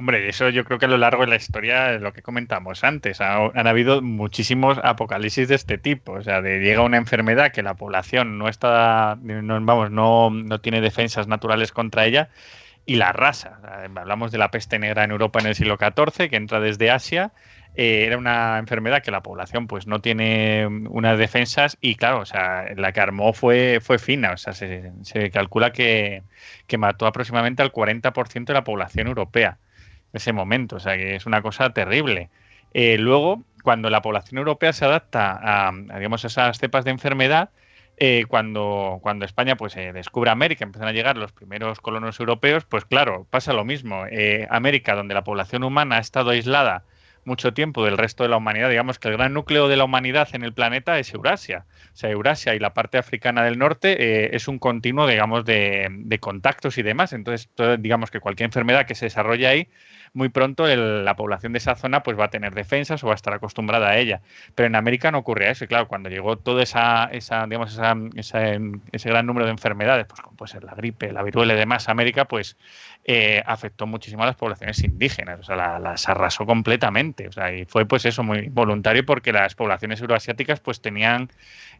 [SPEAKER 2] Hombre, eso yo creo que a lo largo de la historia, lo que comentamos antes, han habido muchísimos apocalipsis de este tipo. O sea, de llega una enfermedad que la población no está, vamos, no, no tiene defensas naturales contra ella y la arrasa. hablamos de la peste negra en Europa en el siglo XIV, que entra desde Asia eh, era una enfermedad que la población pues no tiene unas defensas y claro, o sea, la que armó fue, fue fina, o sea, se, calcula que, mató aproximadamente al 40% de la población europea ese momento, o sea, que es una cosa terrible. Eh, luego, cuando la población europea se adapta a, digamos, esas cepas de enfermedad, eh, cuando, cuando España pues descubre América, empiezan a llegar los primeros colonos europeos, pues claro, pasa lo mismo. América, donde la población humana ha estado aislada mucho tiempo del resto de la humanidad. Digamos que el gran núcleo de la humanidad en el planeta es Eurasia. O sea, Eurasia y la parte africana del norte eh, es un continuo, digamos, de, de, contactos y demás. Entonces, digamos que cualquier enfermedad que se desarrolle ahí muy pronto la población de esa zona pues va a tener defensas o va a estar acostumbrada a ella. Pero en América no ocurría eso. Y claro, cuando llegó todo esa, esa digamos, esa, ese gran número de enfermedades, pues como puede ser la gripe, la viruela y demás, América, pues eh, afectó muchísimo a las poblaciones indígenas. O sea, las arrasó completamente. O sea, y fue pues eso, muy voluntario porque las poblaciones euroasiáticas pues tenían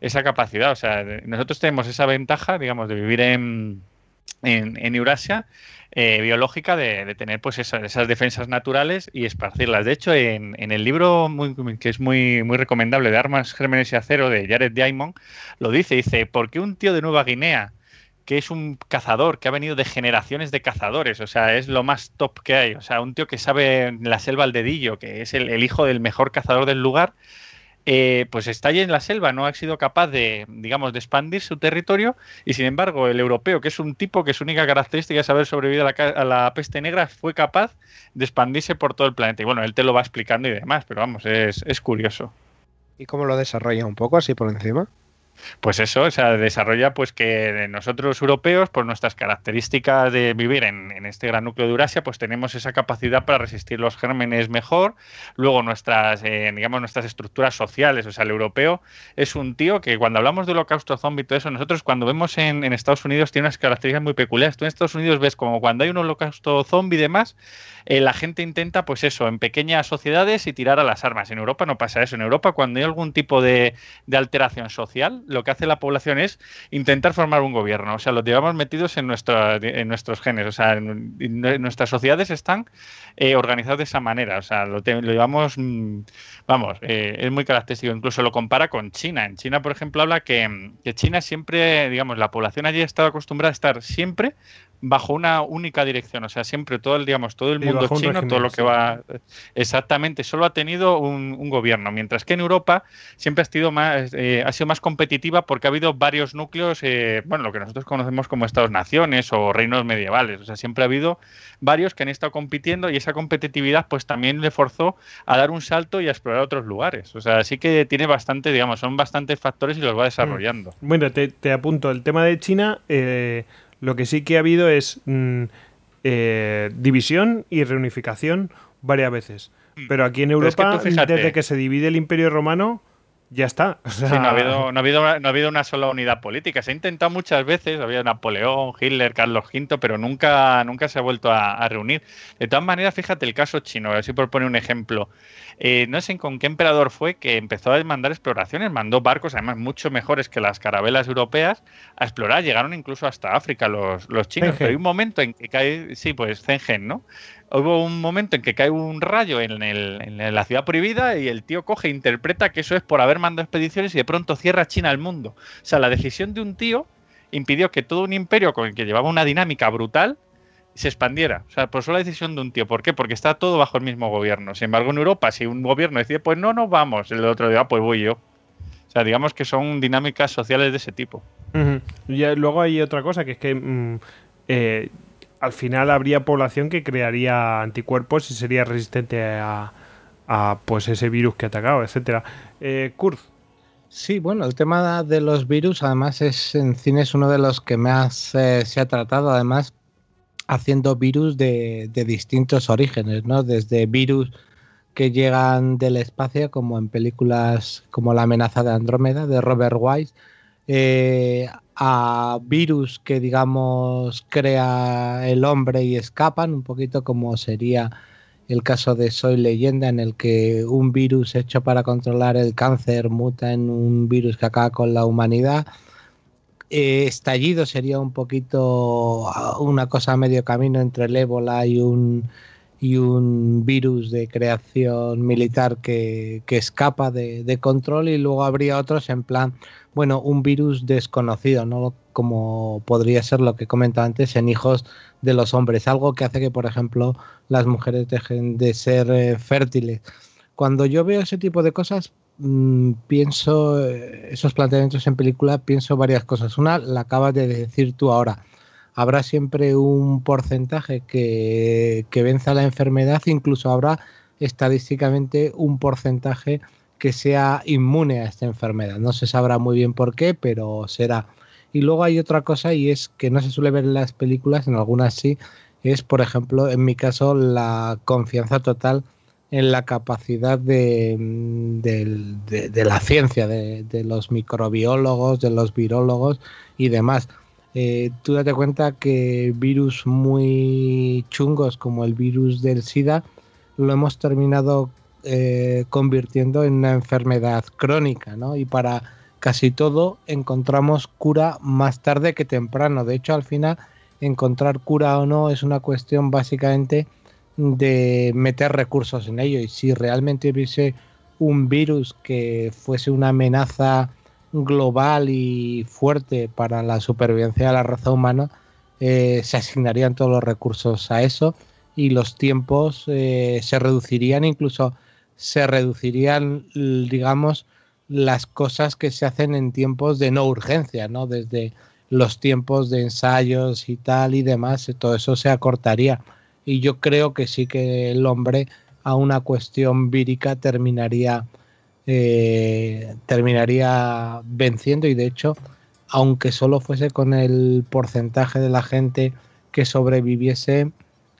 [SPEAKER 2] esa capacidad. O sea, nosotros tenemos esa ventaja, digamos, de vivir en, en, en Eurasia eh, biológica de, tener pues esas, defensas naturales y esparcirlas. De hecho, en, el libro que es muy, muy recomendable de Armas, Gérmenes y Acero de Jared Diamond, lo dice, dice, ¿por qué un tío de Nueva Guinea que es un cazador, que ha venido de generaciones de cazadores, o sea, es lo más top que hay, o sea, un tío que sabe la selva al dedillo, que es el hijo del mejor cazador del lugar, eh, pues está allí en la selva, no ha sido capaz de, digamos, de expandir su territorio y sin embargo el europeo, que es un tipo que su única característica es haber sobrevivido a la, peste negra, fue capaz de expandirse por todo el planeta. Y bueno, él te lo va explicando y demás, pero vamos, es, es curioso.
[SPEAKER 3] ¿Y cómo lo desarrolla un poco así por encima?
[SPEAKER 2] Pues eso, o sea, desarrolla pues que nosotros europeos, por nuestras características de vivir en, este gran núcleo de Eurasia, pues tenemos esa capacidad para resistir los gérmenes mejor. Luego nuestras, eh, digamos, nuestras estructuras sociales, o sea, el europeo es un tío que cuando hablamos de holocausto zombie y todo eso, nosotros cuando vemos en, Estados Unidos tiene unas características muy peculiares. Tú en Estados Unidos ves como cuando hay un holocausto zombie y demás, eh, la gente intenta, pues eso, en pequeñas sociedades y tirar a las armas. En Europa no pasa eso. En Europa, cuando hay algún tipo de, alteración social, lo que hace la población es intentar formar un gobierno. O sea, lo llevamos metidos en, en nuestros genes. O sea, nuestras sociedades están eh, organizadas de esa manera. O sea, lo, llevamos, mm, vamos, eh, es muy característico. Incluso lo compara con China. En China, por ejemplo, habla que, que China siempre, digamos, la población allí ha estado acostumbrada a estar siempre bajo una única dirección, o sea, siempre todo el, digamos, todo el mundo chino, todo lo que va exactamente, solo ha tenido un, gobierno, mientras que en Europa siempre ha sido más, eh, ha sido más porque ha habido varios núcleos, eh, bueno, lo que nosotros conocemos como estados-naciones o reinos medievales, o sea, siempre ha habido varios que han estado compitiendo y esa competitividad pues también le forzó a dar un salto y a explorar otros lugares, o sea, sí que tiene bastante, digamos, son bastantes factores y los va desarrollando.
[SPEAKER 1] Mm. Bueno, te, te apunto, el tema de China... Eh lo que sí que ha habido es mm, eh, división y reunificación varias veces. Mm. Pero aquí en Europa, desde que se divide el Imperio Romano, ya está.
[SPEAKER 2] no, ha habido, no, ha habido, una sola unidad política. Se ha intentado muchas veces, había Napoleón, Hitler, Carlos V, pero nunca, nunca se ha vuelto a, reunir. De todas maneras, fíjate el caso chino, a si por poner un ejemplo. Eh, no sé con qué emperador fue que empezó a mandar exploraciones, mandó barcos, además mucho mejores que las carabelas europeas, a explorar. Llegaron incluso hasta África los, los chinos. Pero hay un momento en que cae, sí, pues Zengen, ¿no? hubo un momento en que cae un rayo en, el- en la ciudad prohibida y el tío coge e interpreta que eso es por haber mandado expediciones y de pronto cierra China al mundo. O sea, la decisión de un tío impidió que todo un imperio con el que llevaba una dinámica brutal se expandiera. O sea, por solo la decisión de un tío. ¿Por qué? Porque está todo bajo el mismo gobierno. Sin embargo, en Europa, si un gobierno decide, pues no, no vamos, el otro día, pues voy yo. O sea, digamos que son dinámicas sociales de ese tipo.
[SPEAKER 1] Y luego hay otra cosa, que es que mm, eh, al final habría población que crearía anticuerpos y sería resistente a, a, pues ese virus que ha atacado, etcétera. Eh, Kurz,
[SPEAKER 6] Sí, bueno, el tema de los virus, además, es en cine es uno de los que más eh, se ha tratado, además, haciendo virus de, de distintos orígenes, ¿no? Desde virus que llegan del espacio, como en películas como La amenaza de Andrómeda, de Robert Wise, eh, a virus que, digamos, crea el hombre y escapan, un poquito como sería el caso de Soy Leyenda, en el que un virus hecho para controlar el cáncer muta en un virus que acaba con la humanidad. Eh, estallido sería un poquito ah, una cosa a medio camino entre el ébola y un, y un virus de creación militar que, que escapa de, de control y luego habría otros en plan, bueno, un virus desconocido, ¿no? Como podría ser lo que comentaba antes en hijos de los hombres, algo que hace que, por ejemplo, las mujeres dejen de ser eh, fértiles. Cuando yo veo ese tipo de cosas, mm, pienso, eh, esos planteamientos en película, pienso varias cosas. Una, la acabas de decir tú ahora. Habrá siempre un porcentaje que, que venza la enfermedad, incluso habrá estadísticamente un porcentaje que sea inmune a esta enfermedad. No se sabrá muy bien por qué, pero será. Y luego hay otra cosa y es que no se suele ver en las películas, en algunas sí, es por ejemplo, en mi caso, la confianza total en la capacidad de, mm, de- de la ciencia, de, de los microbiólogos, de los virólogos y demás. Eh, tú date cuenta que virus muy chungos como el virus del SIDA lo hemos terminado eh, convirtiendo en una enfermedad crónica, ¿no? Y para casi todo encontramos cura más tarde que temprano. De hecho, al final, encontrar cura o no es una cuestión básicamente de meter recursos en ello. Y si realmente hubiese un virus que fuese una amenaza global y fuerte para la supervivencia de la raza humana, eh, se asignarían todos los recursos a eso y los tiempos eh, se reducirían, incluso se reducirían, digamos, las cosas que se hacen en tiempos de no urgencia, ¿no? Desde los tiempos de ensayos y tal y demás, todo eso se acortaría. Y yo creo que sí que el hombre a una cuestión vírica terminaría eh, terminaría venciendo y de hecho aunque solo fuese con el porcentaje de la gente que sobreviviese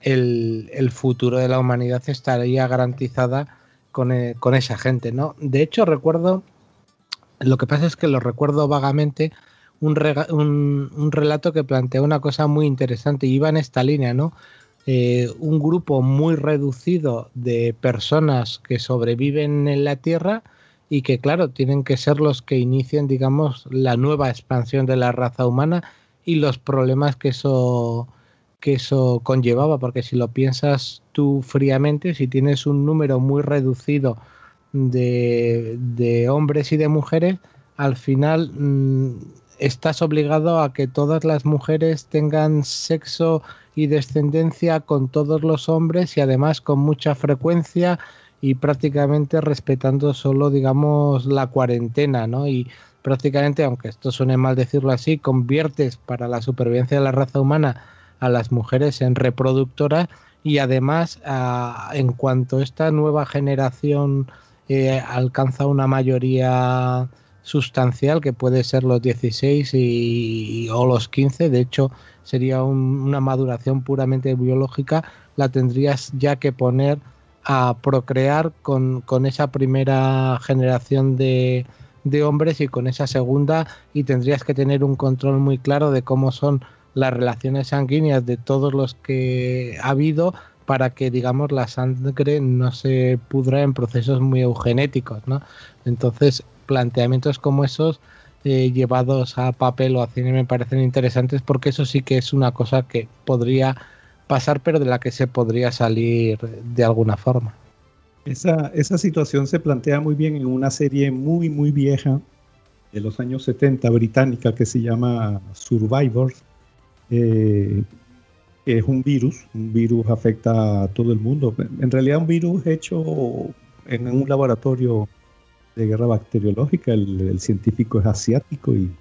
[SPEAKER 6] el, el futuro de la humanidad estaría garantizada con, eh, con esa gente no de hecho recuerdo lo que pasa es que lo recuerdo vagamente un, un, un relato que plantea una cosa muy interesante. Y iba en esta línea no eh, un grupo muy reducido de personas que sobreviven en la Tierra y que, claro, tienen que ser los que inicien, digamos, la nueva expansión de la raza humana y los problemas que eso, que eso conllevaba, porque si lo piensas tú fríamente, si tienes un número muy reducido de, de hombres y de mujeres, al final mm, estás obligado a que todas las mujeres tengan sexo y descendencia con todos los hombres y además con mucha frecuencia y prácticamente respetando solo, digamos, la cuarentena, ¿no? Y prácticamente, aunque esto suene mal decirlo así, conviertes para la supervivencia de la raza humana a las mujeres en reproductoras y además, a- en cuanto esta nueva generación eh, alcanza una mayoría sustancial que puede ser los 16 y, o los 15, de hecho sería un- una maduración puramente biológica, la tendrías ya que poner a procrear con, con esa primera generación de, de hombres y con esa segunda. Y tendrías que tener un control muy claro de cómo son las relaciones sanguíneas de todos los que ha habido para que digamos la sangre no se pudra en procesos muy eugenéticos ¿no? entonces planteamientos como esos eh, llevados a papel o a cine me parecen interesantes porque eso sí que es una cosa que podría pasar, pero de la que se podría salir de alguna forma.
[SPEAKER 4] Esa, esa situación se plantea muy bien en una serie muy, muy vieja de los años 70 británica que se llama Survivors, eh, que es un virus, un virus afecta a todo el mundo. En realidad un virus hecho en un laboratorio de guerra bacteriológica, el, científico es asiático y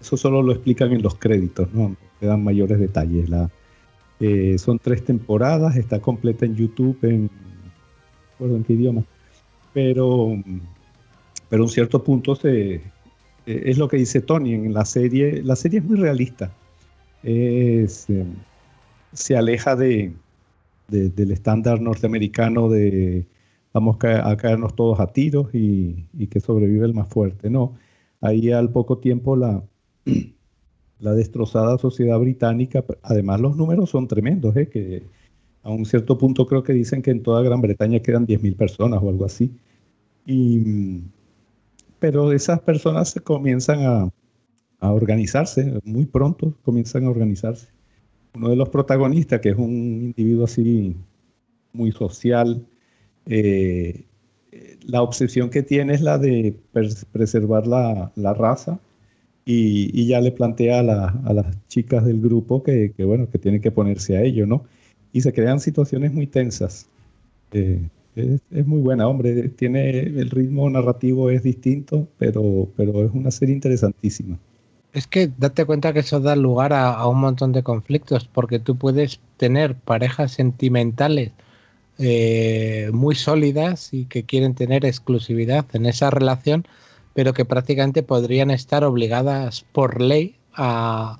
[SPEAKER 4] eso solo lo explican en los créditos, no te dan mayores detalles. La, eh, son tres temporadas, está completa en YouTube en, en qué idioma, pero, pero un cierto punto se, eh, es lo que dice Tony en la serie, la serie es muy realista, es, eh, se aleja de, del estándar norteamericano de vamos a caernos todos a tiros y, que sobrevive el más fuerte. No, ahí al poco tiempo la, *clears throat* la destrozada sociedad británica, además los números son tremendos, ¿eh? que a un cierto punto creo que dicen que en toda Gran Bretaña quedan 10.000 personas o algo así. Y, pero esas personas comienzan a, a organizarse, muy pronto comienzan a organizarse. Uno de los protagonistas, que es un individuo así muy social, eh, la obsesión que tiene es la de preservar la, raza y, ya le plantea a, las chicas del grupo que, bueno, que tienen que ponerse a ello, ¿no? Y se crean situaciones muy tensas. Eh, es, muy buena, hombre, tiene el ritmo narrativo es distinto, pero, pero es una serie interesantísima.
[SPEAKER 6] Es que date cuenta que eso da lugar a un montón de conflictos, porque tú puedes tener parejas sentimentales eh, muy sólidas y que quieren tener exclusividad en esa relación, pero que prácticamente podrían estar obligadas por ley a,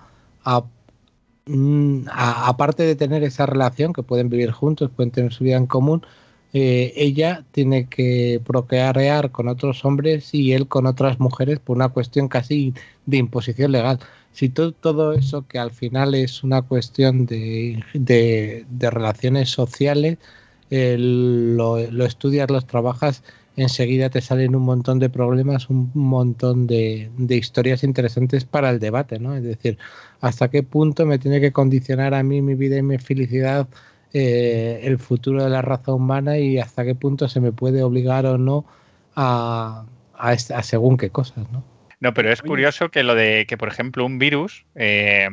[SPEAKER 6] mm, aparte de tener esa relación, que pueden vivir juntos, pueden tener su vida en común, eh, ella tiene que procrear con otros hombres y él con otras mujeres por una cuestión casi de imposición legal. Si todo eso que al final es una cuestión de, de relaciones sociales, lo, estudias, los trabajas, enseguida te salen un montón de problemas, un montón de, historias interesantes para el debate, ¿no? Es decir, hasta qué punto me tiene que condicionar a mí mi vida y mi felicidad eh, el futuro de la raza humana y hasta qué punto se me puede obligar o no a, a según qué cosas, ¿no?
[SPEAKER 2] No, pero es curioso que lo de que, por ejemplo, un virus, eh,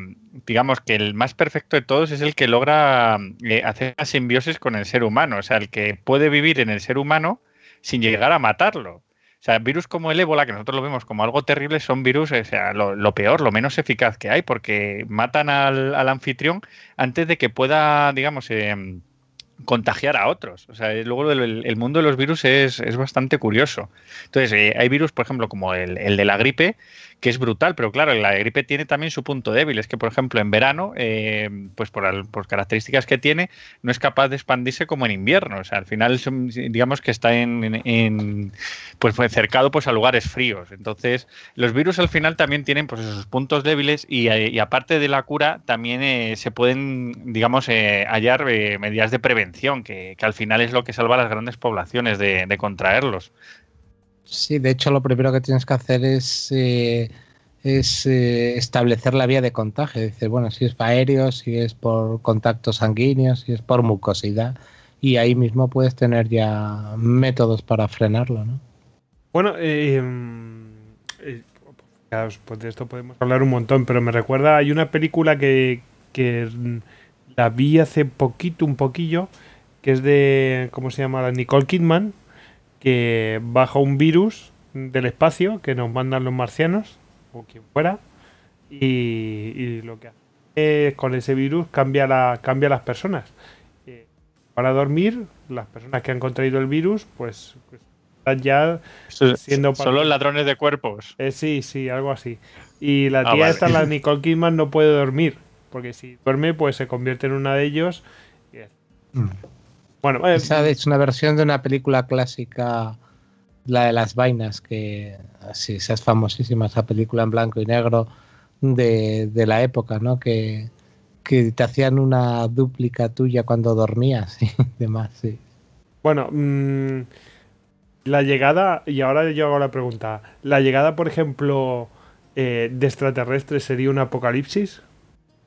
[SPEAKER 2] digamos que el más perfecto de todos es el que logra eh, hacer la simbiosis con el ser humano, o sea, el que puede vivir en el ser humano sin llegar a matarlo. O sea, virus como el ébola, que nosotros lo vemos como algo terrible, son virus, o sea, lo, peor, lo menos eficaz que hay, porque matan al, anfitrión antes de que pueda, digamos, eh, contagiar a otros. O sea, luego el, mundo de los virus es, bastante curioso. Entonces, eh, hay virus, por ejemplo, como el, el, de la gripe, que es brutal, pero claro, la gripe tiene también su punto débil. Es que, por ejemplo, en verano, eh, pues por, características que tiene, no es capaz de expandirse como en invierno. O sea, al final, digamos que está en, pues cercado pues, a lugares fríos. Entonces, los virus al final también tienen pues, esos puntos débiles y, aparte de la cura, también eh, se pueden, digamos, eh, hallar medidas de prevención, que, al final es lo que salva a las grandes poblaciones de contraerlos.
[SPEAKER 6] Sí, de hecho lo primero que tienes que hacer es, eh, es eh, establecer la vía de contagio. Dices, bueno, si es aéreo, si es por contacto sanguíneo, si es por mucosidad. Y ahí mismo puedes tener ya métodos para frenarlo, ¿no?
[SPEAKER 1] Bueno, eh, pues de esto podemos hablar un montón, pero me recuerda, hay una película que, que la vi hace poquito, un poquillo, que es de, ¿cómo se llama? Nicole Kidman, que baja un virus del espacio que nos mandan los marcianos o quien fuera y, lo que hace es con ese virus cambia, la, cambia las personas. Eh, para dormir, las personas que han contraído el virus, pues, pues están ya
[SPEAKER 2] siendo... Son los ladrones de cuerpos.
[SPEAKER 1] Eh, sí, sí, algo así. Y la ah, tía esta, la *laughs* Nicole Kidman, no puede dormir, porque si duerme, pues se convierte en una de ellos.
[SPEAKER 6] Mm. Bueno, eh, esa es una versión de una película clásica, la de las vainas, que así, esa es famosísima, esa película en blanco y negro de, la época, ¿no? Que, te hacían una dúplica tuya cuando dormías *laughs* y demás, sí.
[SPEAKER 1] Bueno, mm, la llegada, y ahora yo hago la pregunta, ¿la llegada, por ejemplo, eh, de extraterrestres sería un apocalipsis?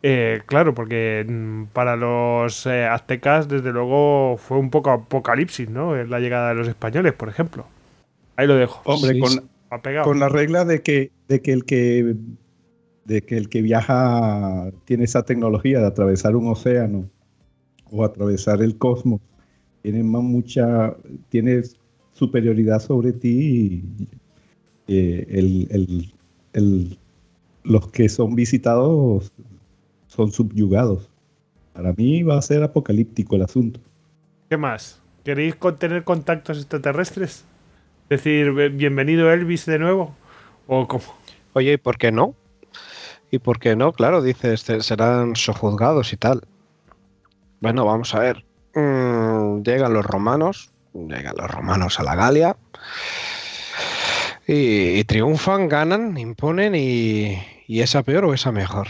[SPEAKER 1] Eh, claro, porque mm, para los eh, aztecas, desde luego, fue un poco apocalipsis, ¿no? En La llegada de los españoles, por ejemplo. Ahí lo dejo.
[SPEAKER 4] Hombre,
[SPEAKER 6] Sí,
[SPEAKER 4] con,
[SPEAKER 1] pegado.
[SPEAKER 4] con la regla de que, de que el que de que el que viaja tiene esa tecnología de atravesar un océano o atravesar el cosmos, tiene más mucha, tiene superioridad sobre ti y eh, el- el- el- los que son visitados son subyugados. Para mí va a ser apocalíptico el asunto.
[SPEAKER 1] ¿Qué más? ¿Queréis con- tener contactos extraterrestres? Decir, "Be- bienvenido Elvis de nuevo. ¿O cómo?
[SPEAKER 3] Oye, ¿y por qué no? ¿Y por qué no? Claro, dices, se- serán sojuzgados y tal. Bueno, vamos a ver. Mm, llegan los romanos, llegan los romanos a la Galia y, y triunfan, ganan, imponen y, y esa peor o esa mejor.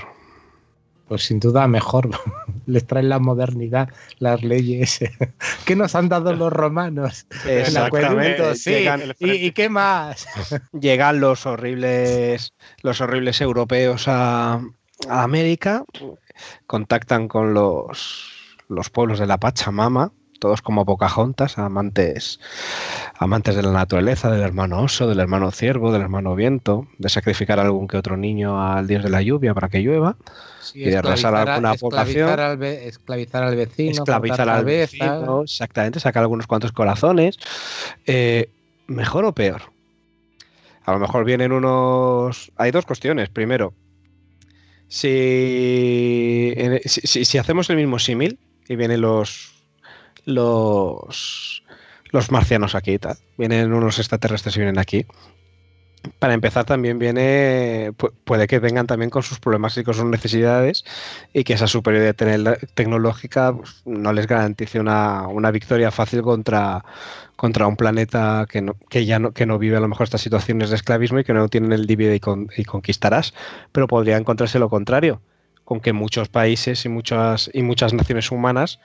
[SPEAKER 6] Pues sin duda mejor. *laughs* Les traen la modernidad, las leyes. *laughs* ¿Qué nos han dado los romanos? El
[SPEAKER 3] Exactamente,
[SPEAKER 6] sí.
[SPEAKER 3] llegan-
[SPEAKER 6] ¿Y, y qué más? *laughs*
[SPEAKER 3] llegan los horribles los horribles europeos a, a América contactan con los los pueblos de la Pachamama todos como Pocahontas amantes amantes de la naturaleza del hermano oso del hermano ciervo del hermano viento de sacrificar a algún que otro niño al dios de la lluvia para que llueva
[SPEAKER 6] Sí,
[SPEAKER 3] Y de arrasar alguna población.
[SPEAKER 6] al esclavizar al vecino,
[SPEAKER 3] esclavizar al vecino, exactamente, sacar algunos cuantos corazones. Eh, ¿Mejor o peor? A lo mejor vienen unos... Hay dos cuestiones. Primero, si, si, si- si hacemos el mismo símil y vienen los, los, los marcianos aquí y vienen unos extraterrestres y vienen aquí, para empezar también viene, pu- puede que vengan también con sus problemas y con sus necesidades y que esa superioridad tecnológica pues, no les garantice una, una victoria fácil contra, contra un planeta que, no, que ya no, que no vive a lo mejor estas situaciones de esclavismo y que no tienen el divide y, con- y conquistarás, pero podría encontrarse lo contrario, con que muchos países y muchas, y muchas naciones humanas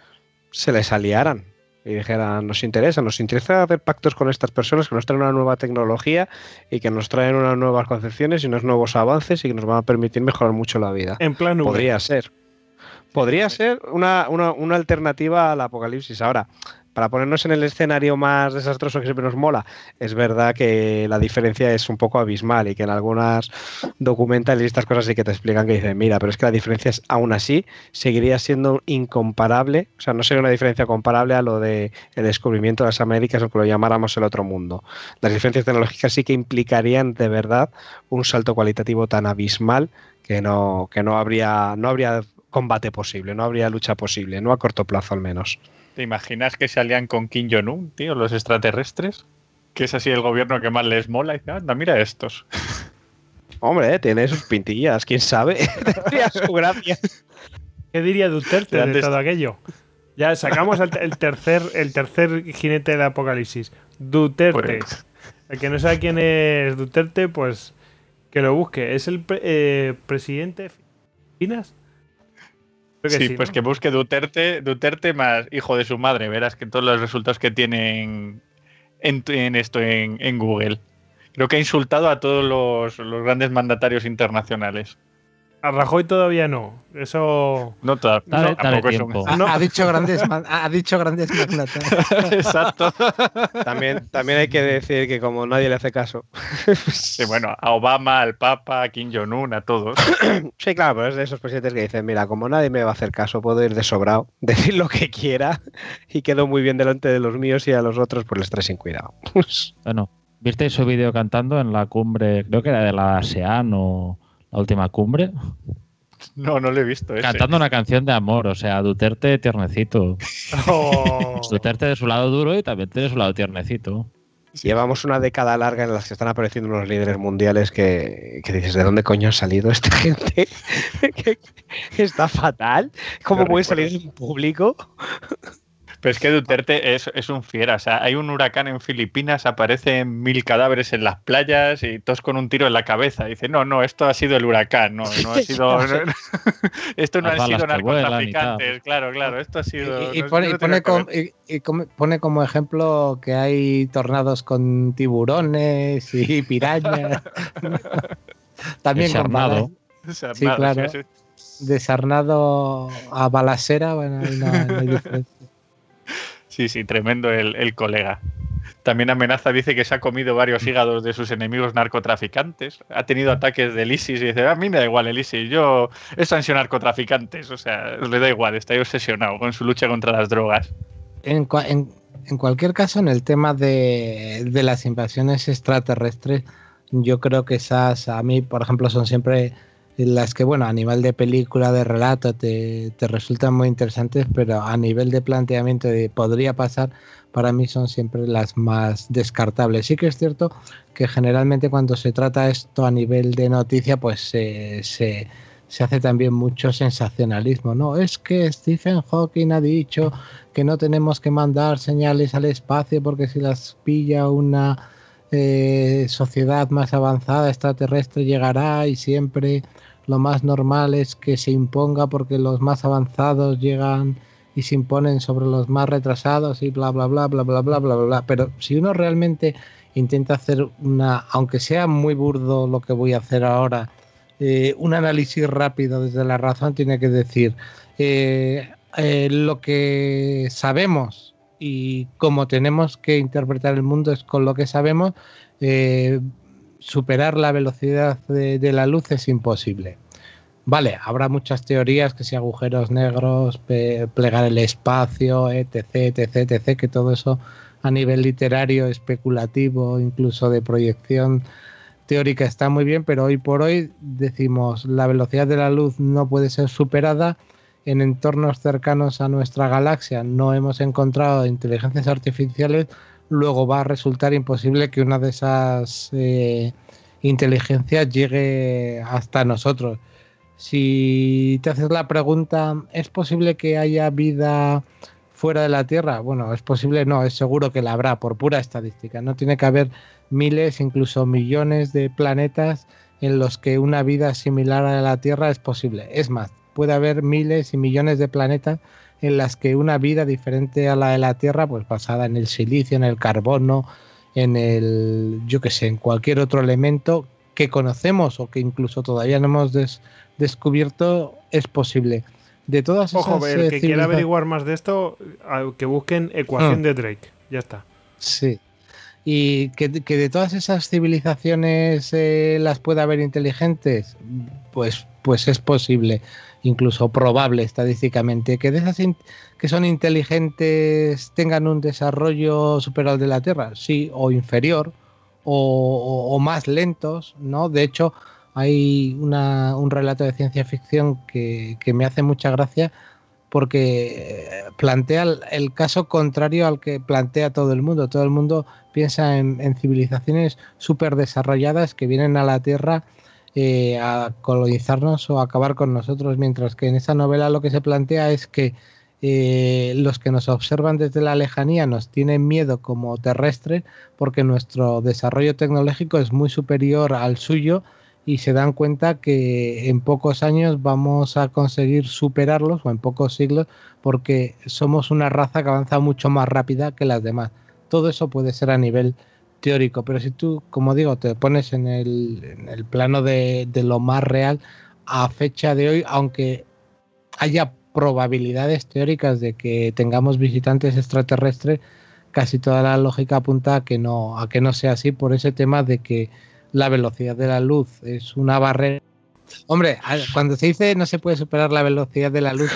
[SPEAKER 3] se les aliaran y dijeran, nos interesa, nos interesa hacer pactos con estas personas que nos traen una nueva tecnología y que nos traen unas nuevas concepciones y unos nuevos avances y que nos van a permitir mejorar mucho la vida.
[SPEAKER 1] En plan.
[SPEAKER 3] Podría ser. Podría ser una, una- una alternativa al apocalipsis. Ahora, para ponernos en el escenario más desastroso que siempre nos mola, es verdad que la diferencia es un poco abismal y que en algunas documentales y estas cosas sí que te explican que dicen, mira, pero es que la diferencia es aún así seguiría siendo incomparable, o sea, no sería una diferencia comparable a lo de el descubrimiento de las Américas o que lo llamáramos el otro mundo. Las diferencias tecnológicas sí que implicarían de verdad un salto cualitativo tan abismal que no, que no habría, no habría combate posible, no habría lucha posible, no a corto plazo al menos.
[SPEAKER 2] ¿Te imaginas que se alían con Kim Jong-un, tío, los extraterrestres? Que es así el gobierno que más les mola. Y dice, anda, mira estos. *laughs*
[SPEAKER 3] Hombre, eh, tiene sus pintillas, quién sabe. *laughs* Tendría su gracia.
[SPEAKER 1] ¿Qué diría Duterte de todo aquello? Ya sacamos el, el tercer, el tercer jinete del apocalipsis. Duterte.
[SPEAKER 2] Pues-
[SPEAKER 1] El que no sabe quién es Duterte, pues que lo busque. ¿Es el pre- eh, presidente de Filipinas? Creo
[SPEAKER 2] Sí,
[SPEAKER 1] sí,
[SPEAKER 2] pues
[SPEAKER 1] ¿no?
[SPEAKER 2] que busque Duterte, Duterte más hijo de su madre. Verás que todos los resultados que tienen en, en esto en, en Google. Creo que ha insultado a todos los, los grandes mandatarios internacionales.
[SPEAKER 1] A Rajoy todavía no. Eso.
[SPEAKER 2] No, ta-
[SPEAKER 5] Dale-
[SPEAKER 2] no,
[SPEAKER 5] dale
[SPEAKER 2] tampoco es un-
[SPEAKER 5] tiempo.
[SPEAKER 6] Ha,
[SPEAKER 1] No.
[SPEAKER 6] ha dicho grandes ha dicho grandes magnates. *laughs*
[SPEAKER 2] Exacto.
[SPEAKER 3] También, también hay que decir que como nadie le hace caso.
[SPEAKER 2] Sí, bueno, a Obama, al Papa, a Kim Jong-un, a todos.
[SPEAKER 3] Sí, claro, pero es de esos presidentes que dicen, mira, como nadie me va a hacer caso, puedo ir de sobrado, *laughs* decir lo que quiera y quedo muy bien delante de los míos y a los otros pues les trae sin cuidado.
[SPEAKER 5] Bueno, ¿visteis su vídeo cantando en la cumbre, creo que era de la ASEAN o la última cumbre?
[SPEAKER 2] No, no lo he visto. Ese.
[SPEAKER 5] Cantando una canción de amor, o sea, Duterte tiernecito.
[SPEAKER 1] Oh. *laughs*
[SPEAKER 5] Duterte de su lado duro y también de su lado tiernecito.
[SPEAKER 3] Llevamos una década larga en las que están apareciendo unos líderes mundiales que, que dices, ¿de dónde coño ha salido esta *laughs* gente? que, *laughs* que está fatal. ¿Cómo puede salir en público?
[SPEAKER 2] Pero es que Duterte es, es un fiera. O sea, hay un huracán en Filipinas, aparecen mil cadáveres en las playas y todos con un tiro en la cabeza. Dice, no, no, esto ha sido el huracán, no, no ha *laughs* sido. no- *laughs* esto no han sido narcotraficantes. Claro, claro, esto ha sido.
[SPEAKER 6] Y, y
[SPEAKER 2] no-
[SPEAKER 6] pone,
[SPEAKER 2] no
[SPEAKER 6] y
[SPEAKER 2] tiene
[SPEAKER 6] pone
[SPEAKER 2] que ver.
[SPEAKER 6] com- y- y come- pone como ejemplo que hay tornados con tiburones y *laughs* pirañas. También.
[SPEAKER 2] Desarnado,
[SPEAKER 6] Sí, claro. Desarnado a balasera, bueno, ahí no, no hay diferencia.
[SPEAKER 2] Sí, sí, tremendo el, colega. También amenaza, dice que se ha comido varios hígados de sus enemigos narcotraficantes. Ha tenido ataques del ISIS y dice, a mí me da igual el ISIS, yo he sancionado narcotraficantes. O sea, le da igual, está obsesionado con su lucha contra las drogas.
[SPEAKER 6] En cualquier caso, en el tema de, de las invasiones extraterrestres, yo creo que esas a mí, por ejemplo, son siempre las que, bueno, a nivel de película, de relato, te, te resultan muy interesantes, pero a nivel de planteamiento de podría pasar, para mí son siempre las más descartables. Sí que es cierto que generalmente cuando se trata esto a nivel de noticia, pues se, se, se hace también mucho sensacionalismo, ¿no? Es que Stephen Hawking ha dicho que no tenemos que mandar señales al espacio porque si las pilla una eh, sociedad más avanzada extraterrestre llegará y siempre lo más normal es que se imponga porque los más avanzados llegan y se imponen sobre los más retrasados y bla, bla, bla, bla, bla, bla, bla, bla. Pero si uno realmente intenta hacer una, aunque sea muy burdo lo que voy a hacer ahora, eh, un análisis rápido desde la razón tiene que decir eh, eh, lo que sabemos y cómo tenemos que interpretar el mundo es con lo que sabemos, superar la velocidad de, la luz es imposible. Vale, habrá muchas teorías que si agujeros negros, plegar el espacio, etc, etc, etc, que todo eso a nivel literario, especulativo, incluso de proyección teórica está muy bien, pero hoy por hoy decimos la velocidad de la luz no puede ser superada. En entornos cercanos a nuestra galaxia no hemos encontrado inteligencias artificiales, luego va a resultar imposible que una de esas eh, inteligencias llegue hasta nosotros. Si te haces la pregunta, ¿es posible que haya vida fuera de la Tierra? Bueno, es posible, no, es seguro que la habrá por pura estadística. No tiene que haber miles, incluso millones de planetas en los que una vida similar a la Tierra es posible. Es más, puede haber miles y millones de planetas en las que una vida diferente a la de la Tierra, pues basada en el silicio, en el carbono, en el, yo que sé, en cualquier otro elemento que conocemos o que incluso todavía no hemos des- descubierto, es posible. De todas esas
[SPEAKER 1] Ojo, el
[SPEAKER 6] eh,
[SPEAKER 1] que quiera averiguar más de esto, que busquen ecuación
[SPEAKER 6] Ah.
[SPEAKER 1] de Drake. Ya está.
[SPEAKER 6] Sí. Y que, que de todas esas civilizaciones eh, las pueda haber inteligentes, pues, pues es posible, incluso probable estadísticamente. Que de esas que son inteligentes tengan un desarrollo superior al de la Tierra, sí, o inferior, o, más lentos, ¿no? De hecho, hay una- un relato de ciencia ficción que, me hace mucha gracia porque eh, plantea el, el caso contrario al que plantea todo el mundo. Todo el mundo piensa en, en civilizaciones súper desarrolladas que vienen a la Tierra eh, a colonizarnos o a acabar con nosotros, mientras que en esa novela lo que se plantea es que eh, los que nos observan desde la lejanía nos tienen miedo como terrestres porque nuestro desarrollo tecnológico es muy superior al suyo y se dan cuenta que en pocos años vamos a conseguir superarlos o en pocos siglos porque somos una raza que avanza mucho más rápida que las demás. Todo eso puede ser a nivel teórico, pero si tú, como digo, te pones en el, en el plano de, de lo más real, a fecha de hoy, aunque haya probabilidades teóricas de que tengamos visitantes extraterrestres, casi toda la lógica apunta a que no, a que no sea así por ese tema de que la velocidad de la luz es una barrera. Hombre, cuando se dice no se puede superar la velocidad de la luz,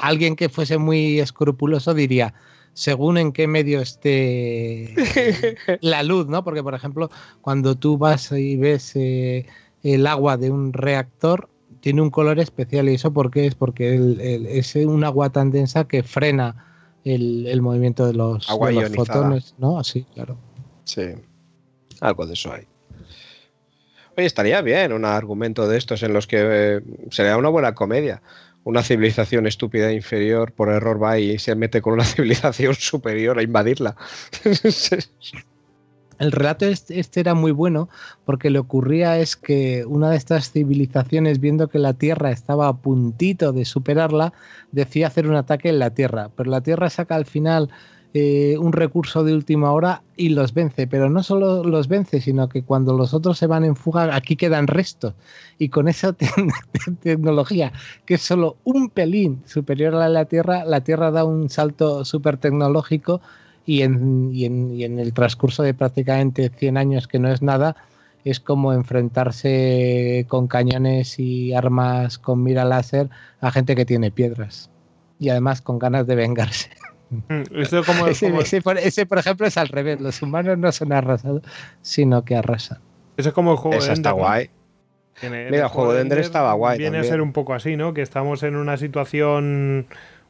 [SPEAKER 6] alguien que fuese muy escrupuloso diría, según en qué medio esté *laughs* la luz, ¿no? Porque, por ejemplo, cuando tú vas y ves eh, el agua de un reactor, tiene un color especial. ¿Y eso por qué es? Porque el- el- es un agua tan densa que frena el, el movimiento de los,
[SPEAKER 3] Agua
[SPEAKER 6] de los
[SPEAKER 3] ionizada.
[SPEAKER 6] fotones, ¿no? Así, claro.
[SPEAKER 3] Sí. Algo de eso hay. Oye, estaría bien un argumento de estos en los que eh, sería una buena comedia. Una civilización estúpida e inferior por error va y se mete con una *laughs* civilización superior a invadirla.
[SPEAKER 6] El relato este, era muy bueno porque le ocurría es que una de estas civilizaciones, viendo que la Tierra estaba a puntito de superarla, decía hacer un ataque en la Tierra. Pero la Tierra saca al final eh, un recurso de última hora y los vence. Pero no solo los vence, sino que cuando los otros se van en fuga, aquí quedan restos. Y con esa *laughs* te tecnología, que es solo un pelín superior a la de la Tierra, la Tierra da un salto súper tecnológico y en, y, en, y en el transcurso de prácticamente 100 años, que no es nada, es como enfrentarse con cañones y armas con mira láser a gente que tiene piedras. Y además con ganas de vengarse. *laughs*
[SPEAKER 1] Mm, como, *laughs*
[SPEAKER 6] Ese,
[SPEAKER 1] como-
[SPEAKER 6] ese, por, ese, por ejemplo, es al revés. Los humanos no son arrasados, sino que arrasan.
[SPEAKER 1] eso es como el juego de
[SPEAKER 3] está
[SPEAKER 1] Ender, ¿no?
[SPEAKER 3] guay. Mira, el juego de Ender estaba guay
[SPEAKER 1] Viene a
[SPEAKER 3] también.
[SPEAKER 1] ser un poco así, ¿no? Que estamos en una situación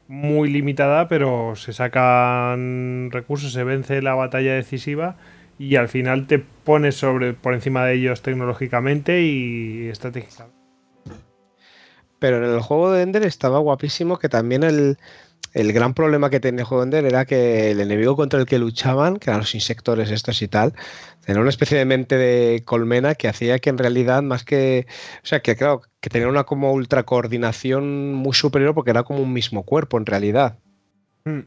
[SPEAKER 1] muy limitada, pero se sacan recursos, se vence la batalla decisiva y al final te pones sobre por encima de ellos tecnológicamente y estratégicamente.
[SPEAKER 3] Pero en el juego de Ender estaba guapísimo que también el, el gran problema que tenía el juego de Ender era que el enemigo contra el que luchaban, que eran los insectores estos y tal, tenía una especie de mente de colmena que hacía que en realidad más que... O sea, que claro, que tenía una como ultra coordinación muy superior porque era como un mismo cuerpo en realidad.
[SPEAKER 1] Mm.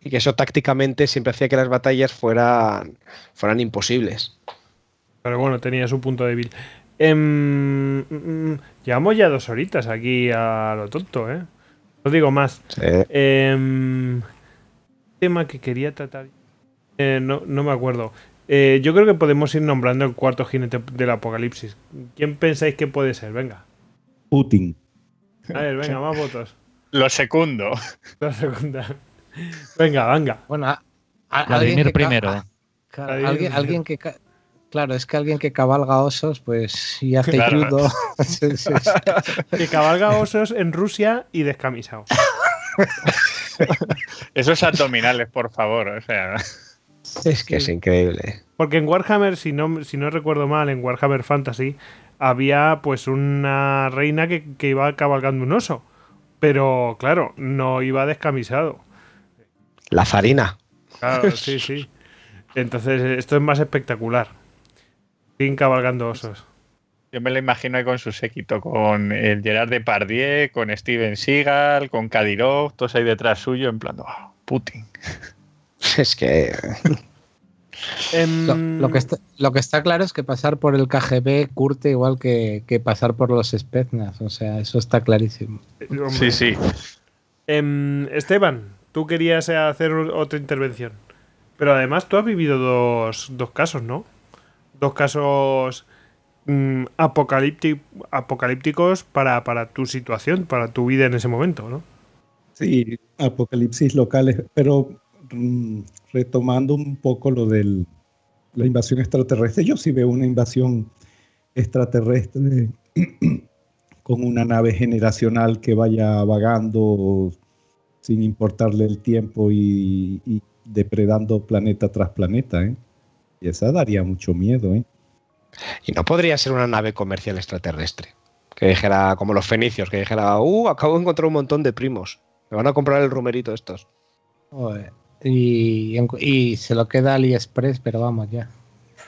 [SPEAKER 3] Y que eso tácticamente siempre hacía que las batallas fueran, fueran imposibles.
[SPEAKER 1] Pero bueno, tenía su punto débil. Em, mm, llevamos ya dos horitas aquí a lo tonto, ¿eh? No digo más.
[SPEAKER 3] Sí.
[SPEAKER 1] Em, tema que quería tratar. Eh, no, no me acuerdo. Eh, yo creo que podemos ir nombrando el cuarto jinete del apocalipsis. ¿Quién pensáis que puede ser? Venga.
[SPEAKER 4] Putin.
[SPEAKER 1] A ver, venga, más votos.
[SPEAKER 2] Lo secundo.
[SPEAKER 1] La segunda. Venga, venga.
[SPEAKER 6] Bueno, a- a-
[SPEAKER 5] Vladimir
[SPEAKER 6] alguien que ca-
[SPEAKER 5] primero.
[SPEAKER 6] alguien, que ca- claro, es que alguien que cabalga osos, pues y hace
[SPEAKER 2] Claro.
[SPEAKER 6] judo. *laughs* *laughs* Sí, sí, sí.
[SPEAKER 1] Que cabalga osos en Rusia y descamisado. *laughs*
[SPEAKER 2] Esos abdominales, por favor. O sea,
[SPEAKER 3] Es que es increíble.
[SPEAKER 1] Porque en Warhammer, si no, si no recuerdo mal, en Warhammer Fantasy, había pues una reina que, que iba cabalgando un oso. Pero claro, no iba descamisado.
[SPEAKER 3] La zarina.
[SPEAKER 1] Claro, sí, sí. Entonces, esto es más espectacular. Sin cabalgando osos.
[SPEAKER 2] yo me lo imagino ahí con su séquito, con el Gerard Depardieu, con Steven Seagal, con Kadyrov, todos ahí detrás suyo, en plan, "Oh, Putin. *laughs*
[SPEAKER 3] Es que *laughs*
[SPEAKER 1] Em,
[SPEAKER 6] Lo, lo que está, lo que está claro es que pasar por el KGB curte igual que, que pasar por los Spetsnaz. O sea, eso está clarísimo.
[SPEAKER 1] hombre.
[SPEAKER 2] Sí, sí.
[SPEAKER 1] Em, Esteban, tú querías hacer otra intervención. Pero además tú has vivido dos, dos casos, ¿no? Dos casos mm, apocalípti- apocalípticos para, para tu situación, para tu vida en ese momento, ¿no?
[SPEAKER 4] Sí, apocalipsis locales, pero mm, retomando un poco lo de la invasión extraterrestre, yo sí veo una invasión extraterrestre *clears throat* con una nave generacional que vaya vagando sin importarle el tiempo y, y depredando planeta tras planeta, ¿eh? Y esa daría mucho miedo, ¿eh?
[SPEAKER 3] Y no podría ser una nave comercial extraterrestre. Que dijera, como los fenicios, que dijera, uh, acabo de encontrar un montón de primos. Me van a comprar el rumerito estos.
[SPEAKER 6] Y, y se lo queda AliExpress, pero vamos ya.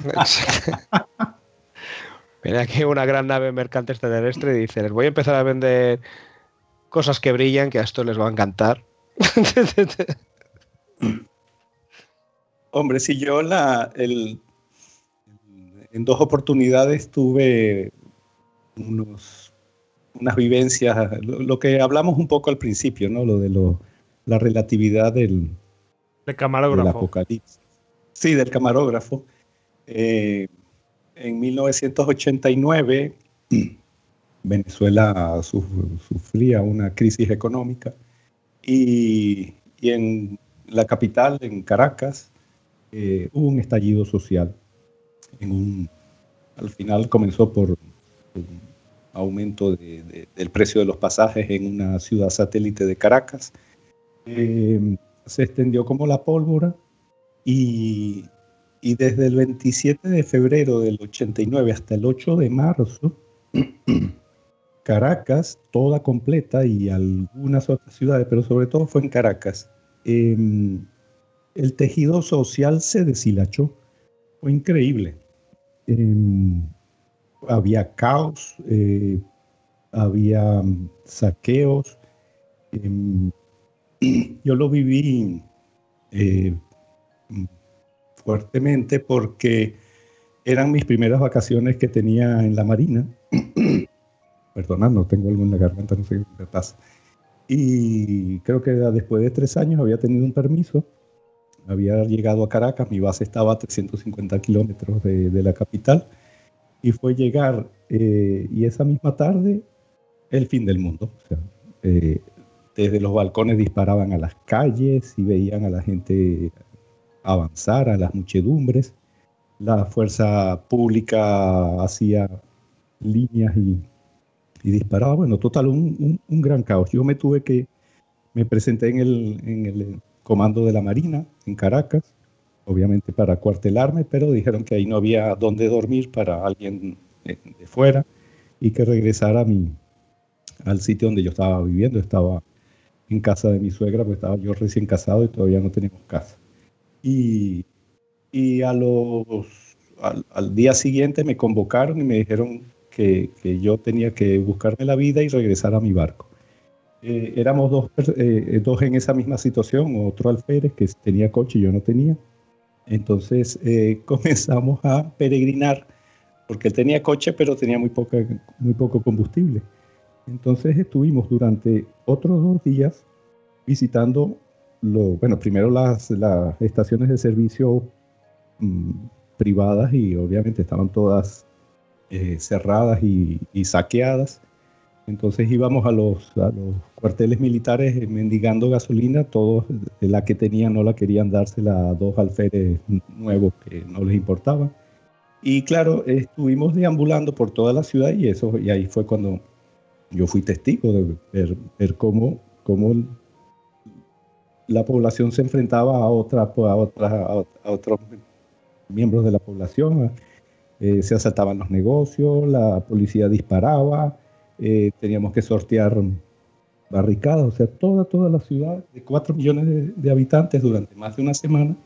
[SPEAKER 6] *laughs*
[SPEAKER 3] Viene aquí una gran nave mercante extraterrestre y dice, les voy a empezar a vender cosas que brillan, que a esto les va a encantar. *laughs* *laughs*
[SPEAKER 4] Hombre, si yo la, el, en dos oportunidades tuve unos, unas vivencias, lo, lo que hablamos un poco al principio, ¿no? Lo de lo, la relatividad del,
[SPEAKER 1] El
[SPEAKER 4] del
[SPEAKER 1] camarógrafo.
[SPEAKER 4] apocalipsis. Sí, del camarógrafo. Eh, en 1989, Venezuela su- sufría una crisis económica y, y en la capital, en Caracas, eh, hubo un estallido social. Al final comenzó por un aumento de- de- del precio de los pasajes en una ciudad satélite de Caracas. Eh, se extendió como la pólvora y, y desde el 27 de febrero del 89 hasta el 8 de marzo, *clears throat* Caracas, toda completa y algunas otras ciudades, pero sobre todo fue en Caracas, em, el tejido social se deshilachó. Fue increíble. Em, había caos, eh, había mm, saqueos. em, yo lo viví eh, fuertemente porque eran mis primeras vacaciones que tenía en la Marina. *coughs* Perdonad, no tengo algo en la garganta, no sé qué pasa. Y creo que después de tres años había tenido un permiso, había llegado a Caracas, mi base estaba a 350 kilómetros de, de, la capital, y fue llegar, eh, y esa misma tarde, el fin del mundo. O sea, eh, desde los balcones disparaban a las calles y veían a la gente avanzar, a las muchedumbres. La fuerza pública hacía líneas y y disparaba. Bueno, total, un, un, gran caos. Yo me tuve que, me presenté en el, en el comando de la Marina en Caracas, obviamente para cuartelarme, pero dijeron que ahí no había dónde dormir para alguien de, fuera y que regresara a mi, al sitio donde yo estaba viviendo. Estaba en casa de mi suegra, pues estaba yo recién casado y todavía no teníamos casa. Y, y al, al, día siguiente me convocaron y me dijeron que, yo tenía que buscarme la vida y regresar a mi barco. Eh, éramos dos, eh, dos en esa misma situación, otro alférez que tenía coche y yo no tenía. Entonces eh, *laughs* comenzamos a peregrinar, porque él tenía coche, pero tenía muy, poca, muy poco combustible. Entonces estuvimos durante otros dos días visitando, lo, bueno, primero las, las estaciones de servicio mm, privadas y obviamente estaban todas eh, cerradas y, saqueadas. Entonces íbamos a los, cuarteles militares eh, mendigando gasolina, todos de la que tenían no la querían dársela a dos alférez nuevos que no les importaba. Y claro, estuvimos deambulando por toda la ciudad y eso y ahí fue cuando yo fui testigo de ver, ver cómo, cómo la población se enfrentaba a, otra, a, otra, a otros miembros de la población, eh, se asaltaban los negocios, la policía disparaba, eh, teníamos que sortear barricadas, o sea, toda, toda la ciudad de 4 millones de, habitantes durante más de una semana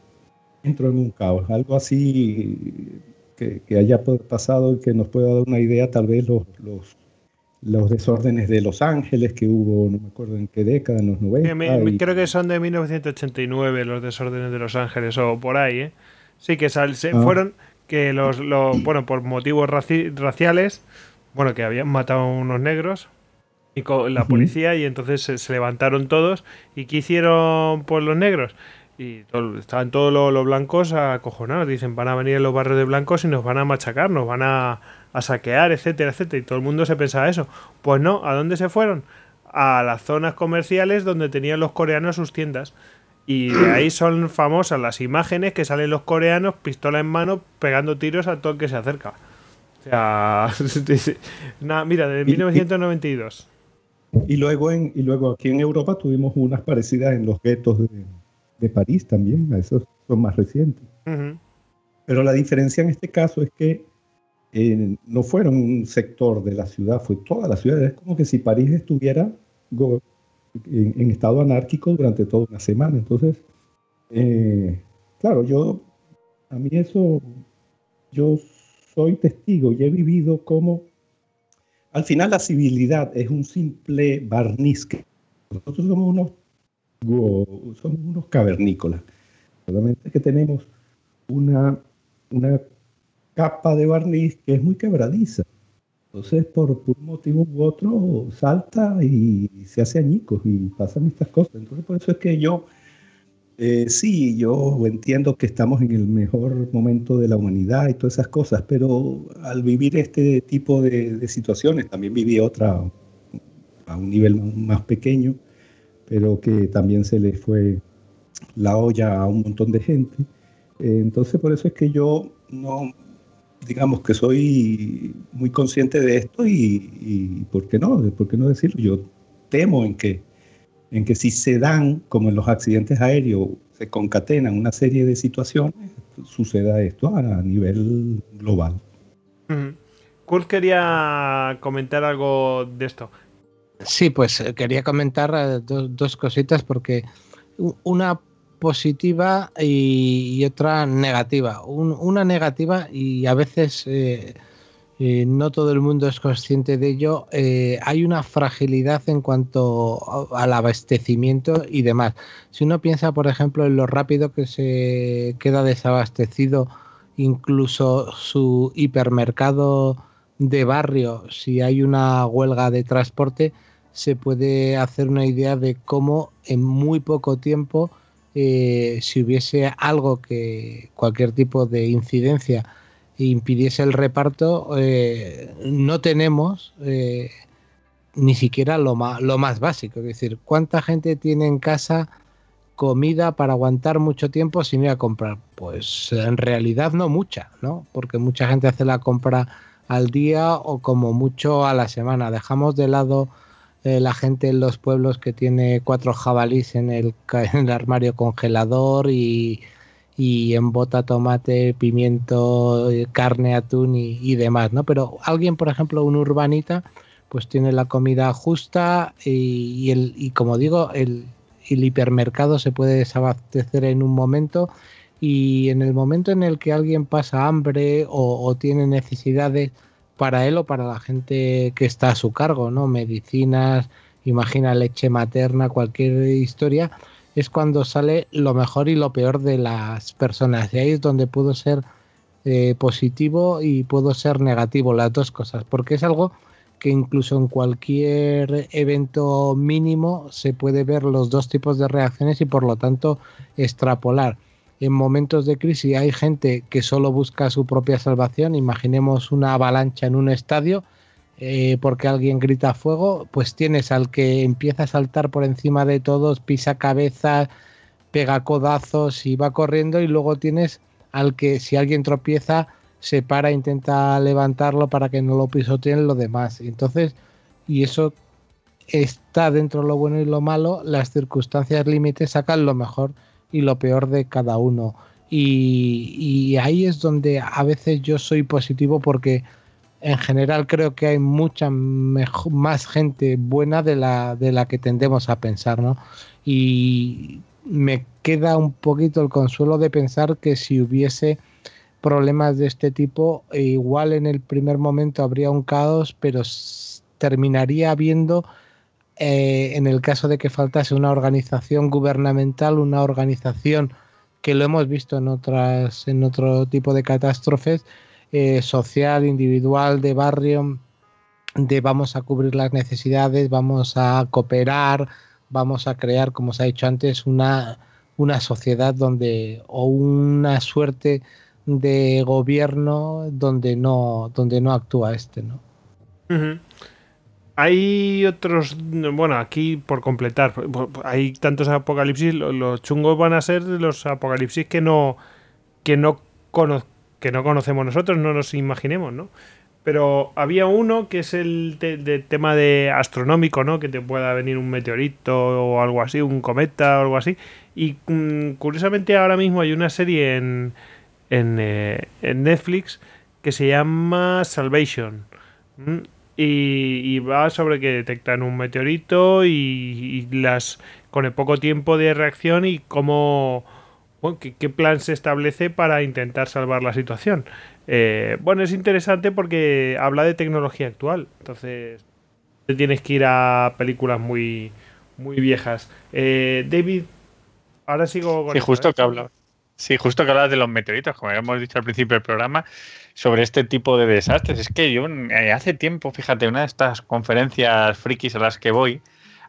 [SPEAKER 4] entró en un caos. Algo así que, haya pasado y que nos pueda dar una idea, tal vez los, los, los, desórdenes de Los Ángeles que hubo, no me acuerdo en qué década, en los 90.
[SPEAKER 1] Creo que son de 1989 los desórdenes de Los Ángeles o por ahí, ¿eh? Sí, que se ah. fueron que los, *clears throat* bueno, por motivos raciales, bueno, que habían matado a unos negros y con la policía y entonces se, levantaron todos y ¿qué hicieron por los negros? Y estaban todos los, blancos acojonados, dicen, van a venir los barrios de blancos y nos van a machacar, nos van a, a saquear, etcétera, etcétera. Y todo el mundo se pensaba eso. Pues no, ¿a dónde se fueron? A las zonas comerciales donde tenían los coreanos sus tiendas. Y de *clears throat* ahí son famosas las imágenes que salen los coreanos, pistola en mano, pegando tiros a todo el que se acerca. Sea, *laughs* mira, de 1992.
[SPEAKER 4] Y luego, en, y luego aquí en Europa tuvimos unas parecidas en los guetos de, París también, esos son más recientes. Pero la diferencia en este caso es que eh, no fueron un sector de la ciudad, fue toda la ciudad. Es como que si París estuviera en, estado anárquico durante toda una semana. Entonces, eh, claro, yo, a mí eso, yo soy testigo y he vivido como, al final la civilidad es un simple barniz que nosotros somos unos, somos unos cavernícolas. Solamente que tenemos una, una capa de barniz que es muy quebradiza. Entonces, por, un motivo u otro, salta y se hace añicos y pasan estas cosas. Entonces, por eso es que yo, eh, sí, yo entiendo que estamos en el mejor momento de la humanidad y todas esas cosas, pero al vivir este tipo de, situaciones, también viví otra a un nivel más pequeño, pero que también se le fue la olla a un montón de gente. Eh, entonces, por eso es que yo no digamos que soy muy consciente de esto y, ¿por qué no? ¿Por qué no decirlo? Yo temo en que, en que si se dan, como en los accidentes aéreos, se concatenan una serie de situaciones, suceda esto a, nivel global.
[SPEAKER 1] Kurt quería comentar algo de esto.
[SPEAKER 6] Sí, pues eh, quería comentar eh, dos cositas porque una positiva y, otra negativa. una negativa y a veces eh, eh, no todo el mundo es consciente de ello. Eh, hay una fragilidad en cuanto al abastecimiento y demás. Si uno piensa, por ejemplo, en lo rápido que se queda desabastecido, incluso su hipermercado de barrio, si hay una huelga de transporte, se puede hacer una idea de cómo en muy poco tiempo, eh, si hubiese algo que cualquier tipo de incidencia impidiese el reparto, eh, no tenemos eh, ni siquiera lo más, lo más básico. Es decir, ¿cuánta gente tiene en casa comida para aguantar mucho tiempo sin ir a comprar? Pues en realidad no mucha, ¿no? Porque mucha gente hace la compra al día o como mucho a la semana. Dejamos de lado eh, la gente en los pueblos que tiene cuatro jabalís en el, en el armario congelador y y en bota tomate, pimiento, eh, carne, atún y, demás, ¿no? Pero alguien, por ejemplo, un urbanita, pues tiene la comida justa y, el, y como digo, el, el, hipermercado se puede desabastecer en un momento y en el momento en el que alguien pasa hambre o, o tiene necesidades para él o para la gente que está a su cargo, ¿no? Medicinas, imagina leche materna, cualquier historia, es cuando sale lo mejor y lo peor de las personas. Y ahí es donde puedo ser eh, positivo y puedo ser negativo, las dos cosas, porque es algo que incluso en cualquier evento mínimo se puede ver los dos tipos de reacciones y por lo tanto extrapolar. En momentos de crisis hay gente que solo busca su propia salvación, imaginemos una avalancha en un estadio, eh, porque alguien grita fuego, pues tienes al que empieza a saltar por encima de todos, pisa cabezas, pega codazos y va corriendo y luego tienes al que si alguien tropieza se para, intenta levantarlo para que no lo pisoteen los demás. Entonces, y eso está dentro de lo bueno y lo malo, las circunstancias límites sacan lo mejor y lo peor de cada uno. Y ahí es donde a veces yo soy positivo porque en general creo que hay mucha más gente buena de la, que tendemos a pensar, ¿no? Y me queda un poquito el consuelo de pensar que si hubiese problemas de este tipo, igual en el primer momento habría un caos, pero terminaría habiendo, eh, en el caso de que faltase una organización gubernamental, una organización que lo hemos visto en otras, en otro tipo de catástrofes, eh, social, individual, de barrio, de vamos a cubrir las necesidades, vamos a cooperar, vamos a crear, como se ha dicho antes, una, una sociedad donde, o una suerte de gobierno donde no, donde no actúa este, ¿no?
[SPEAKER 1] Hay otros, bueno, aquí por completar, hay tantos apocalipsis, los chungos van a ser los apocalipsis que no, que no conozco que no conocemos nosotros, no nos imaginemos, ¿no? Pero había uno que es el de, tema de astronómico, ¿no? Que te pueda venir un meteorito o algo así, un cometa o algo así. Y mm, curiosamente ahora mismo hay una serie en, en, eh, Netflix que se llama Salvation. Y, va sobre que detectan un meteorito y, y, las con el poco tiempo de reacción y cómo ¿qué, plan se establece para intentar salvar la situación? Eh, bueno, es interesante porque habla de tecnología actual. Entonces, tienes que ir a películas muy, muy viejas. Eh, David, ahora sigo
[SPEAKER 2] con. Sí, justo ¿eh? que habla. Sí, justo que hablas de los meteoritos, como habíamos dicho al principio del programa, sobre este tipo de desastres. Es que yo hace tiempo, fíjate, una de estas conferencias frikis a las que voy,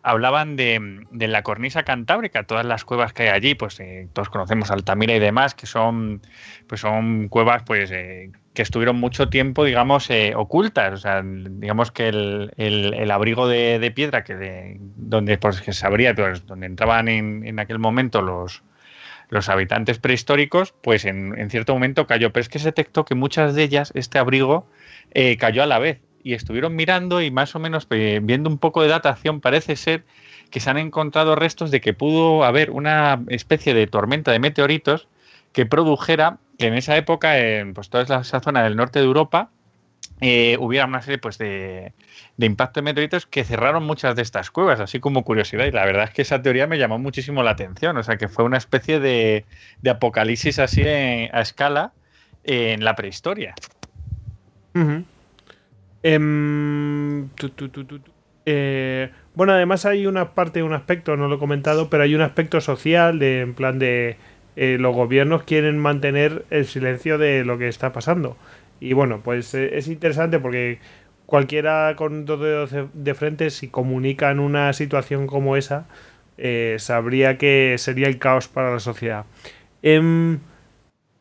[SPEAKER 2] hablaban de, la cornisa cantábrica, todas las cuevas que hay allí, pues eh, todos conocemos Altamira y demás, que son, pues son cuevas pues eh, que estuvieron mucho tiempo, digamos, eh, ocultas. O sea, digamos que el, abrigo de, piedra que de, donde pues, que se abría, pues, donde entraban en, en aquel momento los, los habitantes prehistóricos, pues en, en, cierto momento cayó. Pero es que se detectó que muchas de ellas, este abrigo, cayó a la vez y estuvieron mirando y más o menos eh, viendo un poco de datación parece ser que se han encontrado restos de que pudo haber una especie de tormenta de meteoritos que produjera que en esa época en pues, toda esa zona del norte de Europa eh, hubiera una serie pues, de, de impactos de meteoritos que cerraron muchas de estas cuevas, así como curiosidad. Y la verdad es que esa teoría me llamó muchísimo la atención. O sea, que fue una especie de, de apocalipsis así a escala en la prehistoria.
[SPEAKER 1] Tu, tu, tu, tu, tu. Eh, bueno, además hay una parte, un aspecto, no lo he comentado, pero hay un aspecto social de, en plan de eh, los gobiernos quieren mantener el silencio de lo que está pasando. Y bueno, pues eh, es interesante porque cualquiera con dos dedos de, frente, si comunican una situación como esa, eh, sabría que sería el caos para la sociedad. Em,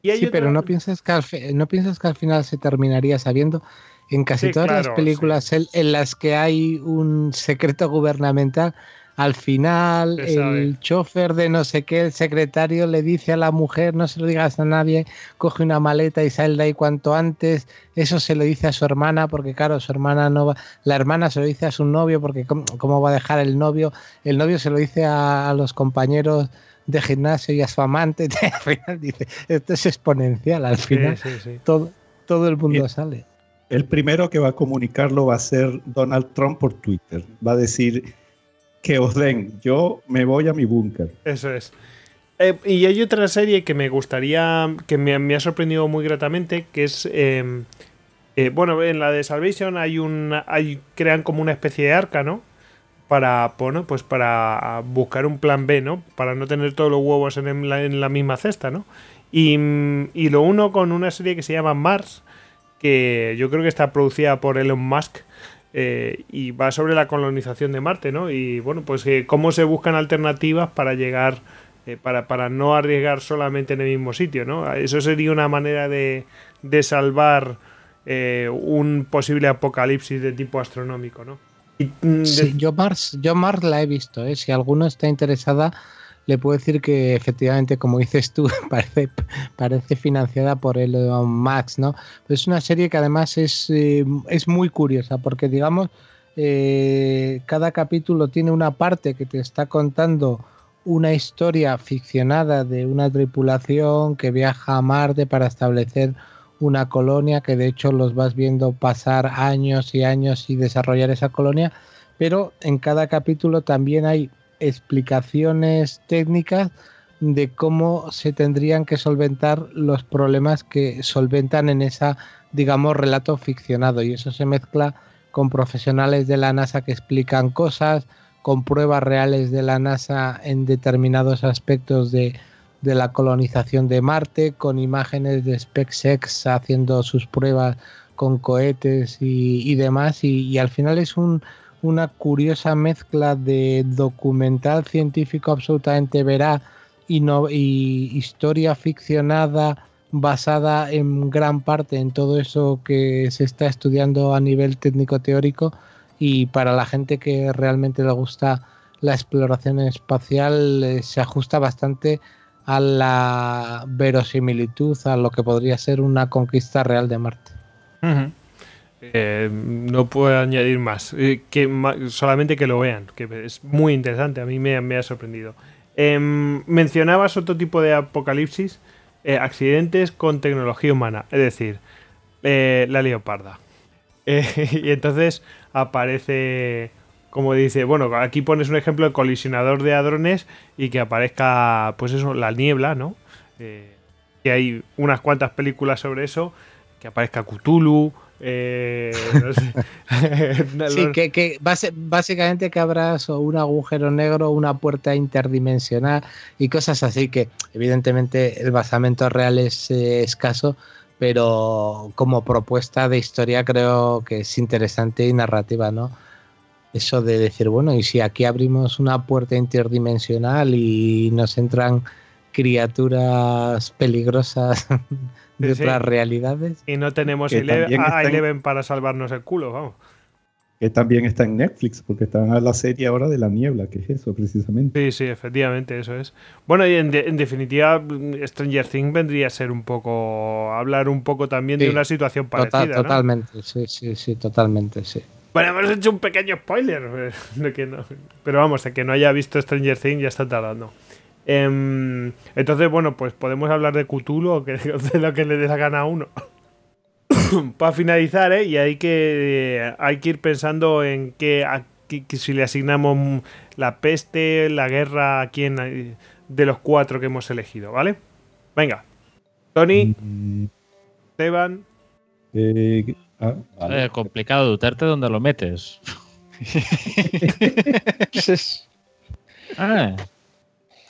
[SPEAKER 1] y hay
[SPEAKER 6] Sí, pero no piensas, que al no piensas que al final se terminaría sabiendo. En casi
[SPEAKER 1] Sí,
[SPEAKER 6] todas las películas en, en las que hay un secreto gubernamental, al final el chofer de no sé qué, el secretario le dice a la mujer, no se lo digas a nadie, coge una maleta y sale de ahí cuanto antes. Eso se lo dice a su hermana, porque claro, su hermana no va, la hermana se lo dice a su novio, porque cómo, cómo va a dejar el novio, el novio se lo dice a, a los compañeros de gimnasio y a su amante, *laughs* al final dice, esto es exponencial, al
[SPEAKER 1] Sí,
[SPEAKER 6] final
[SPEAKER 1] sí, sí.
[SPEAKER 6] todo, todo el mundo
[SPEAKER 4] Y-
[SPEAKER 6] sale.
[SPEAKER 4] El primero que va a comunicarlo va a ser Donald Trump por Twitter. Va a decir que os den, yo me voy a mi búnker.
[SPEAKER 1] Eso es. Eh, y hay otra serie que me gustaría, que me, ha sorprendido muy gratamente, que es, eh, eh, bueno, en la de Salvation hay un, hay, crean como una especie de arca, ¿no? Para, bueno, pues para buscar un plan B, ¿no? Para no tener todos los huevos en la, misma cesta, ¿no? Y lo uno con una serie que se llama Mars, que yo creo que está producida por Elon Musk, eh, y va sobre la colonización de Marte, ¿no? Y bueno, pues eh, cómo se buscan alternativas para llegar, eh, para, para no arriesgar solamente en el mismo sitio, ¿no? Eso sería una manera de, de salvar eh, un posible apocalipsis de tipo astronómico, ¿no? Y, mm, de-
[SPEAKER 6] Sí, yo Mars, yo Mars la he visto, ¿eh? si alguno está interesada, le puedo decir que efectivamente, como dices tú, *laughs* parece, parece financiada por Elon Max, ¿no? Es una serie que además es, eh, es muy curiosa, porque digamos, eh, cada capítulo tiene una parte que te está contando una historia ficcionada de una tripulación que viaja a Marte para establecer una colonia que de hecho los vas viendo pasar años y años y desarrollar esa colonia, pero en cada capítulo también hay explicaciones técnicas de cómo se tendrían que solventar los problemas que solventan en esa, digamos, relato ficcionado. Y eso se mezcla con profesionales de la NASA que explican cosas, con pruebas reales de la NASA en determinados aspectos de, de la colonización de Marte, con imágenes de SpaceX haciendo sus pruebas con cohetes y, y demás. Y, y al final es un, una curiosa mezcla de documental científico absolutamente veraz y, no, y historia ficcionada basada en gran parte en todo eso que se está estudiando a nivel técnico teórico y para la gente que realmente le gusta la exploración espacial eh, se ajusta bastante a la verosimilitud, a lo que podría ser una conquista real de Marte.
[SPEAKER 1] Ujú. Eh, no puedo añadir más. Eh, que solamente que lo vean, que es muy interesante. A mí me, ha sorprendido. Em, mencionabas otro tipo de apocalipsis, eh, accidentes con tecnología humana, es decir, la leoparda. *laughs* Y entonces aparece, como dice, bueno, aquí pones un ejemplo de colisionador de hadrones y que aparezca, pues eso, la niebla, ¿no? Que hay unas cuantas películas sobre eso, que aparezca Cthulhu, eh, *laughs* no sé.
[SPEAKER 6] Sí, que, que base- básicamente que o un agujero negro, una puerta interdimensional y cosas así que evidentemente el basamento real es eh, escaso, pero como propuesta de historia creo que es interesante y narrativa, ¿no? Eso de decir, bueno, y si aquí abrimos una puerta interdimensional y nos entran criaturas peligrosas *laughs* de
[SPEAKER 1] Sí, sí.
[SPEAKER 6] otras realidades.
[SPEAKER 1] y no tenemos Eleven, a Eleven para salvarnos el culo, vamos.
[SPEAKER 4] Que también está en Netflix, porque está en la serie ahora de la niebla, que es eso precisamente.
[SPEAKER 1] Sí, sí, efectivamente, eso es. Bueno, y en, de- en definitiva, Stranger Things vendría a ser un poco. hablar un poco también de una situación parecida.
[SPEAKER 6] Total-
[SPEAKER 1] ¿no?
[SPEAKER 6] Totalmente, sí, sí, sí, totalmente, sí.
[SPEAKER 1] Bueno, hemos hecho un pequeño spoiler. *laughs* de que no- pero vamos, el que no haya visto Stranger Things ya está tardando. Em, entonces, bueno, pues podemos hablar de Cthulhu o que, *laughs* de lo que le dé la gana a uno. *coughs* Para finalizar, ¿eh? Y hay que, hay que ir pensando en que si le asignamos la peste, la guerra, a quién de los cuatro que hemos elegido, ¿vale? Venga. Tony,
[SPEAKER 4] Mm,
[SPEAKER 1] Esteban,
[SPEAKER 4] eh, Ah, vale.
[SPEAKER 5] Eh, complicado Duterte donde lo metes. *laughs* *laughs* Ah,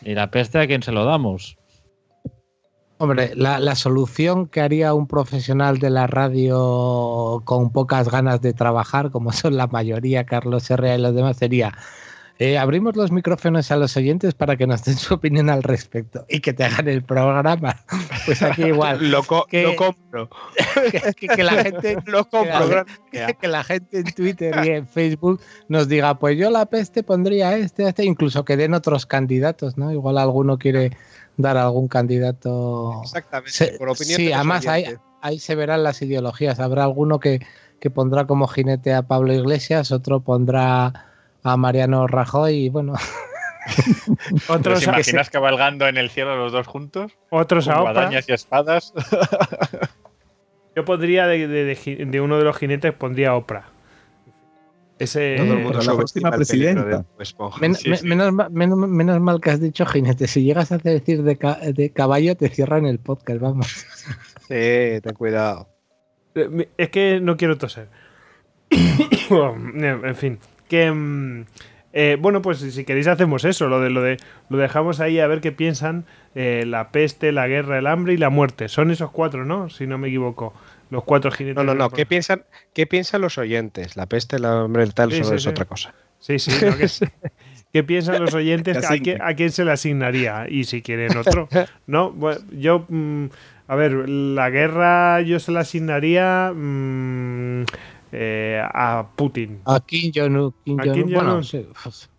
[SPEAKER 5] y la peste a quién se lo damos.
[SPEAKER 6] Hombre, la, la solución que haría un profesional de la radio con pocas ganas de trabajar, como son la mayoría, Carlos Herrera y los demás, sería eh, abrimos los micrófonos a los oyentes para que nos den su opinión al respecto y que te hagan el programa. *laughs* Pues aquí igual.
[SPEAKER 3] Lo, co-
[SPEAKER 6] Que-
[SPEAKER 3] lo compro. *laughs*
[SPEAKER 6] que, que- que la gente *laughs*
[SPEAKER 3] Lo compro.
[SPEAKER 6] que la,
[SPEAKER 3] gracias.
[SPEAKER 6] que la gente en Twitter y en Facebook nos diga, pues yo la peste pondría este, este, incluso que den otros candidatos, ¿no? Igual alguno quiere dar algún candidato.
[SPEAKER 3] Exactamente.
[SPEAKER 6] Se-
[SPEAKER 3] por opinión
[SPEAKER 6] sí,
[SPEAKER 3] de
[SPEAKER 6] además
[SPEAKER 3] oyentes.
[SPEAKER 6] ahí se verán las ideologías. Habrá alguno que, que pondrá como jinete a Pablo Iglesias, otro pondrá a Mariano Rajoy y bueno, *laughs*
[SPEAKER 1] Otros,
[SPEAKER 2] ¿Te imaginas cabalgando en el cielo los dos juntos?
[SPEAKER 1] otros a Oprah.
[SPEAKER 2] guadañas y espadas. *laughs*
[SPEAKER 1] Yo pondría de, de- de gi- de uno de los jinetes, pondría Oprah. Ese.
[SPEAKER 3] Todo el mundo
[SPEAKER 4] la próxima presidenta.
[SPEAKER 3] de Bob Esponja.
[SPEAKER 6] men-
[SPEAKER 2] sí,
[SPEAKER 6] me-
[SPEAKER 2] sí.
[SPEAKER 6] Menos, menos, menos mal que has dicho jinete. Si llegas a decir de, ca- de caballo, te cierran el podcast, vamos.
[SPEAKER 3] Sí, ten cuidado.
[SPEAKER 1] Eh, Es que no quiero toser. *coughs* en fin. Que. mm, eh, bueno, pues si queréis hacemos eso, lo de lo de lo dejamos ahí a ver qué piensan eh, la peste, la guerra, el hambre y la muerte. Son esos cuatro, ¿no? Si no me equivoco. Los cuatro jinetes.
[SPEAKER 3] No, no, no. ¿Qué piensan, ¿Qué piensan los oyentes? La peste, el hambre, el tal,
[SPEAKER 1] Sí,
[SPEAKER 3] eso
[SPEAKER 1] sí,
[SPEAKER 3] es
[SPEAKER 1] sí.
[SPEAKER 3] otra cosa.
[SPEAKER 1] Sí, sí. no, que- *laughs* ¿Qué piensan los oyentes? ¿A quién,
[SPEAKER 4] asignen.
[SPEAKER 1] a quién se le asignaría? Y si quieren otro. No, bueno, yo. mm, a ver, la guerra yo se la asignaría mm, eh, a Putin.
[SPEAKER 6] A Kim Jong-un. Kim.
[SPEAKER 1] Kim
[SPEAKER 6] Bueno, sí,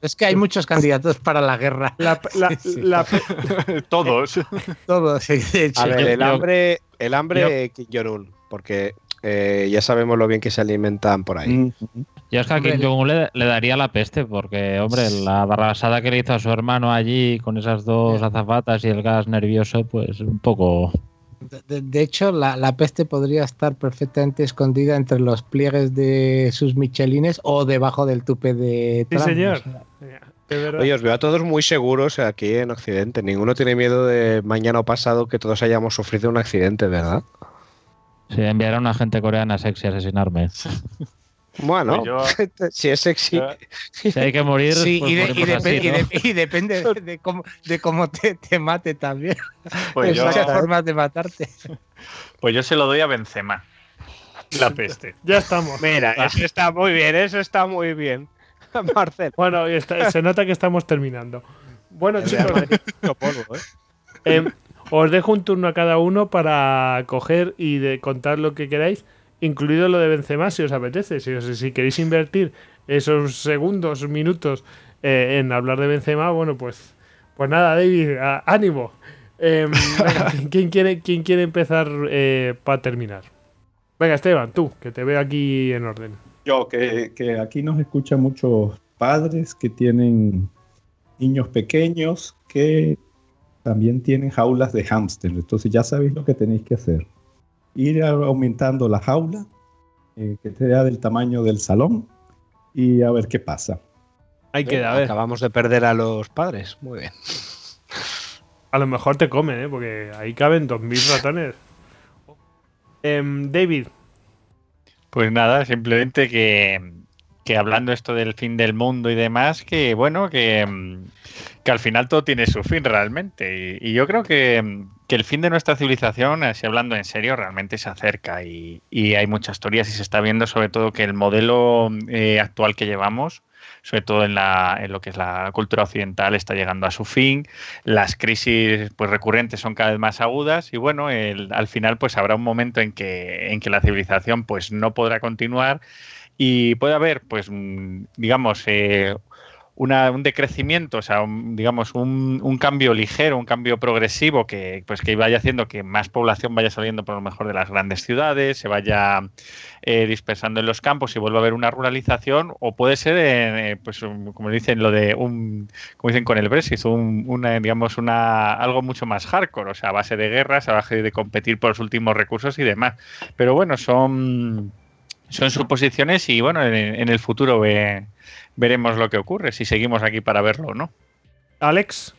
[SPEAKER 6] es que hay muchos candidatos para la guerra.
[SPEAKER 1] La, *laughs* la-
[SPEAKER 6] Sí, sí.
[SPEAKER 1] la- *laughs*
[SPEAKER 2] Todos.
[SPEAKER 6] Todos, sí, de hecho.
[SPEAKER 3] A ver,
[SPEAKER 5] yo-
[SPEAKER 3] el hambre, el hambre Kim Jong-un, porque eh, ya sabemos lo bien que se alimentan por ahí.
[SPEAKER 4] Mm,
[SPEAKER 5] Yo es que a Kim Jong-un le, le daría la peste, porque, hombre, la barrasada que le hizo a su hermano allí con esas dos azafatas y el gas nervioso, pues un poco.
[SPEAKER 6] De, hecho, la, la peste podría estar perfectamente escondida entre los pliegues de sus michelines o debajo del tupe de
[SPEAKER 1] Sí,
[SPEAKER 6] Trump.
[SPEAKER 1] señor.
[SPEAKER 6] o sea,
[SPEAKER 1] de verdad.
[SPEAKER 3] Oye, os veo a todos muy seguros aquí en Occidente. Ninguno tiene miedo de mañana o pasado que todos hayamos sufrido un accidente, ¿verdad?
[SPEAKER 5] Si enviara a una gente coreana sexy a asesinarme. *laughs*
[SPEAKER 3] Bueno,
[SPEAKER 2] Pues yo- *laughs*
[SPEAKER 3] si es sexy.
[SPEAKER 5] Si hay que morir,
[SPEAKER 6] Sí,
[SPEAKER 5] pues
[SPEAKER 6] y, de- y
[SPEAKER 5] morimos
[SPEAKER 6] depe-
[SPEAKER 5] así,
[SPEAKER 6] y
[SPEAKER 5] ¿no?
[SPEAKER 6] de- y depende de, cómo, de cómo te, te mate también.
[SPEAKER 2] Pues
[SPEAKER 6] Hay
[SPEAKER 2] yo,
[SPEAKER 6] muchas formas de matarte.
[SPEAKER 2] pues yo se lo doy a Benzema. La peste.
[SPEAKER 1] Ya estamos.
[SPEAKER 3] Mira, eso está muy bien, eso está muy bien. *laughs* Marcel.
[SPEAKER 1] Bueno, y está- se nota que estamos terminando. Bueno, chicos,
[SPEAKER 3] mucho polvo, ¿eh?
[SPEAKER 1] em, os dejo un turno a cada uno para coger y de contar lo que queráis, incluido lo de Benzema, si os apetece. Si, os- si queréis invertir esos segundos, minutos eh, en hablar de Benzema, bueno, pues, pues nada, David, a- ánimo. Em, *laughs* venga, ¿quién, quiere, ¿Quién quiere empezar para terminar? Venga, Esteban, tú, que te veo aquí en orden.
[SPEAKER 4] Yo, que, que aquí nos escuchan muchos padres que tienen niños pequeños que también tienen jaulas de hámster. Entonces ya sabéis lo que tenéis que hacer. Ir aumentando la jaula, eh, que sea del tamaño del salón, y a ver qué pasa.
[SPEAKER 1] Ahí queda, a ver.
[SPEAKER 3] Acabamos de perder a los padres. Muy bien.
[SPEAKER 1] A lo mejor te comen, ¿eh? Porque ahí caben 2.000 ratones. Em, David,
[SPEAKER 2] Pues nada, simplemente que, que hablando esto del fin del mundo y demás, que bueno, que, que al final todo tiene su fin realmente. Y, y yo creo que, que el fin de nuestra civilización, así hablando en serio, realmente se acerca y, hay muchas teorías y se está viendo sobre todo que el modelo eh, actual que llevamos, sobre todo en, la, en lo que es la cultura occidental, está llegando a su fin. Las crisis pues, recurrentes son cada vez más agudas y bueno, el- al final pues habrá un momento en que, en que la civilización pues no podrá continuar y puede haber pues mm, digamos eh, una- un decrecimiento, o sea, un- digamos un, un cambio ligero, un cambio progresivo que pues que vaya haciendo que más población vaya saliendo por lo mejor de las grandes ciudades, se vaya eh, dispersando en los campos y vuelva a haber una ruralización o puede ser eh, pues como dicen lo de un como dicen con el Brexit, un, una, digamos una algo mucho más hardcore, o sea, a base de guerras, a base de competir por los últimos recursos y demás. Pero bueno, son son suposiciones y bueno, en, el futuro veremos lo que ocurre, si seguimos aquí para verlo o no.
[SPEAKER 1] Alex,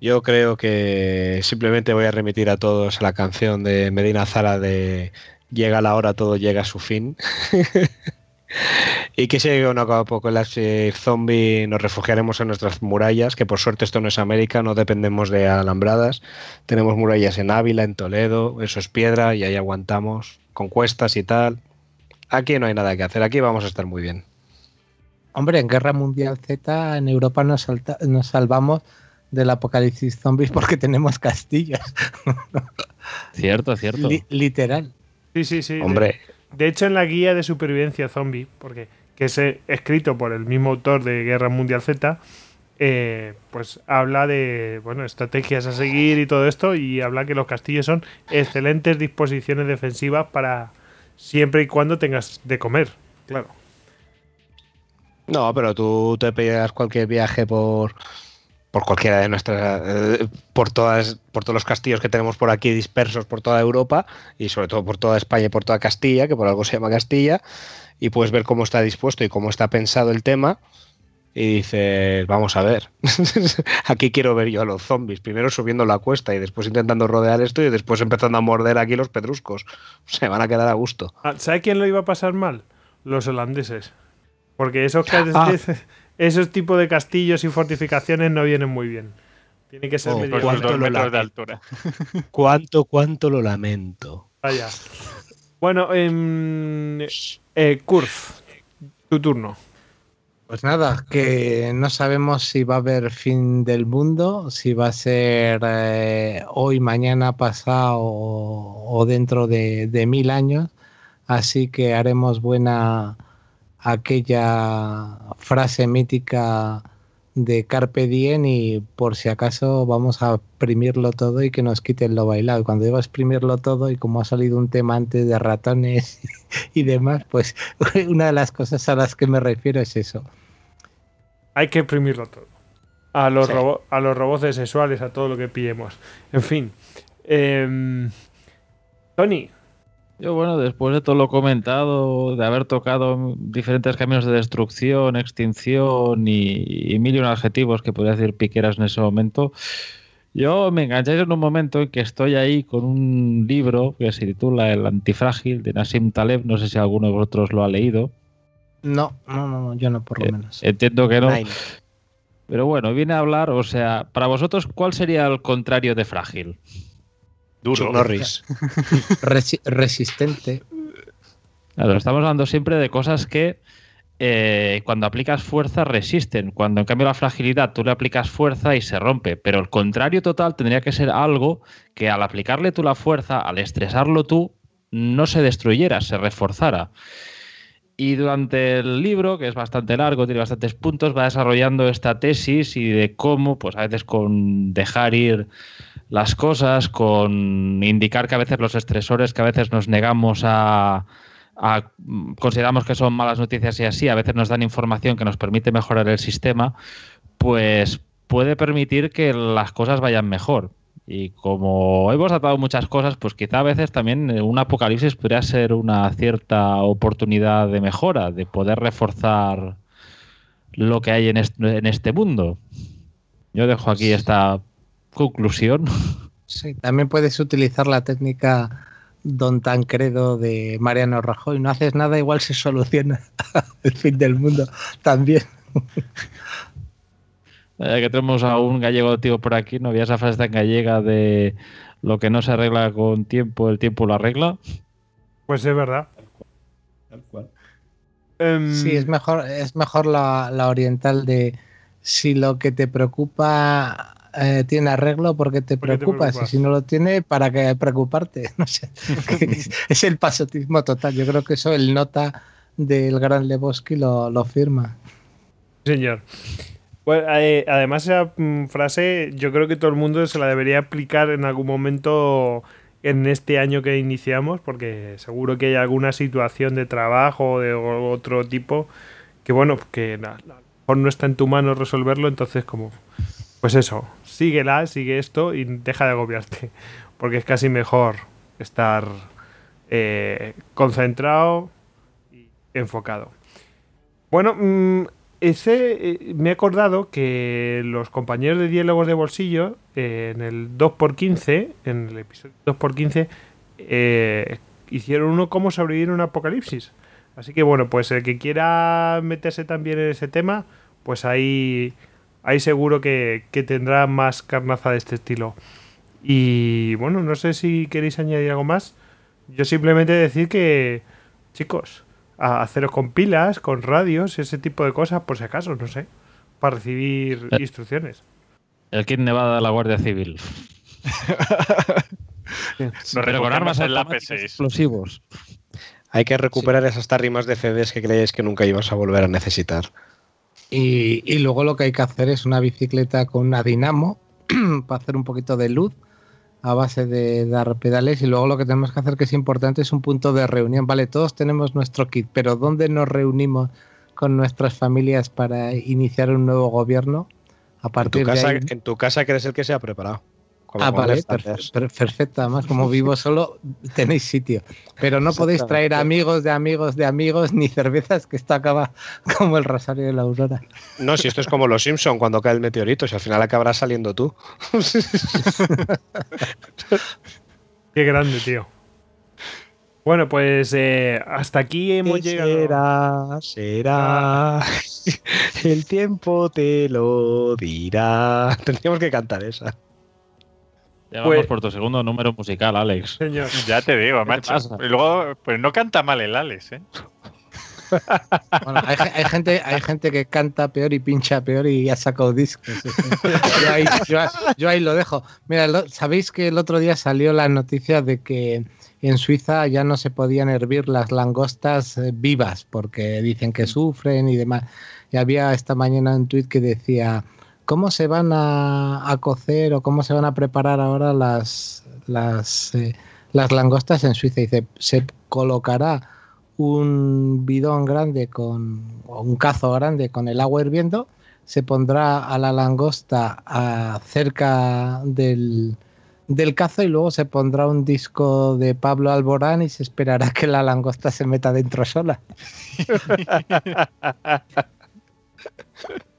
[SPEAKER 3] Yo creo que simplemente voy a remitir a todos a la canción de Medina Zara de llega la hora, todo llega a su fin. *laughs* y que si no acaba poco el zombie, nos refugiaremos en nuestras murallas, que por suerte esto no es América, no dependemos de alambradas. Tenemos murallas en Ávila, en Toledo, eso es piedra y ahí aguantamos, con cuestas y tal. Aquí no hay nada que hacer, aquí vamos a estar muy bien.
[SPEAKER 6] Hombre, en Guerra Mundial Z en Europa nos, nos salvamos del apocalipsis zombies porque tenemos castillos. *laughs*
[SPEAKER 5] cierto, cierto.
[SPEAKER 6] literal.
[SPEAKER 1] Sí, sí, sí.
[SPEAKER 3] Hombre.
[SPEAKER 1] De, hecho, en la guía de supervivencia zombie, porque que es eh, escrito por el mismo autor de Guerra Mundial Z, eh, pues habla de bueno estrategias a seguir y todo esto y habla que los castillos son excelentes disposiciones defensivas para siempre y cuando tengas de comer, claro.
[SPEAKER 3] No, pero tú te pegas cualquier viaje por por cualquiera de nuestras eh, por todas por todos los castillos que tenemos por aquí dispersos por toda Europa y sobre todo por toda España y por toda Castilla, que por algo se llama Castilla, y puedes ver cómo está dispuesto y cómo está pensado el tema. Y dices, vamos a ver, *laughs* aquí quiero ver yo a los zombies, primero subiendo la cuesta y después intentando rodear esto y después empezando a morder aquí los pedruscos. *laughs* Se van a quedar a gusto.
[SPEAKER 1] Ah, ¿Sabe quién lo iba a pasar mal? Los holandeses. Porque esos ah. esos tipos de castillos y fortificaciones no vienen muy bien. Tiene que ser
[SPEAKER 3] oh,
[SPEAKER 1] medio
[SPEAKER 3] ¿cuánto, metros de altura. *laughs* ¿Cuánto, cuánto lo lamento?
[SPEAKER 1] Vaya. Bueno, eh, eh, Kurf, tu turno.
[SPEAKER 6] Pues nada, que no sabemos si va a haber fin del mundo, si va a ser eh, hoy, mañana, pasado o, dentro de, de, mil años. Así que haremos buena aquella frase mítica de Carpe Diem y por si acaso vamos a exprimirlo todo y que nos quiten lo bailado. Cuando digo exprimirlo todo y como ha salido un tema antes de ratones *laughs* y demás, pues *laughs* una de las cosas a las que me refiero es eso.
[SPEAKER 1] Hay que exprimirlo todo. A los, a los robots sexuales, a todo lo que pillemos. En fin. Em, Tony,
[SPEAKER 5] yo, bueno, después de todo lo comentado, de haber tocado diferentes caminos de destrucción, extinción y, mil y un adjetivos que podría decir piqueras en ese momento, yo me enganché en un momento en que estoy ahí con un libro que se titula El antifrágil de Nassim Taleb. No sé si alguno de vosotros lo ha leído.
[SPEAKER 6] No, no, no, yo no, por lo eh, menos.
[SPEAKER 5] entiendo que no. Pero bueno, viene a hablar, o sea, para vosotros, ¿cuál sería el contrario de frágil?
[SPEAKER 3] Duro. Norris. *laughs*
[SPEAKER 6] resistente.
[SPEAKER 5] Claro, estamos hablando siempre de cosas que eh, cuando aplicas fuerza resisten. Cuando en cambio la fragilidad tú le aplicas fuerza y se rompe. Pero el contrario total tendría que ser algo que al aplicarle tú la fuerza, al estresarlo tú, no se destruyera, se reforzara. Y durante el libro, que es bastante largo, tiene bastantes puntos, va desarrollando esta tesis y de cómo, pues a veces con dejar ir las cosas, con indicar que a veces los estresores que a veces nos negamos a, consideramos que son malas noticias y así, a veces nos dan información que nos permite mejorar el sistema, pues puede permitir que las cosas vayan mejor. Y como hemos tratado muchas cosas, pues quizá a veces también un apocalipsis podría ser una cierta oportunidad de mejora, de poder reforzar lo que hay en en este mundo. Yo dejo aquí esta conclusión.
[SPEAKER 6] Sí, también puedes utilizar la técnica Don Tancredo de Mariano Rajoy. No haces nada, igual se soluciona *laughs* el fin del mundo también.
[SPEAKER 5] Eh, que tenemos a un gallego tío por aquí, ¿no había esa frase tan gallega de lo que no se arregla con tiempo, el tiempo lo arregla?
[SPEAKER 1] Pues es verdad.
[SPEAKER 6] Tal cual. Em, sí, es mejor, es mejor la, la oriental de si lo que te preocupa eh, tiene arreglo porque te preocupas, y si no lo tiene, ¿para qué preocuparte? *laughs* No sé. *laughs* es, el pasotismo total. Yo creo que eso el nota del Gran Lebowski lo, lo firma.
[SPEAKER 1] Señor. Bueno, eh, además esa mm, frase yo creo que todo el mundo se la debería aplicar en algún momento en este año que iniciamos, porque seguro que hay alguna situación de trabajo o de otro tipo que bueno, que a lo mejor no está en tu mano resolverlo, entonces como pues eso, síguela, sigue esto y deja de agobiarte. Porque es casi mejor estar eh, concentrado y enfocado. Bueno, mm, ese eh, me he acordado que los compañeros de diálogos de bolsillo eh, en el 2x15, en el episodio 2x15, hicieron uno cómo sobrevivir en un apocalipsis. Así que bueno, pues el que quiera meterse también en ese tema, pues ahí, ahí seguro que, que tendrá más carnaza de este estilo. Y bueno, no sé si queréis añadir algo más. Yo simplemente decir que, chicos, a haceros con pilas, con radios, ese tipo de cosas, por si acaso, no sé, para recibir
[SPEAKER 5] Eh.
[SPEAKER 1] instrucciones.
[SPEAKER 5] El kit Nevada de la Guardia Civil. *laughs* Pero con armas
[SPEAKER 2] en la
[SPEAKER 5] automáticas
[SPEAKER 2] P6.
[SPEAKER 5] explosivos.
[SPEAKER 3] Hay que recuperar esas tarrimas de CDs que creéis que nunca ibas a volver a necesitar.
[SPEAKER 6] Y, y luego lo que hay que hacer es una bicicleta con una dinamo *clears throat* para hacer un poquito de luz a base de dar pedales y luego lo que tenemos que hacer que es importante es un punto de reunión. Vale, todos tenemos nuestro kit, pero ¿dónde nos reunimos con nuestras familias para iniciar un nuevo gobierno? A
[SPEAKER 3] En tu,
[SPEAKER 6] partir de
[SPEAKER 3] casa,
[SPEAKER 6] ahí...
[SPEAKER 3] en tu casa crees el que se ha preparado. Como
[SPEAKER 6] Ah, vale, per- perfecto. Además, como vivo *laughs* solo, tenéis sitio. Pero no podéis traer amigos de amigos de amigos ni cervezas, que esto acaba *laughs* como el rosario de la aurora.
[SPEAKER 3] No, si esto es como los Simpson cuando cae el meteorito, si al final acabarás saliendo tú. *laughs*
[SPEAKER 1] Qué grande, tío. Bueno, pues eh, hasta aquí hemos
[SPEAKER 3] ¿Qué
[SPEAKER 1] llegado.
[SPEAKER 3] Será, será. El tiempo te lo dirá. Tendríamos que cantar esa.
[SPEAKER 5] Ya
[SPEAKER 1] Pues-
[SPEAKER 5] vamos por tu segundo número musical, Alex.
[SPEAKER 1] Señor. *laughs*
[SPEAKER 2] Ya te digo,
[SPEAKER 5] te
[SPEAKER 2] macho.
[SPEAKER 5] pasa?
[SPEAKER 2] Y luego, pues no canta mal el Alex, ¿eh?
[SPEAKER 6] Bueno, hay, ge- hay gente, hay gente que canta peor y pincha peor y ha sacado discos. *laughs* Yo ahí, yo ahí- yo ahí lo dejo. Mira, lo- sabéis que el otro día salió la noticia de que en Suiza ya no se podían hervir las langostas eh, vivas porque dicen que sufren y demás. Y había esta mañana un tuit que decía, ¿cómo se van a, cocer o cómo se van a preparar ahora las, eh, las langostas en Suiza? Dice, se colocará un bidón grande con o un cazo grande con el agua hirviendo, se pondrá a la langosta cerca del, del cazo y luego se pondrá un disco de Pablo Alborán y se esperará que la langosta se meta dentro sola. *laughs*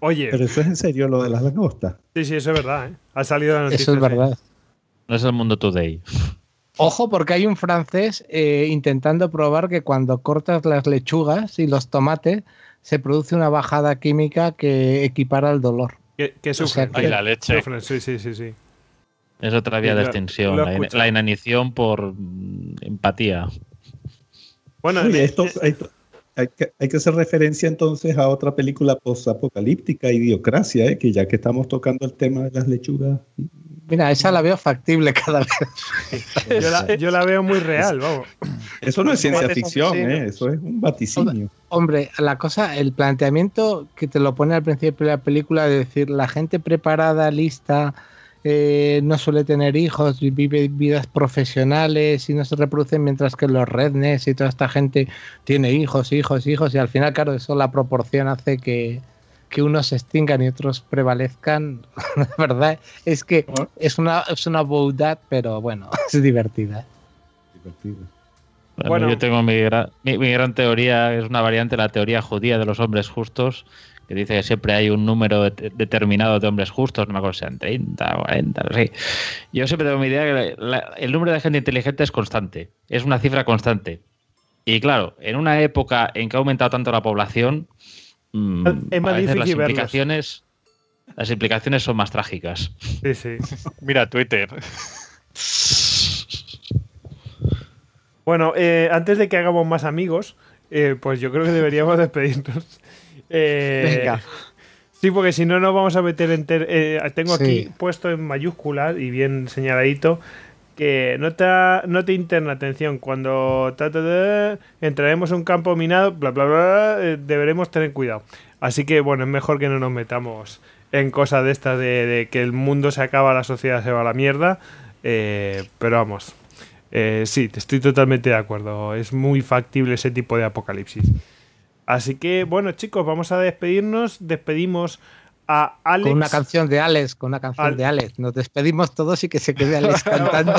[SPEAKER 1] Oye,
[SPEAKER 4] Pero eso es en serio lo de las langostas.
[SPEAKER 1] sí, sí, eso es verdad, ¿eh? Ha salido la noticia.
[SPEAKER 6] Eso es
[SPEAKER 1] sí.
[SPEAKER 6] verdad.
[SPEAKER 5] No es el mundo today.
[SPEAKER 6] Ojo, porque hay un francés eh, intentando probar que cuando cortas las lechugas y los tomates se produce una bajada química que equipara al dolor.
[SPEAKER 1] Que, que
[SPEAKER 6] O sea
[SPEAKER 1] sufren.
[SPEAKER 6] que-
[SPEAKER 2] Ay, la leche.
[SPEAKER 1] Sufren, sí, sí, sí, sí.
[SPEAKER 5] Es otra vía
[SPEAKER 1] Sí,
[SPEAKER 5] de extinción. La, la inanición por mm, empatía.
[SPEAKER 1] Bueno, eh,
[SPEAKER 4] esto,
[SPEAKER 1] eh,
[SPEAKER 4] esto- hay, que, hay que hacer referencia entonces a otra película posapocalíptica, Idiocracia, ¿eh? que ya que estamos tocando el tema de las lechugas.
[SPEAKER 6] Mira, esa la veo factible cada vez.
[SPEAKER 1] yo, la, yo la veo muy real, vamos.
[SPEAKER 4] Eso no es ciencia ficción. ¿eh? eso es un vaticinio.
[SPEAKER 6] Hombre, la cosa, el planteamiento que te lo pone al principio de la película de decir la gente preparada, lista, eh, no suele tener hijos, y vive vidas profesionales y no se reproducen, mientras que los rednecks y toda esta gente tiene hijos, hijos, hijos, y al final, claro, eso la proporción hace que, que unos se extingan y otros prevalezcan. *laughs* La verdad es que es una, es una boudad, pero bueno, *laughs* es divertida.
[SPEAKER 5] Bueno,
[SPEAKER 1] Bueno.
[SPEAKER 5] yo tengo mi, gra- mi, mi gran teoría, es una variante de la teoría judía de los hombres justos, que dice que siempre hay un número de- determinado de hombres justos, no me acuerdo si sean 30 o 40, no sé. Yo siempre tengo mi idea que la- el número de gente inteligente es constante, es una cifra constante. Y claro, en una época en que ha aumentado tanto la población, mm,
[SPEAKER 1] Es más
[SPEAKER 5] a veces las
[SPEAKER 1] verlos.
[SPEAKER 5] implicaciones, las implicaciones son más trágicas.
[SPEAKER 1] Sí, sí. *laughs*
[SPEAKER 2] Mira Twitter.
[SPEAKER 1] Bueno, eh, antes de que hagamos más amigos, eh, pues yo creo que deberíamos despedirnos. Eh,
[SPEAKER 3] Venga.
[SPEAKER 1] Sí, porque si no nos vamos a meter en... eh, tengo aquí
[SPEAKER 6] Sí.
[SPEAKER 1] puesto en mayúsculas y bien señaladito que nota, nota interna, atención, cuando ta, ta, ta, entraremos a un campo minado, bla, bla, bla, eh, deberemos tener cuidado. Así que, bueno, es mejor que no nos metamos en cosas de estas de, de que el mundo se acaba, la sociedad se va a la mierda. eh, pero vamos, eh, sí, estoy totalmente de acuerdo. Es muy factible ese tipo de apocalipsis. Así que, bueno, chicos, vamos a despedirnos. Despedimos a Alex.
[SPEAKER 6] Con una canción de Alex, con una canción
[SPEAKER 1] Al-
[SPEAKER 6] de Alex. Nos despedimos todos y que se quede Alex *laughs* cantando.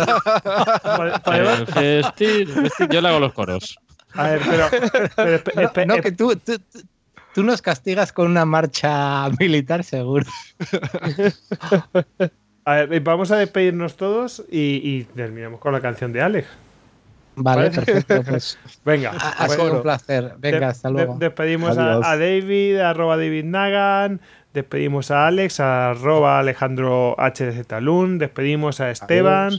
[SPEAKER 5] Yo le hago los coros.
[SPEAKER 1] A ver, pero. pero espe-
[SPEAKER 6] No,
[SPEAKER 1] espe-
[SPEAKER 6] que tú, tú, tú- tú nos castigas con una marcha militar, seguro. *laughs*
[SPEAKER 1] A ver, eh, vamos a despedirnos todos y, y terminamos con la canción de Alex.
[SPEAKER 6] Vale,
[SPEAKER 1] ¿Vale?
[SPEAKER 6] perfecto. Pues *laughs*
[SPEAKER 1] Venga,
[SPEAKER 6] ha, ha
[SPEAKER 1] pues,
[SPEAKER 6] sido un placer. Venga,
[SPEAKER 1] de-
[SPEAKER 6] hasta
[SPEAKER 1] de-
[SPEAKER 6] luego.
[SPEAKER 1] despedimos a, David, arroba David Nagan. Despedimos a Alex, arroba Alejandro HDZLun. Despedimos a Esteban,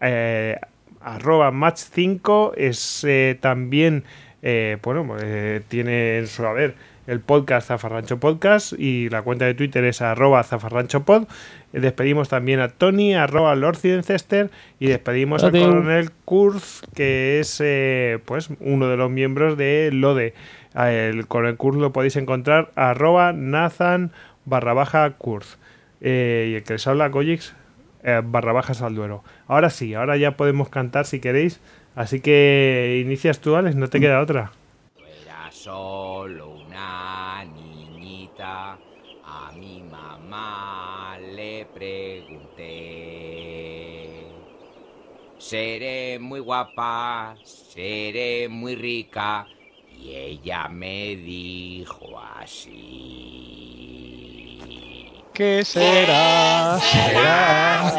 [SPEAKER 1] eh, arroba Match5. Es eh, también, eh, bueno, eh, tiene en su haber el podcast Zafarrancho Podcast y la cuenta de Twitter es arroba zafarranchopod. Despedimos también a Tony, arroba Lord Cirencester y despedimos al
[SPEAKER 5] Adeu.
[SPEAKER 1] coronel Kurz, que es eh, pues uno de los miembros de LODE. A El coronel Kurz lo podéis encontrar arroba Nathan barra baja Kurz. Eh, y el que les habla, Gojix, eh, barra baja Salduero. Ahora sí, ahora ya podemos cantar si queréis. Así que inicias tú, Alex, no te queda otra.
[SPEAKER 7] Era solo una niñita, a mi mamá le pregunté. Seré muy guapa, seré muy rica, y ella me dijo así.
[SPEAKER 3] ¿Qué será? Será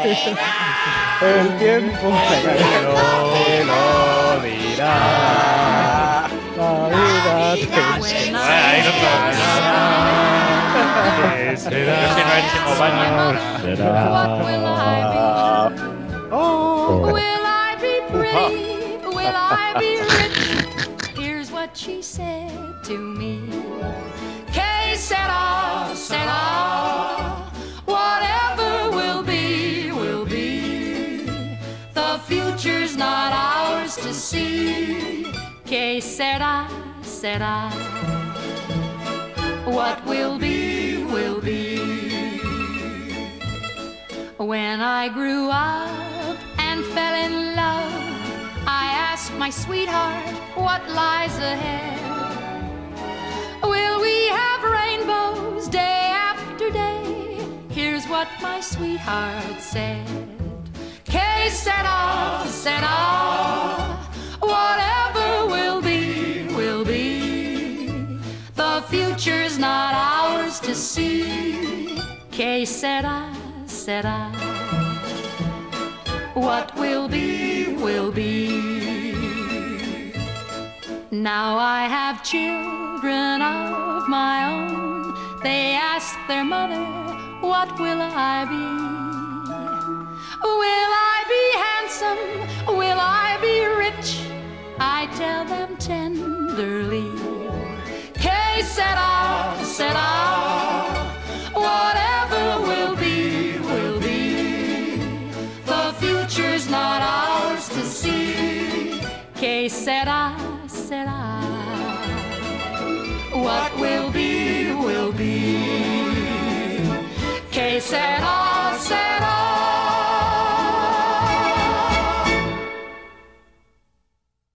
[SPEAKER 3] el tiempo que lo dirá. La vida te
[SPEAKER 2] Ahí no
[SPEAKER 1] ¿Qué
[SPEAKER 2] Yo
[SPEAKER 1] será?
[SPEAKER 4] Será.
[SPEAKER 8] Will I be pretty? Will I be rich? Here's what she said to me. Que sera, sera. Whatever will be, will be. The future's not ours to see. Que sera, sera. What will be, will be. When I grew up and fell in love, I asked my sweetheart what lies ahead. Will we have rainbows day after day? Here's what my sweetheart said. Que sera, sera. Whatever will be, will be. The future's not ours to see. Que sera, sera. What will be, will be. Now I have children of my own. They ask their mother, What will I be? Will I be handsome? Will I be rich? I tell them tenderly. Que sera, sera. Whatever will be, will be. The future's not ours to see. Que sera, sera. What will be, will be. Que sera,